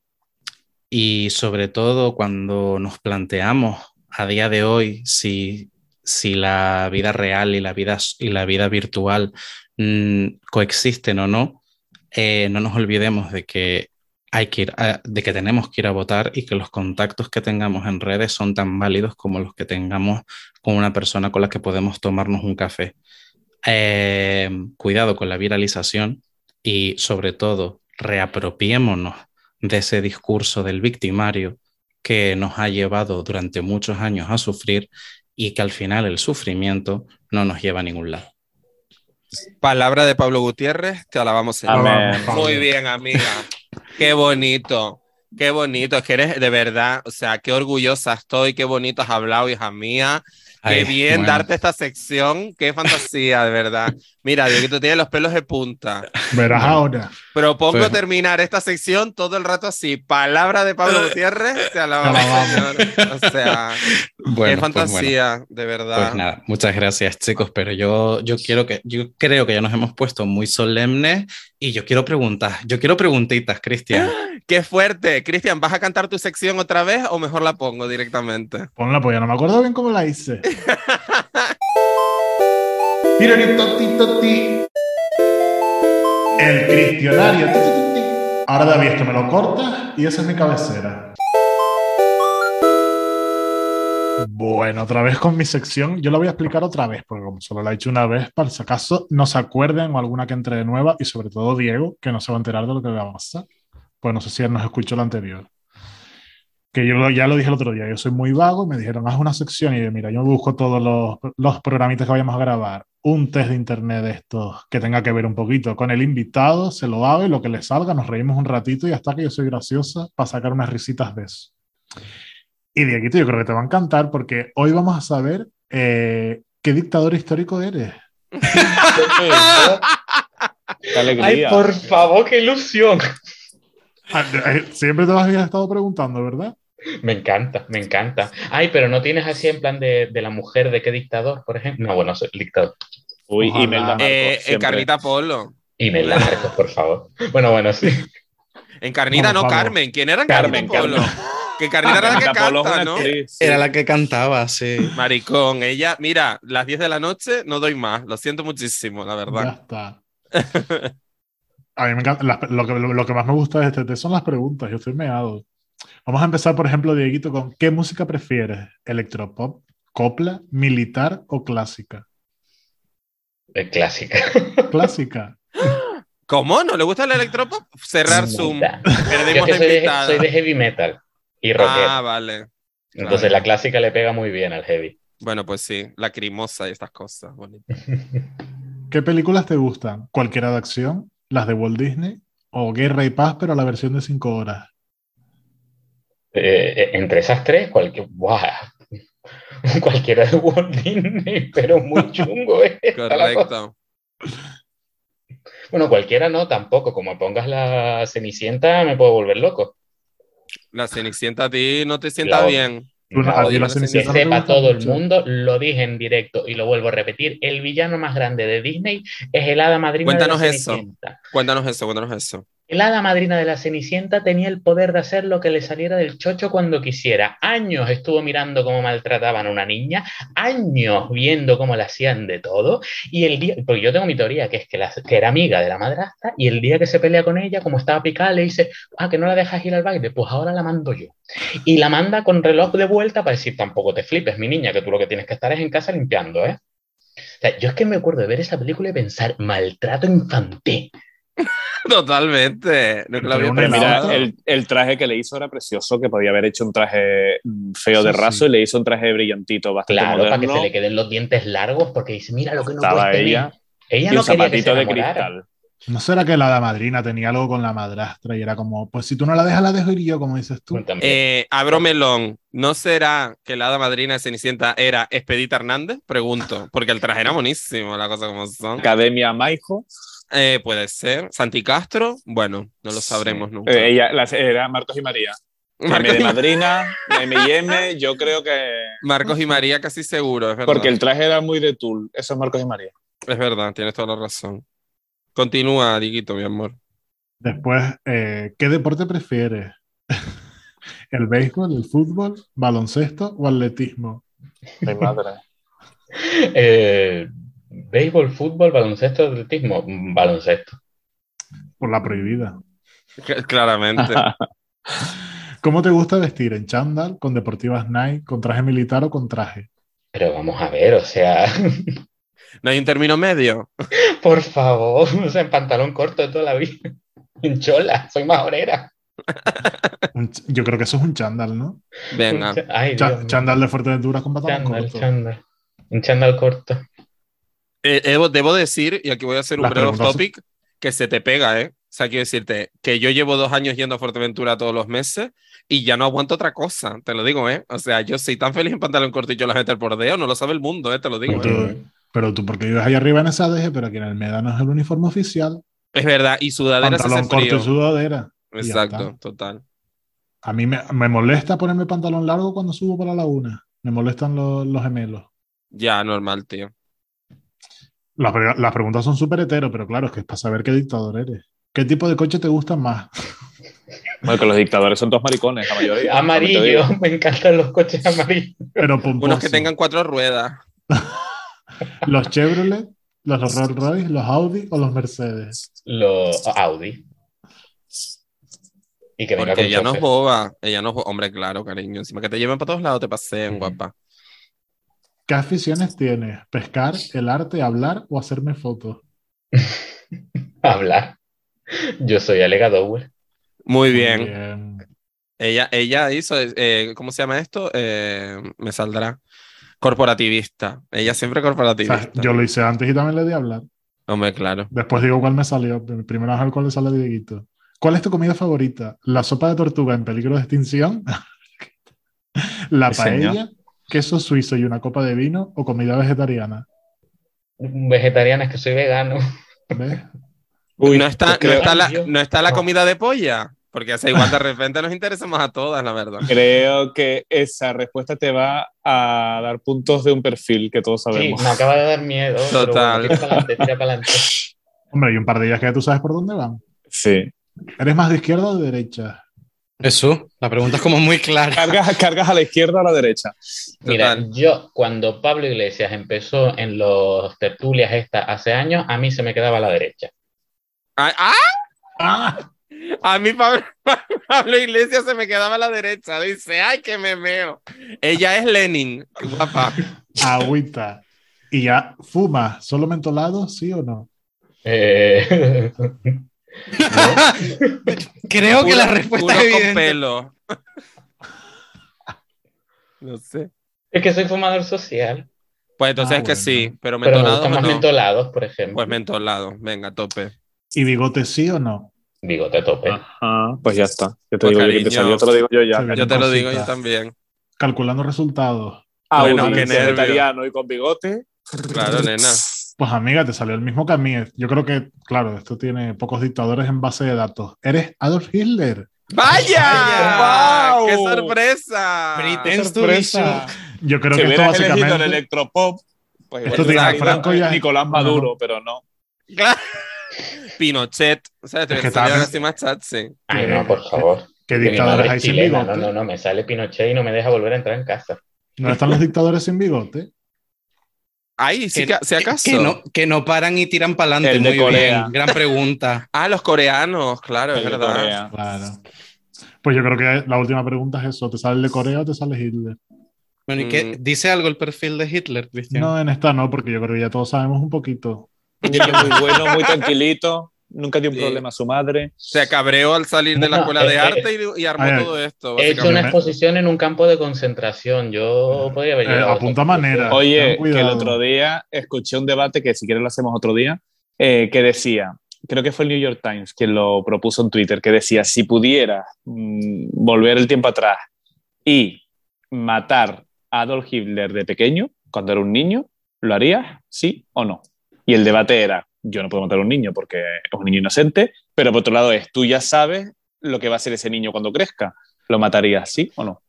Speaker 3: y sobre todo cuando nos planteamos a día de hoy si, si la vida real y la vida, y la vida virtual mm, coexisten o no, eh, no nos olvidemos de que hay que de que tenemos que ir a votar y que los contactos que tengamos en redes son tan válidos como los que tengamos con una persona con la que podemos tomarnos un café. Em, cuidado con la viralización y sobre todo reapropiémonos de ese discurso del victimario que nos ha llevado durante muchos años a sufrir y que al final el sufrimiento no nos lleva a ningún lado.
Speaker 2: Palabra de Pablo Gutiérrez, te alabamos.
Speaker 4: Amén.
Speaker 2: Muy bien, amiga. Qué bonito. Qué bonito, es que eres de verdad, o sea, qué orgullosa estoy, qué bonito has hablado, hija mía. Qué bien
Speaker 3: bueno.
Speaker 2: darte esta sección, qué fantasía, de verdad. Mira, Dieguito tiene los pelos de punta.
Speaker 1: Verás ahora.
Speaker 2: Propongo
Speaker 3: Pues-
Speaker 2: terminar esta sección todo el rato así. Palabra de Pablo Gutiérrez,
Speaker 1: te alabamos,
Speaker 2: señor. O sea,
Speaker 3: Bueno,
Speaker 2: qué
Speaker 3: pues bueno.
Speaker 2: fantasía, de verdad.
Speaker 3: Pues nada, muchas gracias chicos, pero yo, yo quiero que, yo creo que ya nos hemos puesto muy solemnes y yo quiero preguntas, yo quiero preguntitas, Cristian.
Speaker 2: Qué fuerte. Cristian, ¿vas a cantar tu sección otra vez o mejor la pongo directamente?
Speaker 1: Ponla, pues ya no me acuerdo bien cómo la hice. El Cristianario. Ti, ti, ti, ti. Ahora David, esto me lo cortas y esa es mi cabecera. Bueno, otra vez con mi sección. Yo la voy a explicar otra vez, porque como solo la he hecho una vez, para si acaso no se acuerden o alguna que entre de nueva, y sobre todo Diego, que no se va a enterar de lo que le va a pasar. Pues no sé si él nos escuchó la anterior. Que yo lo- ya lo dije el otro día, yo soy muy vago, me dijeron, haz una sección y yo, mira, yo busco todos los, los programitas que vayamos a grabar, un test de internet de estos que tenga que ver un poquito con el invitado, se lo hago y lo que le salga, nos reímos un ratito y hasta que yo soy graciosa para sacar unas risitas de eso. Y Dieguito, yo creo que te va a encantar porque hoy vamos a saber eh, qué dictador histórico eres.
Speaker 4: Qué alegría.
Speaker 5: Ay, por favor, qué ilusión.
Speaker 1: Ah, eh, Siempre te lo habías estado preguntando, ¿verdad?
Speaker 5: Me encanta, me encanta. Ay, pero no tienes así en plan de, de la mujer de qué dictador, por ejemplo. No, bueno, soy el dictador.
Speaker 4: Uy,
Speaker 1: Ojalá.
Speaker 4: Imelda Marcos,
Speaker 2: Eh, en. Carnita Polo.
Speaker 5: Y me la Marcos, por favor. Bueno, bueno, sí.
Speaker 2: En Carnita, no. Carmen. ¿Quién era en
Speaker 4: Carmen,
Speaker 2: Polo?
Speaker 4: Carmen.
Speaker 2: Que Carnita era la que canta, ¿no?
Speaker 4: actriz, sí.
Speaker 3: Era la que cantaba, sí.
Speaker 2: Maricón, ella, mira, las 10 de la noche no doy más, lo siento muchísimo, la
Speaker 1: Ya
Speaker 2: verdad.
Speaker 1: está. A mí me encanta. las- lo, que, lo que más me gusta de este test son las preguntas. Yo estoy meado. Vamos a empezar, por ejemplo, Dieguito, con ¿qué música prefieres? ¿Electropop, copla, militar o clásica?
Speaker 5: Es clásica.
Speaker 1: Clásica.
Speaker 2: ¿Cómo? ¿No le gusta el electropop? Cerrar Zoom.
Speaker 5: Yo
Speaker 2: Perdimos
Speaker 5: es que
Speaker 2: la
Speaker 5: soy de,
Speaker 2: invitada.
Speaker 5: soy de heavy metal y rockero.
Speaker 2: Ah, vale.
Speaker 5: Entonces
Speaker 2: claro.
Speaker 5: la clásica le pega muy bien al heavy.
Speaker 2: Bueno, pues sí, lacrimosa y estas cosas. bonito.
Speaker 1: ¿Qué películas te gustan? ¿Cualquiera de acción? ¿Las de Walt Disney? ¿O Guerra y Paz, pero la versión de 5 horas?
Speaker 5: Eh, entre esas tres, cualquier, ¡buah! cualquiera de Walt Disney, pero muy chungo. ¿eh? Está la cosa.
Speaker 2: Correcto.
Speaker 5: Bueno, cualquiera no, tampoco. Como pongas la Cenicienta, me puedo volver loco.
Speaker 2: La Cenicienta a ti no te sienta
Speaker 5: La-
Speaker 2: bien.
Speaker 1: No-
Speaker 5: que sepa todo el mundo, lo dije en directo y lo vuelvo a repetir. El villano más grande de Disney es el hada madrina
Speaker 2: Cuéntanos
Speaker 5: de la
Speaker 2: eso. Cuéntanos eso, cuéntanos eso.
Speaker 5: El hada madrina de la Cenicienta tenía el poder de hacer lo que le saliera del chocho cuando quisiera. Años estuvo mirando cómo maltrataban a una niña, años viendo cómo le hacían de todo. Y el día, porque yo tengo mi teoría, que es que, la- que era amiga de la madrastra, y el día que se pelea con ella, como estaba picada, le dice, ah, que no la dejas ir al baile, pues ahora la mando yo. Y la manda con reloj de vuelta para decir, tampoco te flipes, mi niña, que tú lo que tienes que estar es en casa limpiando, ¿eh? O sea, yo es que me acuerdo de ver esa película y pensar, maltrato infantil.
Speaker 2: Totalmente. No que lo había
Speaker 1: Pero una
Speaker 4: Pero mira, el, el traje que le hizo era precioso, que podía haber hecho un traje mm, feo de raso
Speaker 1: sí.
Speaker 4: y le hizo un traje brillantito, bastante
Speaker 5: Claro, para que se le queden los dientes largos, porque dice, mira lo que no
Speaker 4: Estaba
Speaker 5: puedes tener.
Speaker 4: ella
Speaker 5: Ella
Speaker 4: y
Speaker 5: no
Speaker 4: un
Speaker 5: quería que se
Speaker 4: zapatito de cristal.
Speaker 1: ¿No será que la hada madrina tenía algo con la madrastra y era como, pues si tú no la dejas, la dejo ir yo, como dices tú?
Speaker 2: Eh, abro melón. ¿No será que la hada madrina de Cenicienta era Expedita Hernández? Pregunto, porque el traje era buenísimo, la cosa como son.
Speaker 4: Academia Maijo.
Speaker 2: Eh, puede ser. Santi Castro, bueno, no lo sabremos nunca.
Speaker 4: Eh, ella la- era Marcos y María.
Speaker 2: Marcos,
Speaker 4: M de
Speaker 2: y,
Speaker 4: madrina, M&M, yo creo que...
Speaker 2: Marcos y María casi seguro, es verdad.
Speaker 4: Porque el traje era muy de tul. Eso es Marcos y María.
Speaker 2: Es verdad, tienes toda la razón. Continúa, Diguito, mi amor.
Speaker 1: Después, eh, ¿qué deporte prefieres? ¿El béisbol, el fútbol, baloncesto o atletismo?
Speaker 4: Mi madre.
Speaker 5: Eh, béisbol, fútbol, baloncesto, atletismo, baloncesto.
Speaker 1: Por la prohibida.
Speaker 2: Claramente.
Speaker 1: ¿Cómo te gusta vestir? ¿En chándal, con deportivas Nike, con traje militar o con traje?
Speaker 5: Pero vamos a ver, o sea,
Speaker 2: ¿No hay un término medio?
Speaker 5: por favor, o sea, en pantalón corto de toda la vida. En chola, soy majorera.
Speaker 1: Ch- yo creo que eso es un chándal, ¿no?
Speaker 2: Venga.
Speaker 5: Ay,
Speaker 1: Cha-
Speaker 5: Dios mío.
Speaker 1: chándal de Fuerteventura con pantalón
Speaker 5: Chándal,
Speaker 1: corto.
Speaker 5: chándal. Un chándal corto.
Speaker 2: Eh, debo, debo decir, y aquí voy a hacer un breve topic, que se te pega, ¿eh? sea, quiero decirte que yo llevo dos años yendo a Fuerteventura todos los meses y ya no aguanto otra cosa, te lo digo, ¿eh? O sea, yo soy tan feliz en pantalón corto y yo la gente por dedo, no lo sabe el mundo, ¿eh? Te lo digo.
Speaker 1: Pero
Speaker 2: ¿eh?
Speaker 1: tú, pero tú porque vives ahí arriba en esa deje, pero aquí en el Médano es el uniforme oficial.
Speaker 2: Es verdad, y sudadera se
Speaker 1: Pantalón
Speaker 2: hace
Speaker 1: corto y sudadera. y
Speaker 2: Exacto,
Speaker 1: está.
Speaker 2: total.
Speaker 1: A mí me, me molesta ponerme pantalón largo cuando subo para la laguna. Me molestan los, los gemelos.
Speaker 2: Ya, normal, tío.
Speaker 1: Las, pre- las preguntas son súper hetero, pero claro, es que es para saber qué dictador eres. ¿Qué tipo de coche te gusta más?
Speaker 4: Bueno, que los dictadores son todos maricones, la mayoría.
Speaker 5: Amarillo, me encantan los coches amarillos.
Speaker 1: Pero pomposo.
Speaker 2: Unos que tengan cuatro ruedas.
Speaker 1: ¿Los Chevrolet, los Rolls Royce, los Audi o los Mercedes?
Speaker 5: Los Audi. Y que venga
Speaker 2: Porque ella no es boba. Ella no es Hombre, claro, cariño. Encima que te lleven para todos lados, te paseen, guapa.
Speaker 1: ¿Qué aficiones tienes? ¿Pescar, el arte, hablar o hacerme fotos?
Speaker 5: Hablar. Yo soy Alega Dower.
Speaker 2: Muy
Speaker 1: Muy
Speaker 2: bien. Ella, ella hizo, eh, ¿cómo se llama esto? Eh, me saldrá. Corporativista. Ella siempre
Speaker 1: O sea,
Speaker 2: corporativista.
Speaker 1: yo lo hice antes y también le di a hablar.
Speaker 2: Hombre, claro.
Speaker 1: Después digo cuál me salió. Vez al cual le sale Dieguito. ¿Cuál es tu comida favorita? ¿La sopa de tortuga en peligro de extinción? ¿La
Speaker 4: señor.
Speaker 1: ¿Queso suizo y una copa de vino? ¿O comida vegetariana?
Speaker 5: Vegetariana, es que soy vegano.
Speaker 1: ¿Ves?
Speaker 4: Uy,
Speaker 2: no, está,
Speaker 4: pues creo,
Speaker 2: no, está la,
Speaker 5: yo-
Speaker 2: no está la
Speaker 5: no.
Speaker 2: comida de polla. Porque o sea, igual de repente nos interesamos a todas, la verdad.
Speaker 4: creo que esa respuesta te va a dar puntos de un perfil que todos
Speaker 5: Sí,
Speaker 4: sabemos.
Speaker 5: me acaba de dar miedo. pero
Speaker 2: Total.
Speaker 5: bueno, tira para adelante, tira para adelante.
Speaker 1: Hombre, hay un par de ellas que ya tú sabes por dónde van.
Speaker 4: Sí.
Speaker 1: ¿Eres más de izquierda o de derecha?
Speaker 3: Eso, la pregunta es como muy clara.
Speaker 4: Cargas, cargas a la izquierda o a la derecha.
Speaker 5: Mira,
Speaker 2: Total.
Speaker 5: yo cuando Pablo Iglesias empezó en los tertulias esta hace años, a mí se me quedaba a la derecha.
Speaker 2: ¡Ah! ¡ah!
Speaker 1: ¡Ah!
Speaker 2: A mí Pablo, Pablo Iglesias se me quedaba a la derecha. Dice, ¡ay, que me meo! Ella es Lenin, guapa.
Speaker 1: Agüita. ¿Y ya fuma solo mentolado, sí o no?
Speaker 5: Eh,
Speaker 3: Creo que la respuesta es
Speaker 2: con
Speaker 3: evidente.
Speaker 2: pelo. No sé.
Speaker 5: es que soy fumador social,
Speaker 2: Pues entonces
Speaker 1: Ah,
Speaker 2: es que
Speaker 1: bueno.
Speaker 2: sí, pero
Speaker 5: pero me
Speaker 2: mentolados
Speaker 5: gustan
Speaker 2: o
Speaker 5: más
Speaker 2: no.
Speaker 5: mentolados, por ejemplo.
Speaker 2: Pues mentolado, venga, a tope.
Speaker 1: ¿Y bigote sí o no?
Speaker 5: Bigote tope.
Speaker 4: Ajá, pues ya está. Yo te
Speaker 2: Pues,
Speaker 4: digo yo que te
Speaker 2: cariño.
Speaker 4: salió, te lo digo yo ya.
Speaker 2: Yo te lo digo yo también.
Speaker 1: Calculando resultados.
Speaker 2: Bueno,
Speaker 4: Audi,
Speaker 2: qué nervio.
Speaker 4: vegetariano y con bigote.
Speaker 2: Claro, nena.
Speaker 1: Pues amiga, te salió el mismo que a mí. Yo creo que, claro, esto tiene pocos dictadores en base de datos. ¿Eres Adolf Hitler?
Speaker 2: ¡Vaya!
Speaker 4: ¡Wow!
Speaker 2: ¡Qué sorpresa!
Speaker 3: Pretends
Speaker 4: Sorpresa.
Speaker 1: Yo creo
Speaker 4: Si
Speaker 1: que esto
Speaker 4: elegido el
Speaker 1: básicamente...
Speaker 4: electropop, pues
Speaker 1: Esto
Speaker 4: igual
Speaker 2: tiene
Speaker 1: Franco ya-
Speaker 4: Nicolás
Speaker 1: No,
Speaker 4: Maduro,
Speaker 1: no.
Speaker 4: pero no.
Speaker 2: Claro. Pinochet. O sea, te
Speaker 1: Es que
Speaker 2: salieron así más chats, sí.
Speaker 5: Ay, no, por favor.
Speaker 1: ¿Qué dictadores hay sin bigote?
Speaker 5: No, no, no, me sale Pinochet y no me deja volver a entrar en casa.
Speaker 1: ¿No están los dictadores sin bigote?
Speaker 2: Ay, sí,
Speaker 3: Que-
Speaker 2: que, si acaso.
Speaker 3: Que no, que no paran y tiran para adelante.
Speaker 4: El de
Speaker 3: Muy
Speaker 4: Corea.
Speaker 3: bien. Gran pregunta.
Speaker 2: Ah, los coreanos, claro, es verdad.
Speaker 1: Claro. Pues yo creo que la última pregunta es eso. ¿Te sale el de Corea o te sale Hitler?
Speaker 3: Bueno, ¿y qué?
Speaker 2: Mm.
Speaker 3: ¿Dice algo el perfil de Hitler, Cristian?
Speaker 1: No, en esta no, porque yo creo que ya todos sabemos un poquito.
Speaker 4: Muy bueno, muy tranquilito. Nunca dio un
Speaker 2: Sí.
Speaker 4: problema a su madre.
Speaker 2: Se cabreó al salir de la
Speaker 5: No,
Speaker 2: escuela de
Speaker 5: eh,
Speaker 2: arte y, y armó
Speaker 1: a ver,
Speaker 2: todo esto.
Speaker 5: He hecho una exposición en un campo de concentración. Yo podría haber
Speaker 1: Eh,
Speaker 5: llegado a
Speaker 1: apunta manera.
Speaker 4: Oye, que el otro día escuché un debate que si quieres lo hacemos otro día, eh, que decía, creo que fue el New York Times quien lo propuso en Twitter, que decía, si pudiera mm, volver el tiempo atrás y matar a Adolf Hitler de pequeño, cuando era un niño, ¿lo harías? ¿Sí o no? Y el debate era, yo no puedo matar a un niño porque es un niño inocente, pero por otro lado es, tú ya sabes lo que va a ser ese niño cuando crezca. ¿Lo matarías, sí o no?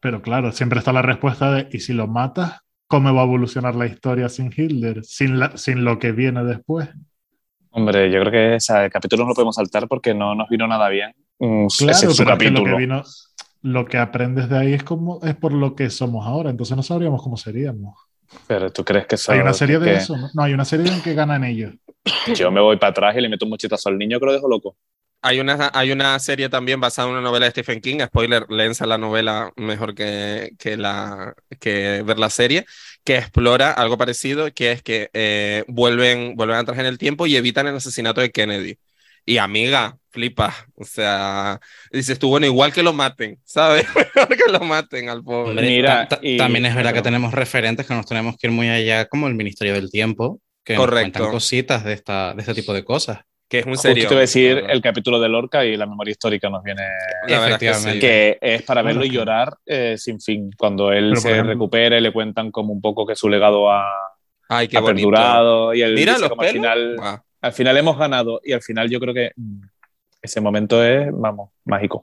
Speaker 1: Pero claro, siempre está la respuesta de, ¿y si lo matas? ¿Cómo va a evolucionar la historia sin Hitler? Sin, la- sin lo que viene después.
Speaker 4: Hombre, yo creo que ese capítulo no lo podemos saltar porque no nos vino nada bien. Mm,
Speaker 1: Claro,
Speaker 4: ese es su
Speaker 1: pero es que lo que vino, lo que aprendes de ahí es como es por lo que somos ahora, entonces no sabríamos cómo seríamos.
Speaker 4: Pero tú crees que eso.
Speaker 1: Hay una serie de
Speaker 4: que-
Speaker 1: eso, ¿no? No, hay una serie en que ganan ellos.
Speaker 4: Yo me voy para atrás y le meto un mochetazo al niño que lo dejo loco.
Speaker 2: Hay una, hay una serie también basada en una novela de Stephen King, spoiler, léense la novela mejor que, que, la, que ver la serie, que explora algo parecido, que es que eh, vuelven, vuelven atrás en el tiempo y evitan el asesinato de Kennedy. Y amiga, flipa, o sea, dices tú, bueno, igual que lo maten, ¿sabes? Mejor que lo maten al pobre.
Speaker 4: Mira,
Speaker 3: ta- ta-
Speaker 4: y-
Speaker 3: también es verdad que tenemos referentes que nos tenemos que ir muy allá, como el Ministerio del Tiempo, que
Speaker 2: Correcto.
Speaker 3: nos cuentan cositas de, esta, de este tipo de cosas.
Speaker 2: Que es un
Speaker 4: Justo
Speaker 2: serio.
Speaker 4: te voy a decir el capítulo de Lorca y la memoria histórica nos viene.
Speaker 2: Que
Speaker 3: Efectivamente.
Speaker 2: sí.
Speaker 4: Que es para verlo y llorar eh, sin fin. Cuando él
Speaker 1: Pero,
Speaker 4: se
Speaker 1: ejemplo-
Speaker 4: y le cuentan como un poco que su legado ha,
Speaker 2: Ay, qué
Speaker 4: ha
Speaker 2: bonito.
Speaker 4: perdurado. Y él
Speaker 2: Mira
Speaker 4: dice
Speaker 2: los
Speaker 4: como al final. Al final hemos ganado. Y al final yo creo que mm, ese momento es, vamos, mágico.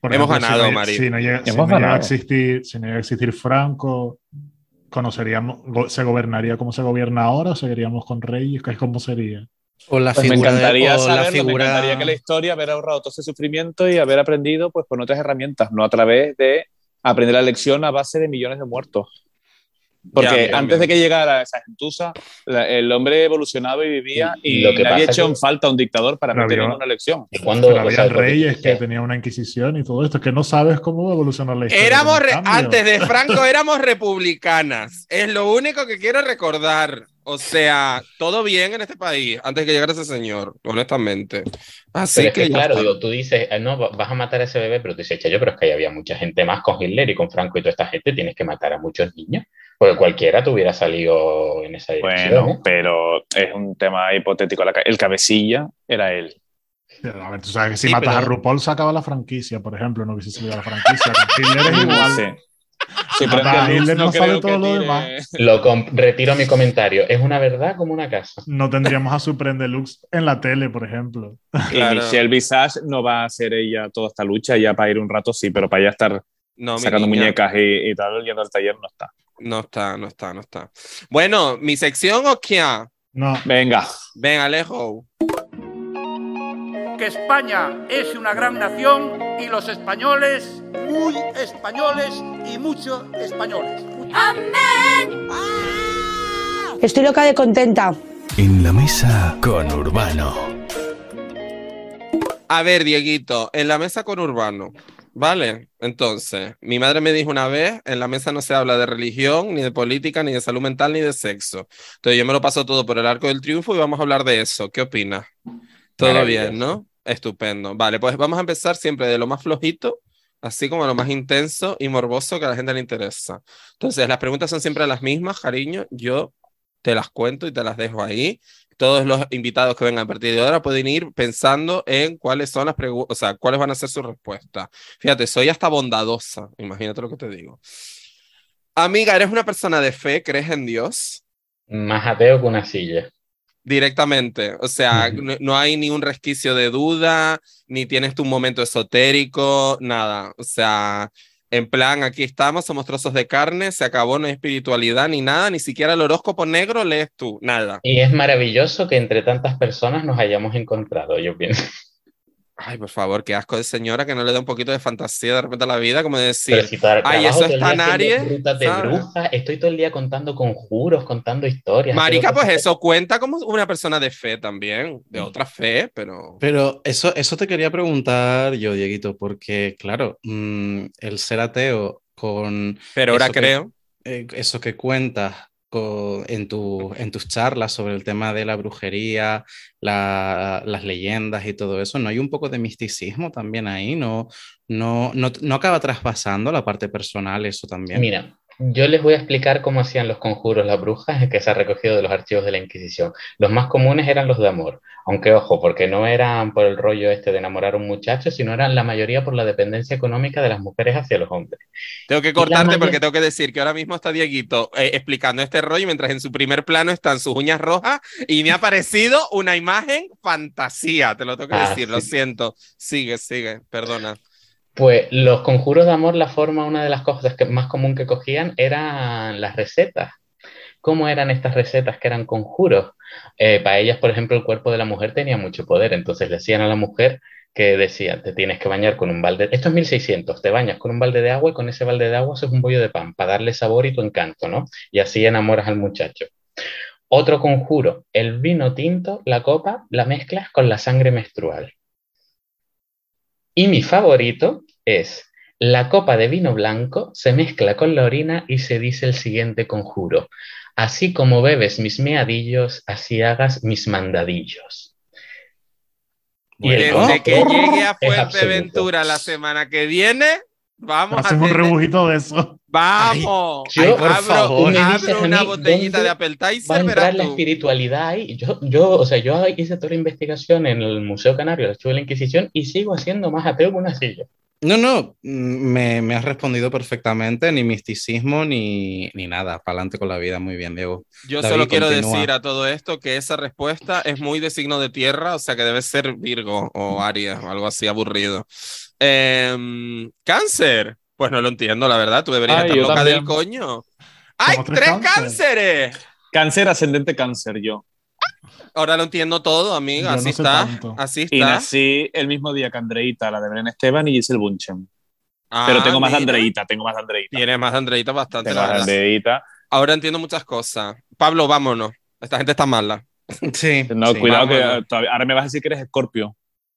Speaker 1: Por
Speaker 2: Hemos
Speaker 1: ejemplo,
Speaker 2: ganado,
Speaker 1: si
Speaker 2: Mari.
Speaker 1: Si no llega, si no llega a existir, si no llega a existir Franco, conoceríamos, go- se gobernaría como se gobierna ahora o seguiríamos con Reyes, ¿Qué- ¿cómo sería?
Speaker 3: O la
Speaker 4: Pues me
Speaker 3: figura de-
Speaker 4: encantaría
Speaker 3: la
Speaker 4: saberlo, me
Speaker 3: figura-
Speaker 4: encantaría que la historia haber ahorrado todo ese sufrimiento y haber aprendido pues con otras herramientas, no a través de aprender la lección a base de millones de muertos. Porque
Speaker 2: Ya,
Speaker 4: antes
Speaker 2: ya.
Speaker 4: de que llegara esa gentuza, la- el hombre evolucionaba y vivía
Speaker 5: Y- y lo que pasa
Speaker 4: echó
Speaker 5: que-
Speaker 4: en falta un dictador para meter
Speaker 1: había-
Speaker 4: una lección.
Speaker 5: Y cuando,
Speaker 1: Pero
Speaker 5: o
Speaker 1: había reyes que
Speaker 5: dices-
Speaker 1: tenían una inquisición y todo esto, es que no sabes cómo evolucionar la historia.
Speaker 2: Éramos, antes de Franco éramos republicanas. Es lo único que quiero recordar. O sea, todo bien en este país antes de que llegara ese señor, honestamente. Así
Speaker 5: Pero es
Speaker 2: que,
Speaker 5: que,
Speaker 2: ya
Speaker 5: claro, digo, tú dices, eh, no, va- vas a matar a ese bebé, pero tú dices, yo, pero es que ahí había mucha gente más con Hitler y con Franco y toda esta gente, tienes que matar a muchos niños, porque cualquiera te hubiera salido en esa dirección.
Speaker 4: Bueno,
Speaker 5: ¿eh?
Speaker 4: pero es un tema hipotético. El cabecilla era él.
Speaker 1: A ver, tú sabes que si
Speaker 3: Sí,
Speaker 1: matas
Speaker 3: pero-
Speaker 1: a RuPaul se acaba la franquicia, por ejemplo, no hubiese salido la franquicia. Hitler es igual.
Speaker 4: Sí. Prende
Speaker 1: a
Speaker 4: luz,
Speaker 1: Hitler, no
Speaker 4: creo
Speaker 1: sabe
Speaker 4: que
Speaker 1: todo lo demás.
Speaker 5: Lo retiro mi comentario, es una verdad como una casa.
Speaker 1: No tendríamos a Supreme Deluxe en la tele, por ejemplo.
Speaker 4: Y
Speaker 2: Claro.
Speaker 4: Michelle Visage no va a hacer ella toda esta lucha, ya para ir un rato sí, pero para ya estar
Speaker 2: No,
Speaker 4: sacando
Speaker 2: niña.
Speaker 4: muñecas y, y tal, yendo al taller no está.
Speaker 2: No está, no está, no está. Bueno, mi sección o qué?
Speaker 1: No,
Speaker 4: Venga,
Speaker 2: Ven, Alejo.
Speaker 8: que España es una gran nación y los españoles muy españoles y muchos españoles.
Speaker 9: Estoy loca de contenta.
Speaker 7: En la mesa con Urbano.
Speaker 2: A ver, Dieguito, en la mesa con Urbano. Vale, entonces, mi madre me dijo una vez, en la mesa no se habla de religión, ni de política, ni de salud mental, ni de sexo. Entonces yo me lo paso todo por el arco del triunfo y vamos a hablar de eso. ¿Qué opinas? Todo bien, ¿no? Estupendo. Vale, pues vamos a empezar siempre de lo más flojito, así como lo más intenso y morboso que a la gente le interesa. Entonces, las preguntas son siempre las mismas, cariño. Yo te las cuento y te las dejo ahí. Todos los invitados que vengan a partir de ahora pueden ir pensando en cuáles son las preguntas, o sea, cuáles van a ser sus respuestas. Fíjate, soy hasta bondadosa, imagínate lo que te digo. Amiga, ¿eres una persona de fe? ¿Crees en Dios?
Speaker 5: Más ateo que una silla.
Speaker 2: Directamente, o sea, no, no hay ni un resquicio de duda, ni tienes tu momento esotérico, nada. O sea, en plan, aquí estamos, somos trozos de carne, se acabó, no hay espiritualidad ni nada, ni siquiera el horóscopo negro lees tú, nada.
Speaker 5: Y es maravilloso que entre tantas personas nos hayamos encontrado, yo pienso.
Speaker 2: Ay, por favor, qué asco de señora que no le da un poquito de fantasía de repente a la vida, como de decir,
Speaker 5: si
Speaker 2: Ay, eso en
Speaker 5: haciendo
Speaker 2: Aries,
Speaker 5: de brujas, estoy todo el día contando conjuros, contando historias.
Speaker 2: Marica, pues eso cuenta como una persona de fe también, de otra fe, pero...
Speaker 3: Pero eso, eso te quería preguntar yo, Dieguito, porque claro, mm, el ser ateo con
Speaker 2: Pero ahora
Speaker 3: Eso que-
Speaker 2: creo.
Speaker 3: eh, eso que cuentas en, tu, en tus charlas sobre el tema de la brujería, la- las leyendas y todo eso, ¿no hay un poco de misticismo también ahí? ¿No, no, no, no acaba traspasando la parte personal eso también?
Speaker 5: Mira, yo les voy a explicar cómo hacían los conjuros las brujas que se ha recogido de los archivos de la Inquisición. Los más comunes eran los de amor, aunque ojo, porque no eran por el rollo este de enamorar a un muchacho, sino eran la mayoría por la dependencia económica de las mujeres hacia los hombres.
Speaker 2: Tengo que cortarte porque tengo que decir que ahora mismo está Dieguito eh, explicando este rollo mientras en su primer plano están sus uñas rojas y me ha parecido una imagen fantasía, te lo tengo que
Speaker 5: Ah,
Speaker 2: decir, lo siento. Sigue, sigue, perdona.
Speaker 5: Pues los conjuros de amor, la forma, una de las cosas que más común que cogían eran las recetas. ¿Cómo eran estas recetas que eran conjuros? Eh, para ellas, por ejemplo, el cuerpo de la mujer tenía mucho poder, entonces le decían a la mujer que decían, te tienes que bañar con un balde, esto es 1600, te bañas con un balde de agua y con ese balde de agua haces un bollo de pan para darle sabor y tu encanto, ¿no? Y así enamoras al muchacho. Otro conjuro, el vino tinto, la copa, la mezclas con la sangre menstrual. Y mi favorito es la copa de vino blanco se mezcla con la orina y se dice el siguiente conjuro. Así como bebes mis meadillos, así hagas mis mandadillos. Y el
Speaker 2: Desde que llegue a. Fuerteventura la semana que viene, Vamos a
Speaker 1: Hacen un rebujito de eso.
Speaker 2: Vamos.
Speaker 5: Yo,
Speaker 2: Ay,
Speaker 3: por
Speaker 2: abro,
Speaker 3: favor.
Speaker 2: Abro
Speaker 5: a
Speaker 2: una
Speaker 5: mí
Speaker 2: botellita de
Speaker 5: Va a
Speaker 2: appetizer,
Speaker 5: entrar
Speaker 2: verás
Speaker 5: la
Speaker 2: tú.
Speaker 5: espiritualidad ahí. Yo, yo, o sea, yo hice toda la investigación en el Museo Canario, el Archivo de la Inquisición, y sigo siendo más ateo que una silla.
Speaker 3: No, no, mm, me, me has respondido perfectamente, ni misticismo ni, ni nada. Para adelante con la vida, muy bien, Diego.
Speaker 2: Yo
Speaker 3: David,
Speaker 2: solo quiero
Speaker 3: continúa.
Speaker 2: decir a todo esto que esa respuesta es muy de signo de tierra, o sea que debe ser Virgo o Aries o algo así aburrido. Em, cáncer, pues no lo entiendo, la verdad. Tú deberías
Speaker 4: Ay,
Speaker 2: estar loca
Speaker 4: también.
Speaker 2: del coño. ¡Hay
Speaker 1: Como
Speaker 2: tres
Speaker 1: tres cáncer.
Speaker 2: cánceres!
Speaker 4: Cáncer, ascendente cáncer, yo.
Speaker 2: Ahora lo entiendo todo, amiga.
Speaker 1: Yo
Speaker 2: Así
Speaker 1: no
Speaker 2: está.
Speaker 1: tanto.
Speaker 2: Así
Speaker 4: Y
Speaker 2: está.
Speaker 4: nací el mismo día que Andreita, la de Belén Esteban y Giselle Bunchen.
Speaker 2: Ah,
Speaker 4: Pero tengo más de. Andreita, tengo más de Andreita.
Speaker 2: Tienes más de Andreita bastante,
Speaker 4: Tengo
Speaker 2: la
Speaker 4: más de
Speaker 2: verdad.
Speaker 4: Andreita.
Speaker 2: Ahora entiendo muchas cosas. Pablo, vámonos. Esta gente está mala.
Speaker 3: Sí,
Speaker 4: No,
Speaker 3: sí.
Speaker 4: cuidado que
Speaker 2: vámonos.
Speaker 4: ahora me vas a decir que eres escorpio.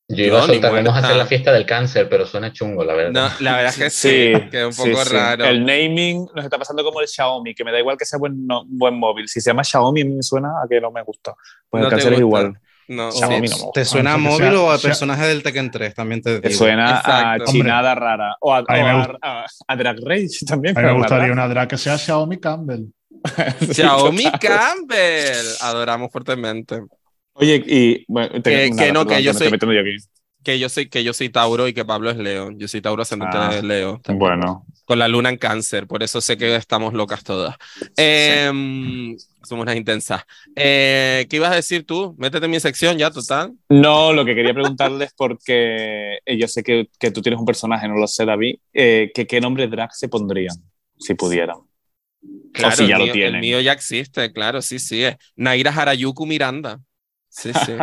Speaker 5: Yo iba a
Speaker 2: No,
Speaker 5: soltar, vamos a hacer la fiesta del cáncer, pero suena chungo, la verdad.
Speaker 2: No, la verdad es que sí, que es un
Speaker 4: sí,
Speaker 2: poco
Speaker 4: sí.
Speaker 2: raro.
Speaker 4: El naming nos está pasando como el Xiaomi, que me da igual que sea buen, no- buen móvil. Si se llama Xiaomi, me suena a que no me gusta. Pues
Speaker 2: No
Speaker 4: el cáncer es igual.
Speaker 2: No,
Speaker 4: Xiaomi
Speaker 2: sí.
Speaker 4: no me gusta.
Speaker 3: ¿Te suena a móvil o a personaje del Tekken 3? También te
Speaker 4: Te suena a
Speaker 2: Exacto.
Speaker 4: chinada rara. O a,
Speaker 1: A
Speaker 4: o
Speaker 1: gusta.
Speaker 4: a- a- a Drag Race también.
Speaker 1: A mí me gustaría una drag que sea Xiaomi Campbell.
Speaker 4: Sí,
Speaker 2: Xiaomi. Campbell. Adoramos fuertemente.
Speaker 4: Oye, y bueno, te-
Speaker 2: Que-
Speaker 4: nada,
Speaker 2: que no, que
Speaker 4: perdón,
Speaker 2: yo soy-
Speaker 4: metiendo yo aquí.
Speaker 2: Que yo soy, que yo soy Tauro y que Pablo es Leo. Yo soy Tauro ascendente
Speaker 4: Ah,
Speaker 2: de Leo. también.
Speaker 4: Bueno,
Speaker 2: Con la luna en cáncer, por eso sé que estamos locas todas. Em, somos unas intensas. Eh, ¿Qué ibas a decir tú? Métete en mi sección ya, total.
Speaker 4: No, lo que quería preguntarles, porque eh, yo sé que, que tú tienes un personaje, no lo sé, David, eh, que qué nombre drag se pondrían, si pudieran.
Speaker 2: Claro,
Speaker 4: si ya lo tienen.
Speaker 2: el mío ya existe, claro, sí, sí. Es Naira Harayuku Miranda. Sí, sí.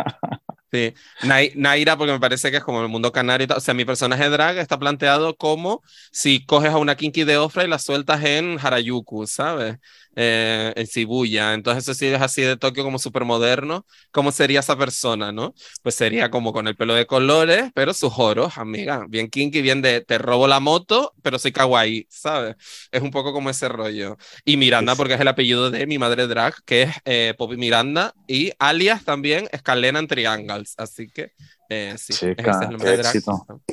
Speaker 2: Sí. Nai- Naira, porque me parece que es como el mundo canario. O sea, mi personaje drag está planteado como si coges a una kinky de Ofra y la sueltas en Harajuku, ¿sabes? Eh, en Shibuya. Entonces, eso sí es así de Tokio como súper moderno. ¿Cómo sería esa persona, no? Pues sería como con el pelo de colores, pero sus oros, amiga. Bien kinky, bien de te robo la moto, pero soy kawaii, ¿sabes? Es un poco como ese rollo. Y Miranda, porque es el apellido de mi madre drag, que es eh, Poppy Miranda, y alias también Escalena en Triangles. Así que, eh, sí, ese
Speaker 4: Chica,
Speaker 2: es el nombre
Speaker 4: qué
Speaker 2: de drag.
Speaker 4: éxito.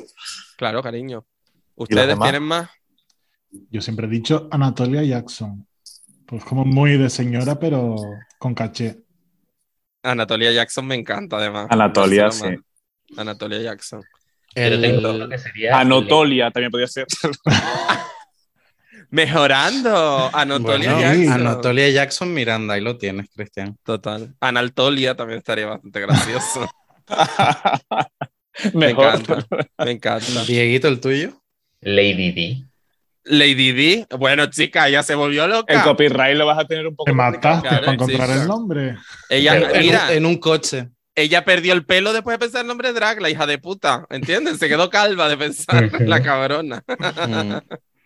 Speaker 2: Claro, cariño. ¿Ustedes tienen más?
Speaker 1: Yo siempre he dicho Anatolia Jackson. Pues como muy de señora, pero con caché.
Speaker 2: Anatolia Jackson me encanta, además.
Speaker 4: Anatolia,
Speaker 2: Barcelona. Anatolia Jackson.
Speaker 5: Yo
Speaker 3: El-
Speaker 5: tengo lo que sería
Speaker 4: Anotolia también podría ser.
Speaker 2: Mejorando. Anatolia
Speaker 3: Bueno,
Speaker 2: Jackson.
Speaker 3: Anatolia Jackson Miranda, ahí lo tienes, Cristian.
Speaker 2: Total. Analtolia también estaría bastante gracioso. Me encanta. Me encanta.
Speaker 3: Dieguito, el tuyo.
Speaker 5: Lady D.
Speaker 2: Lady D. Bueno, chica, ya se volvió loca.
Speaker 4: El copyright lo vas a tener un poco
Speaker 1: Te mataste
Speaker 2: Claro,
Speaker 1: para encontrar el nombre.
Speaker 2: Ella,
Speaker 3: En,
Speaker 2: mira,
Speaker 3: un, en un coche.
Speaker 2: ella perdió el pelo después de pensar el nombre de drag, la hija de puta. ¿Entiendes? Se quedó calva de pensar la cabrona.
Speaker 3: Mm.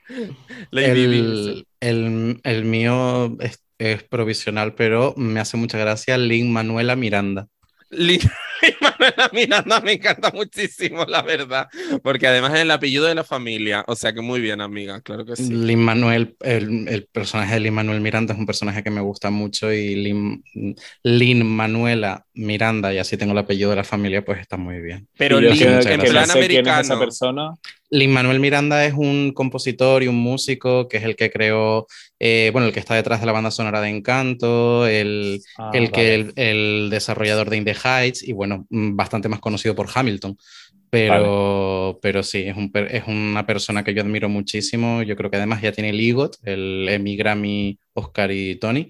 Speaker 2: Lady D.
Speaker 3: El, el, el mío es, es provisional, pero me hace mucha gracia Lin Manuela Miranda.
Speaker 2: Lin- Manuela Miranda me encanta muchísimo, la verdad. Porque además es el apellido de la familia. O sea que muy bien, amiga. Claro que sí.
Speaker 3: Lin Manuel, el, el personaje de Lin Manuel Miranda es un personaje que me gusta mucho y Lin, Lin Manuela Miranda, y así tengo el apellido de la familia, pues está muy bien.
Speaker 2: Pero Lin,
Speaker 3: que-
Speaker 2: en plan
Speaker 4: no sé quién es esa
Speaker 2: americano.
Speaker 4: persona.
Speaker 3: Lin Manuel Miranda es un compositor y un músico que es el que creó, eh, bueno, el que está detrás de la banda sonora de Encanto, el,
Speaker 4: Ah,
Speaker 3: el que el, el desarrollador de In the Heights y bueno, mm, bastante más conocido por Hamilton. Pero, pero sí, es, un, es una persona que yo admiro muchísimo. Yo creo que además ya tiene el EGOT, el Emmy, Grammy, Oscar y Tony.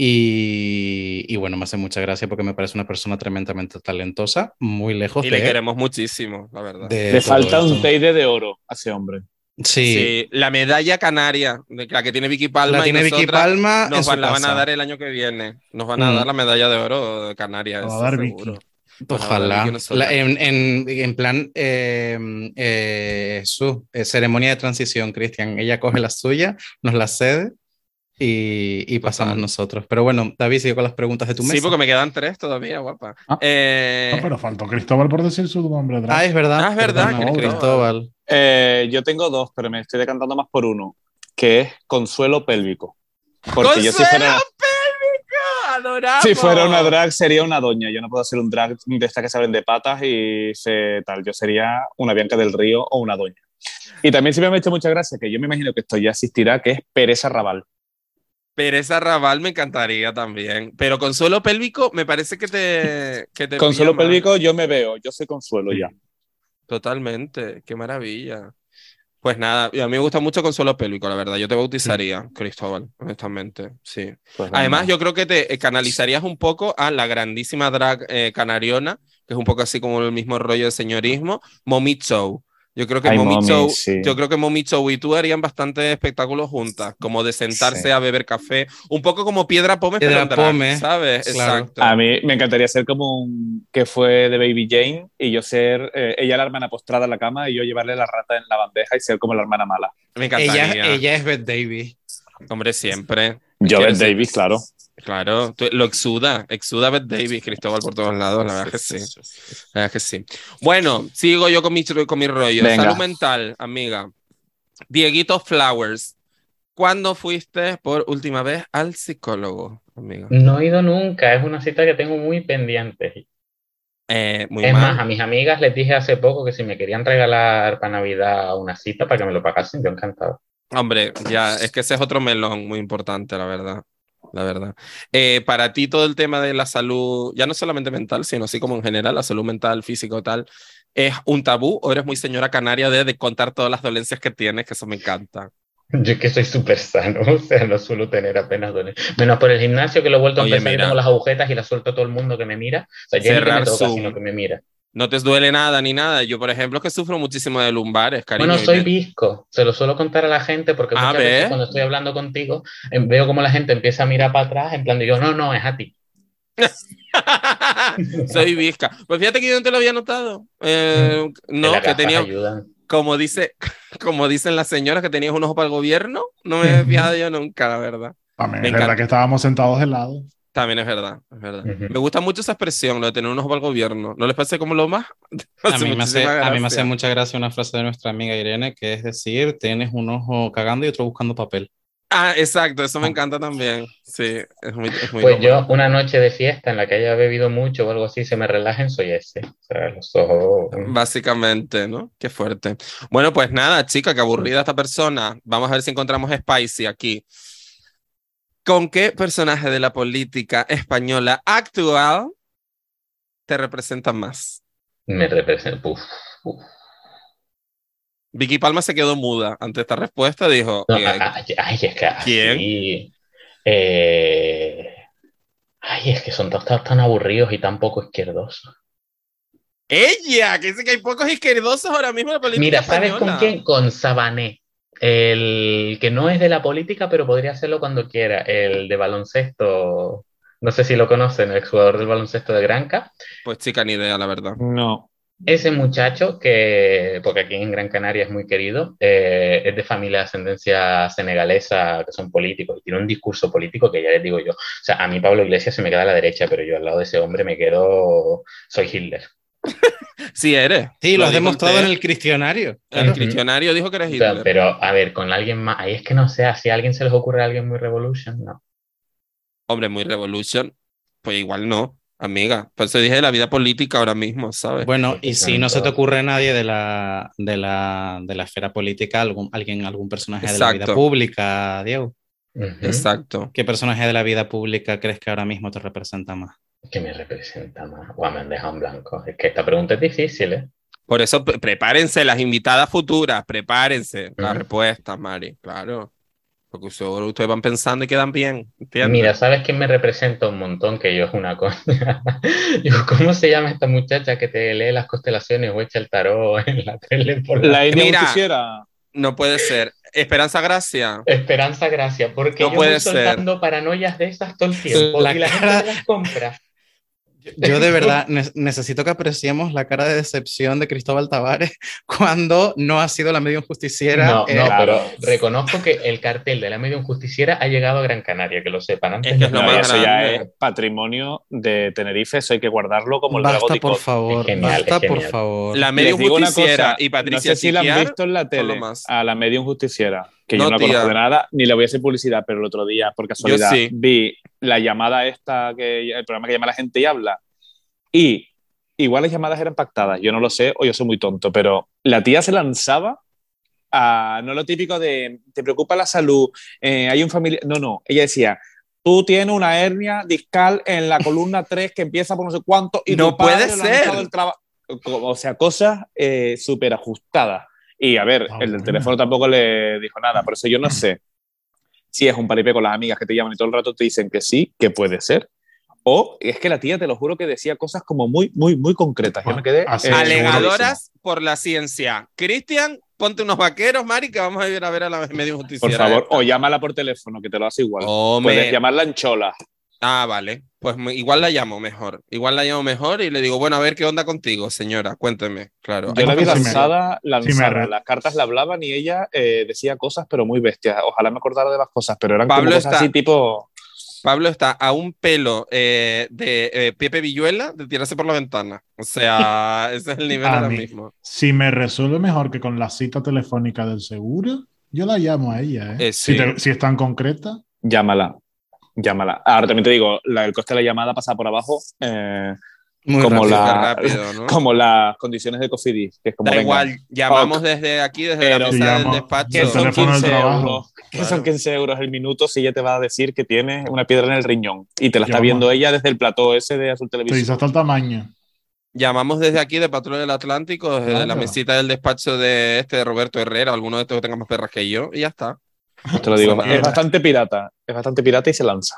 Speaker 3: Y, y bueno, me hace mucha gracia porque me parece una persona tremendamente talentosa, muy lejos
Speaker 2: Y
Speaker 3: de,
Speaker 2: le queremos muchísimo, la verdad.
Speaker 4: Le falta un
Speaker 3: esto.
Speaker 4: Teide de oro a ese hombre.
Speaker 3: Sí,
Speaker 2: Sí, la medalla canaria, de la que tiene Vicky Palma.
Speaker 3: la
Speaker 2: y
Speaker 3: tiene Vicky
Speaker 2: nosotras
Speaker 3: Palma
Speaker 2: Nos van, la van a dar el año que viene. Nos van a
Speaker 3: Mm.
Speaker 2: dar la medalla de oro de
Speaker 1: va a dar
Speaker 2: seguro.
Speaker 1: Vicky.
Speaker 3: Ojalá.
Speaker 2: Vicky.
Speaker 3: La- en, en- en plan, eh, eh, su eh, ceremonia de transición, Cristian. Ella coge la suya, nos la cede y, y pasamos nosotros. Pero bueno, David, sigue con las preguntas de tu mesa.
Speaker 2: Sí, porque me quedan tres todavía, guapa.
Speaker 1: Ah.
Speaker 2: Eh,
Speaker 1: No, pero faltó Cristóbal por decir su nombre. drag.
Speaker 3: Ah, es verdad.
Speaker 2: Ah, es verdad,
Speaker 3: perdona,
Speaker 1: Cristóbal.
Speaker 4: Eh, yo tengo dos, pero me estoy decantando más por uno, que es consuelo pélvico. Porque yo si
Speaker 2: ¡Consuelo
Speaker 4: fuera,
Speaker 2: Pélvico! ¡Adoramos!
Speaker 4: si fuera una drag sería una doña. Yo no puedo ser un drag de estas que se abren de patas y se, tal. Yo sería una Bianca del Río o una doña. Y también siempre me ha hecho mucha gracia, que yo me imagino que esto ya existirá, que es Pereza Raval.
Speaker 2: Pereza Raval me encantaría también. Pero Consuelo Pélvico me parece que te. Que te
Speaker 4: Consuelo. Pélvico yo me veo, yo soy Consuelo ya.
Speaker 2: Totalmente, qué maravilla. Pues nada, a mí me gusta mucho Consuelo Pélvico, la verdad. Yo te bautizaría, Cristóbal, honestamente. Sí.
Speaker 4: Pues
Speaker 2: Además, yo creo que te eh, canalizarías un poco a la grandísima drag eh, canariona, que es un poco así como el mismo rollo de señorismo, Momi Show. Yo creo que
Speaker 4: Ay, sí.
Speaker 2: yo creo que y tú harían bastante espectáculos juntas, como de sentarse
Speaker 4: Sí.
Speaker 2: a beber café, un poco como Piedra Pome, pero
Speaker 3: Piedra
Speaker 2: drag,
Speaker 3: Pome,
Speaker 2: ¿sabes?
Speaker 3: claro.
Speaker 2: Exacto.
Speaker 4: A mí me encantaría ser como un que fue de Baby Jane y yo ser eh, ella la hermana postrada en la cama y yo llevarle la rata en la bandeja y ser como la hermana mala.
Speaker 2: Me encantaría.
Speaker 3: Ella, ella es Beth Davis.
Speaker 2: Hombre, siempre.
Speaker 4: Yo, Beth Davis, claro.
Speaker 2: Claro, tú- lo exuda, exuda Beth Davis, Cristóbal por todos lados, la verdad que sí. La verdad que sí. Bueno, sigo yo con mi, con mi rollo.
Speaker 4: Venga.
Speaker 2: Salud mental, amiga. Dieguito Flowers, ¿cuándo fuiste por última vez al psicólogo, amiga?
Speaker 5: No he ido nunca, es una cita que tengo muy pendiente.
Speaker 2: Eh, muy
Speaker 5: Es
Speaker 2: mal.
Speaker 5: más, a mis amigas les dije hace poco que si me querían regalar para Navidad una cita para que me lo pagasen, yo encantado.
Speaker 2: Hombre, ya, es que ese es otro melón muy importante, la verdad. La verdad. Eh, para ti todo el tema de la salud, ya no solamente mental, sino así como en general, la salud mental, físico, tal, ¿es un tabú o eres muy señora canaria de, de contar todas las dolencias que tienes? Que eso me encanta.
Speaker 5: Yo es que soy súper sano, o sea, no suelo tener apenas dolencias. Menos por el gimnasio que lo he vuelto a
Speaker 2: Oye,
Speaker 5: empezar
Speaker 2: mira.
Speaker 5: tengo las agujetas y las suelto a todo el mundo que me mira. O sea, yo ni que me toca, sino que me mira.
Speaker 2: No te duele nada ni nada. Yo, por ejemplo, que sufro muchísimo de lumbares, cariño.
Speaker 5: Bueno, soy visco, se lo suelo contar a la gente porque
Speaker 2: A
Speaker 5: muchas veces
Speaker 2: ver.
Speaker 5: cuando estoy hablando contigo em, veo como la gente empieza a mirar para atrás en plan de yo, no, no, es a ti.
Speaker 2: Soy visca. Pues fíjate que yo no te lo había notado. Eh,
Speaker 5: Que
Speaker 2: no, que tenía,
Speaker 5: ayudan.
Speaker 2: como dice, como dicen las señoras, que tenías un ojo para el gobierno. No me he fijado yo nunca, la verdad.
Speaker 1: También
Speaker 2: Me
Speaker 1: es verdad que estábamos sentados de lado.
Speaker 2: También es verdad, es verdad.
Speaker 5: Ujú.
Speaker 2: Me gusta mucho esa expresión, lo de tener un ojo el gobierno. ¿No les parece como lo más?
Speaker 3: A mí, me hace, a mí me hace mucha gracia una frase de nuestra amiga Irene, que es decir, tienes un ojo cagando y otro buscando papel.
Speaker 2: Ah, exacto, eso me encanta también. Sí, es muy, es muy
Speaker 5: Pues
Speaker 2: común.
Speaker 5: yo, una noche de fiesta en la que haya bebido mucho o algo así, se me relajen, soy ese. O sea, los ojos.
Speaker 2: Básicamente, ¿no? Qué fuerte. Bueno, pues nada, chica, qué aburrida esta persona. Vamos a ver si encontramos Spicy aquí. ¿Con qué personaje de la política española actual te representa más?
Speaker 5: Me representa. Uf, uf.
Speaker 2: Vicky Palma se quedó muda ante esta respuesta, dijo,
Speaker 5: No, ay, ay, es que
Speaker 2: ¿Quién?
Speaker 5: así, eh, ay, es que son tan, tan- tan aburridos y tan poco izquierdosos.
Speaker 2: ella, que dice que hay pocos izquierdosos ahora mismo en la política
Speaker 5: Mira, ¿sabes
Speaker 2: española.
Speaker 5: con quién? Con Sabané. El que no es de la política, pero podría hacerlo cuando quiera. El de baloncesto. No sé si lo conocen, el exjugador del baloncesto de Granca.
Speaker 2: Pues chica, ni idea, la verdad.
Speaker 4: No.
Speaker 5: Ese muchacho que, porque aquí en Gran Canaria es muy querido, eh, es de familia de ascendencia senegalesa, que son políticos, y tiene un discurso político que ya les digo yo. O sea, a mí Pablo Iglesias se me queda a la derecha, pero yo al lado de ese hombre me quedo, soy Hitler.
Speaker 2: Sí eres.
Speaker 3: Sí, lo has
Speaker 2: dijo
Speaker 3: demostrado
Speaker 2: usted.
Speaker 3: en el cristianario.
Speaker 2: El
Speaker 5: Ujú.
Speaker 2: cristianario dijo que eres Hitler.
Speaker 5: pero, a ver, con alguien más, ahí es que no sé, si a alguien se les ocurre a alguien muy revolution, no.
Speaker 2: Hombre, muy revolution. Pues igual no, amiga. Por eso dije de la vida política ahora mismo, ¿sabes?
Speaker 3: Bueno, y si no se te ocurre nadie de la, de la, de la esfera política, algún, alguien, algún personaje de la vida pública, Diego.
Speaker 2: Exacto.
Speaker 3: ¿Qué personaje de la vida pública crees que ahora mismo te representa más?
Speaker 5: Que me representa más. Guau, me han dejado en blanco. Es que esta pregunta es difícil, ¿eh?
Speaker 2: Por eso pre- prepárense las invitadas futuras, prepárense las
Speaker 5: Ujú.
Speaker 2: respuestas, Mari, claro. Porque seguro ustedes van pensando y quedan bien, ¿entiendes?
Speaker 5: Mira, ¿sabes quién me representa un montón? Que yo es una cosa. Yo, ¿cómo se llama esta muchacha que te lee las constelaciones o echa el tarot en la tele por la-
Speaker 4: La. Justiciera.
Speaker 2: No puede ser. Esperanza Gracia.
Speaker 5: Esperanza Gracia, porque
Speaker 2: No
Speaker 5: yo
Speaker 2: puede
Speaker 5: voy
Speaker 2: ser.
Speaker 5: soltando paranoias de estas todo el tiempo
Speaker 3: La
Speaker 5: y la
Speaker 3: cara-
Speaker 5: gente las compra.
Speaker 3: Yo de verdad ne- necesito que apreciemos la cara de decepción de Cristóbal Tavares cuando no ha sido la medium justiciera.
Speaker 5: No,
Speaker 3: eh,
Speaker 5: no,
Speaker 4: claro.
Speaker 5: pero reconozco que el cartel de la medium justiciera ha llegado a Gran Canaria, que lo sepan. Antes
Speaker 2: Es que es
Speaker 5: no
Speaker 2: lo
Speaker 4: No,
Speaker 2: más
Speaker 4: y eso ya es patrimonio de Tenerife, eso hay que guardarlo como el
Speaker 3: basta, por favor.
Speaker 5: Es genial,
Speaker 3: basta,
Speaker 5: es
Speaker 3: por favor.
Speaker 2: La medium justiciera
Speaker 4: cosa,
Speaker 2: y Patricia
Speaker 4: no sé si la han visto en la tele
Speaker 2: más.
Speaker 4: a la medium justiciera, que
Speaker 2: No,
Speaker 4: yo no la conozco de nada, ni le voy a hacer publicidad, pero el otro día, por casualidad,
Speaker 2: sí.
Speaker 4: vi la llamada esta, que el programa que llama la gente y habla, y igual las llamadas eran pactadas, yo no lo sé, o yo soy muy tonto, pero la tía se lanzaba a- no lo típico de te preocupa la salud, eh, hay un familiar. No, no. Ella decía, tú tienes una hernia discal en la columna 3 que empieza por no sé cuánto y
Speaker 2: No puede ser.
Speaker 4: Co- O sea, cosas eh, súper ajustadas. Y a ver,
Speaker 1: Ah,
Speaker 4: el del teléfono tampoco le dijo nada. Por eso yo no sé si es un paripé con las amigas que te llaman y todo el rato te dicen que sí, que puede ser. O es que la tía, te lo juro, que decía cosas como muy, muy, muy concretas. Yo me quedé.
Speaker 1: Así
Speaker 4: eh,
Speaker 2: Alegadoras por la ciencia. Cristian, ponte unos vaqueros, Mari, que vamos a ir a ver a la medio
Speaker 4: Por
Speaker 2: justiciera.
Speaker 4: favor,
Speaker 2: esta.
Speaker 4: o llámala por teléfono, que te lo hace igual.
Speaker 2: Hombre.
Speaker 4: Puedes llamarla en chola.
Speaker 2: Ah, vale. Pues me- igual la llamo mejor. Igual la llamo mejor y le digo, bueno, a ver qué onda contigo, señora. Cuénteme. Claro.
Speaker 4: Yo la vi
Speaker 1: Sí me-
Speaker 4: lanzada, lanzada. Las cartas la hablaban y ella eh, decía cosas, pero muy bestias. Ojalá me acordara de las cosas, pero eran
Speaker 2: Pablo
Speaker 4: como cosas
Speaker 2: está-
Speaker 4: así tipo.
Speaker 2: Pablo está a un pelo eh, de eh, Pepe Villuela de tirarse por la ventana. O sea, ese es el nivel
Speaker 1: A
Speaker 2: ahora
Speaker 1: mí.
Speaker 2: mismo.
Speaker 1: Si me resuelve mejor que con la cita telefónica del seguro, yo la llamo a ella. ¿eh?
Speaker 2: Eh,
Speaker 1: si,
Speaker 2: sí.
Speaker 1: te- si es tan concreta,
Speaker 4: Llámala. Llámala. Ahora también te digo, la- el coste de la llamada pasa por abajo. eh,
Speaker 3: Muy
Speaker 4: Como
Speaker 3: rápido.
Speaker 4: la-
Speaker 2: rápido, ¿no?
Speaker 4: como las condiciones de Cofidis, que es como
Speaker 2: Da
Speaker 4: venga,
Speaker 2: igual, llamamos desde aquí, desde la
Speaker 4: Pero-
Speaker 2: mesa del despacho.
Speaker 4: que son
Speaker 1: teléfono del
Speaker 4: 15
Speaker 1: trabajo.
Speaker 4: euros, que
Speaker 2: Claro.
Speaker 4: son 15 euros el minuto si ella te va a decir que tienes una piedra en el riñón y te la está
Speaker 1: Llama.
Speaker 4: viendo ella desde el plató ese de Azul
Speaker 1: te dice
Speaker 4: Televisión.
Speaker 1: hasta el tamaño.
Speaker 2: Llamamos desde aquí de Patrulla del Atlántico, desde la
Speaker 1: Claro.
Speaker 2: mesita del despacho de este de Roberto Herrera, alguno de estos que tenga más perras que yo, y ya está.
Speaker 4: Te lo digo,
Speaker 2: Mierda.
Speaker 4: es bastante pirata, es bastante pirata y se lanza.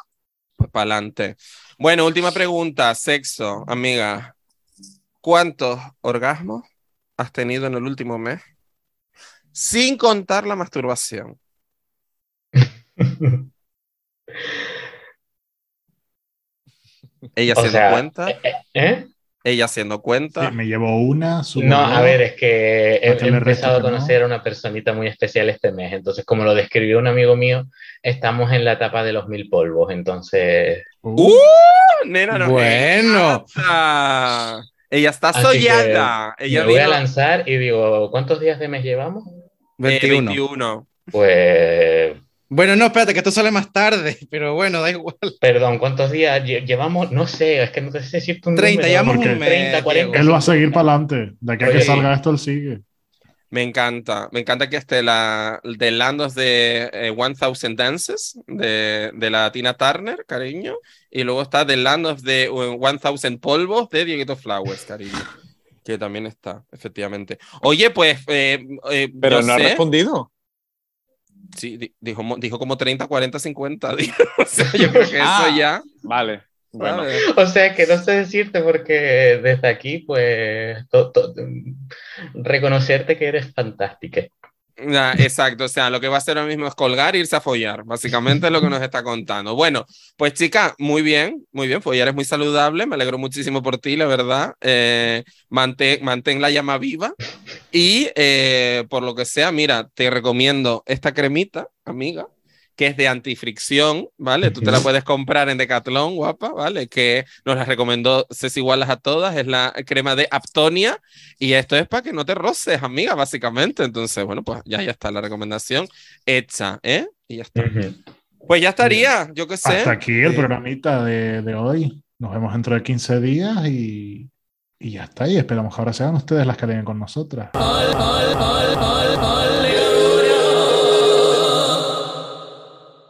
Speaker 2: Pues para adelante. Bueno, última pregunta, sexo, amiga. ¿Cuántos orgasmos has tenido en el último mes? Sin contar la masturbación. Ella
Speaker 5: O
Speaker 2: se
Speaker 5: sea,
Speaker 2: da cuenta,
Speaker 5: eh, ¿eh?
Speaker 2: Ella haciendo cuenta.
Speaker 1: Sí, me llevo una.
Speaker 5: No,
Speaker 1: dos.
Speaker 5: a ver, es que he,
Speaker 1: ¿A qué
Speaker 5: he empezado a
Speaker 1: no?
Speaker 5: conocer a una personita muy especial este mes. Entonces, como lo describió un amigo mío, estamos en la etapa de los mil polvos. Entonces,
Speaker 1: Uh,
Speaker 2: ¡Uh! Nena, no
Speaker 3: Bueno.
Speaker 2: Ella está
Speaker 5: Así
Speaker 2: soñada.
Speaker 5: me
Speaker 2: Ella
Speaker 5: voy a
Speaker 2: vino-
Speaker 5: lanzar y digo, ¿cuántos días de mes llevamos?
Speaker 2: eh,
Speaker 3: 21.
Speaker 2: 21.
Speaker 5: Pues,
Speaker 3: Bueno, no, espérate, que esto sale más tarde, pero bueno, da igual.
Speaker 5: perdón, ¿cuántos días lle- llevamos? No sé, es que no sé si decirte un
Speaker 3: 30,
Speaker 5: número.
Speaker 3: llevamos un mes.
Speaker 5: 30, 40.
Speaker 3: Diego.
Speaker 1: él va a seguir para adelante. De aquí a que salga esto, él sigue.
Speaker 2: Me encanta, me encanta que esté la de Landos de eh, 1000 Dances de, de la Tina Turner, cariño, y luego está The Land of the eh, 1000 Polvos de Dieguito Flowers, cariño, que también está, efectivamente. Oye, pues, eh, eh,
Speaker 4: Pero no ha
Speaker 2: sé-
Speaker 4: respondido.
Speaker 2: Sí, di- dijo, mo- dijo como 30, 40, 50, dijo. o sea, yo creo que
Speaker 4: Ah,
Speaker 2: eso ya,
Speaker 4: Vale.
Speaker 5: O sea que no sé decirte porque desde aquí, pues, to- to- reconocerte que eres fantástica.
Speaker 2: Exacto, o sea, lo que va a hacer ahora mismo es colgar e irse a follar, básicamente es lo que nos está contando. Bueno, pues chica, muy bien, muy bien, follar es muy saludable, me alegro muchísimo por ti, la verdad. Eh, mantén, mantén la llama viva y eh, por lo que sea, mira, te recomiendo esta cremita, amiga, que es de antifricción, ¿vale? Tú te la puedes comprar en Decathlon, guapa, ¿vale? Que nos la recomendó Ceci Igualas a todas, es la crema de Aptonia y esto es para que no te roces, amiga, básicamente. Entonces, bueno, pues ya, ya está la recomendación hecha, ¿eh? Y ya está. Pues ya estaría, yo qué sé.
Speaker 1: Hasta aquí el
Speaker 2: Eh,
Speaker 1: programita de, de hoy. Nos vemos dentro de 15 días y, y ya está. Y esperamos que ahora sean ustedes las que leen con nosotras.
Speaker 10: All, all, all, all, all,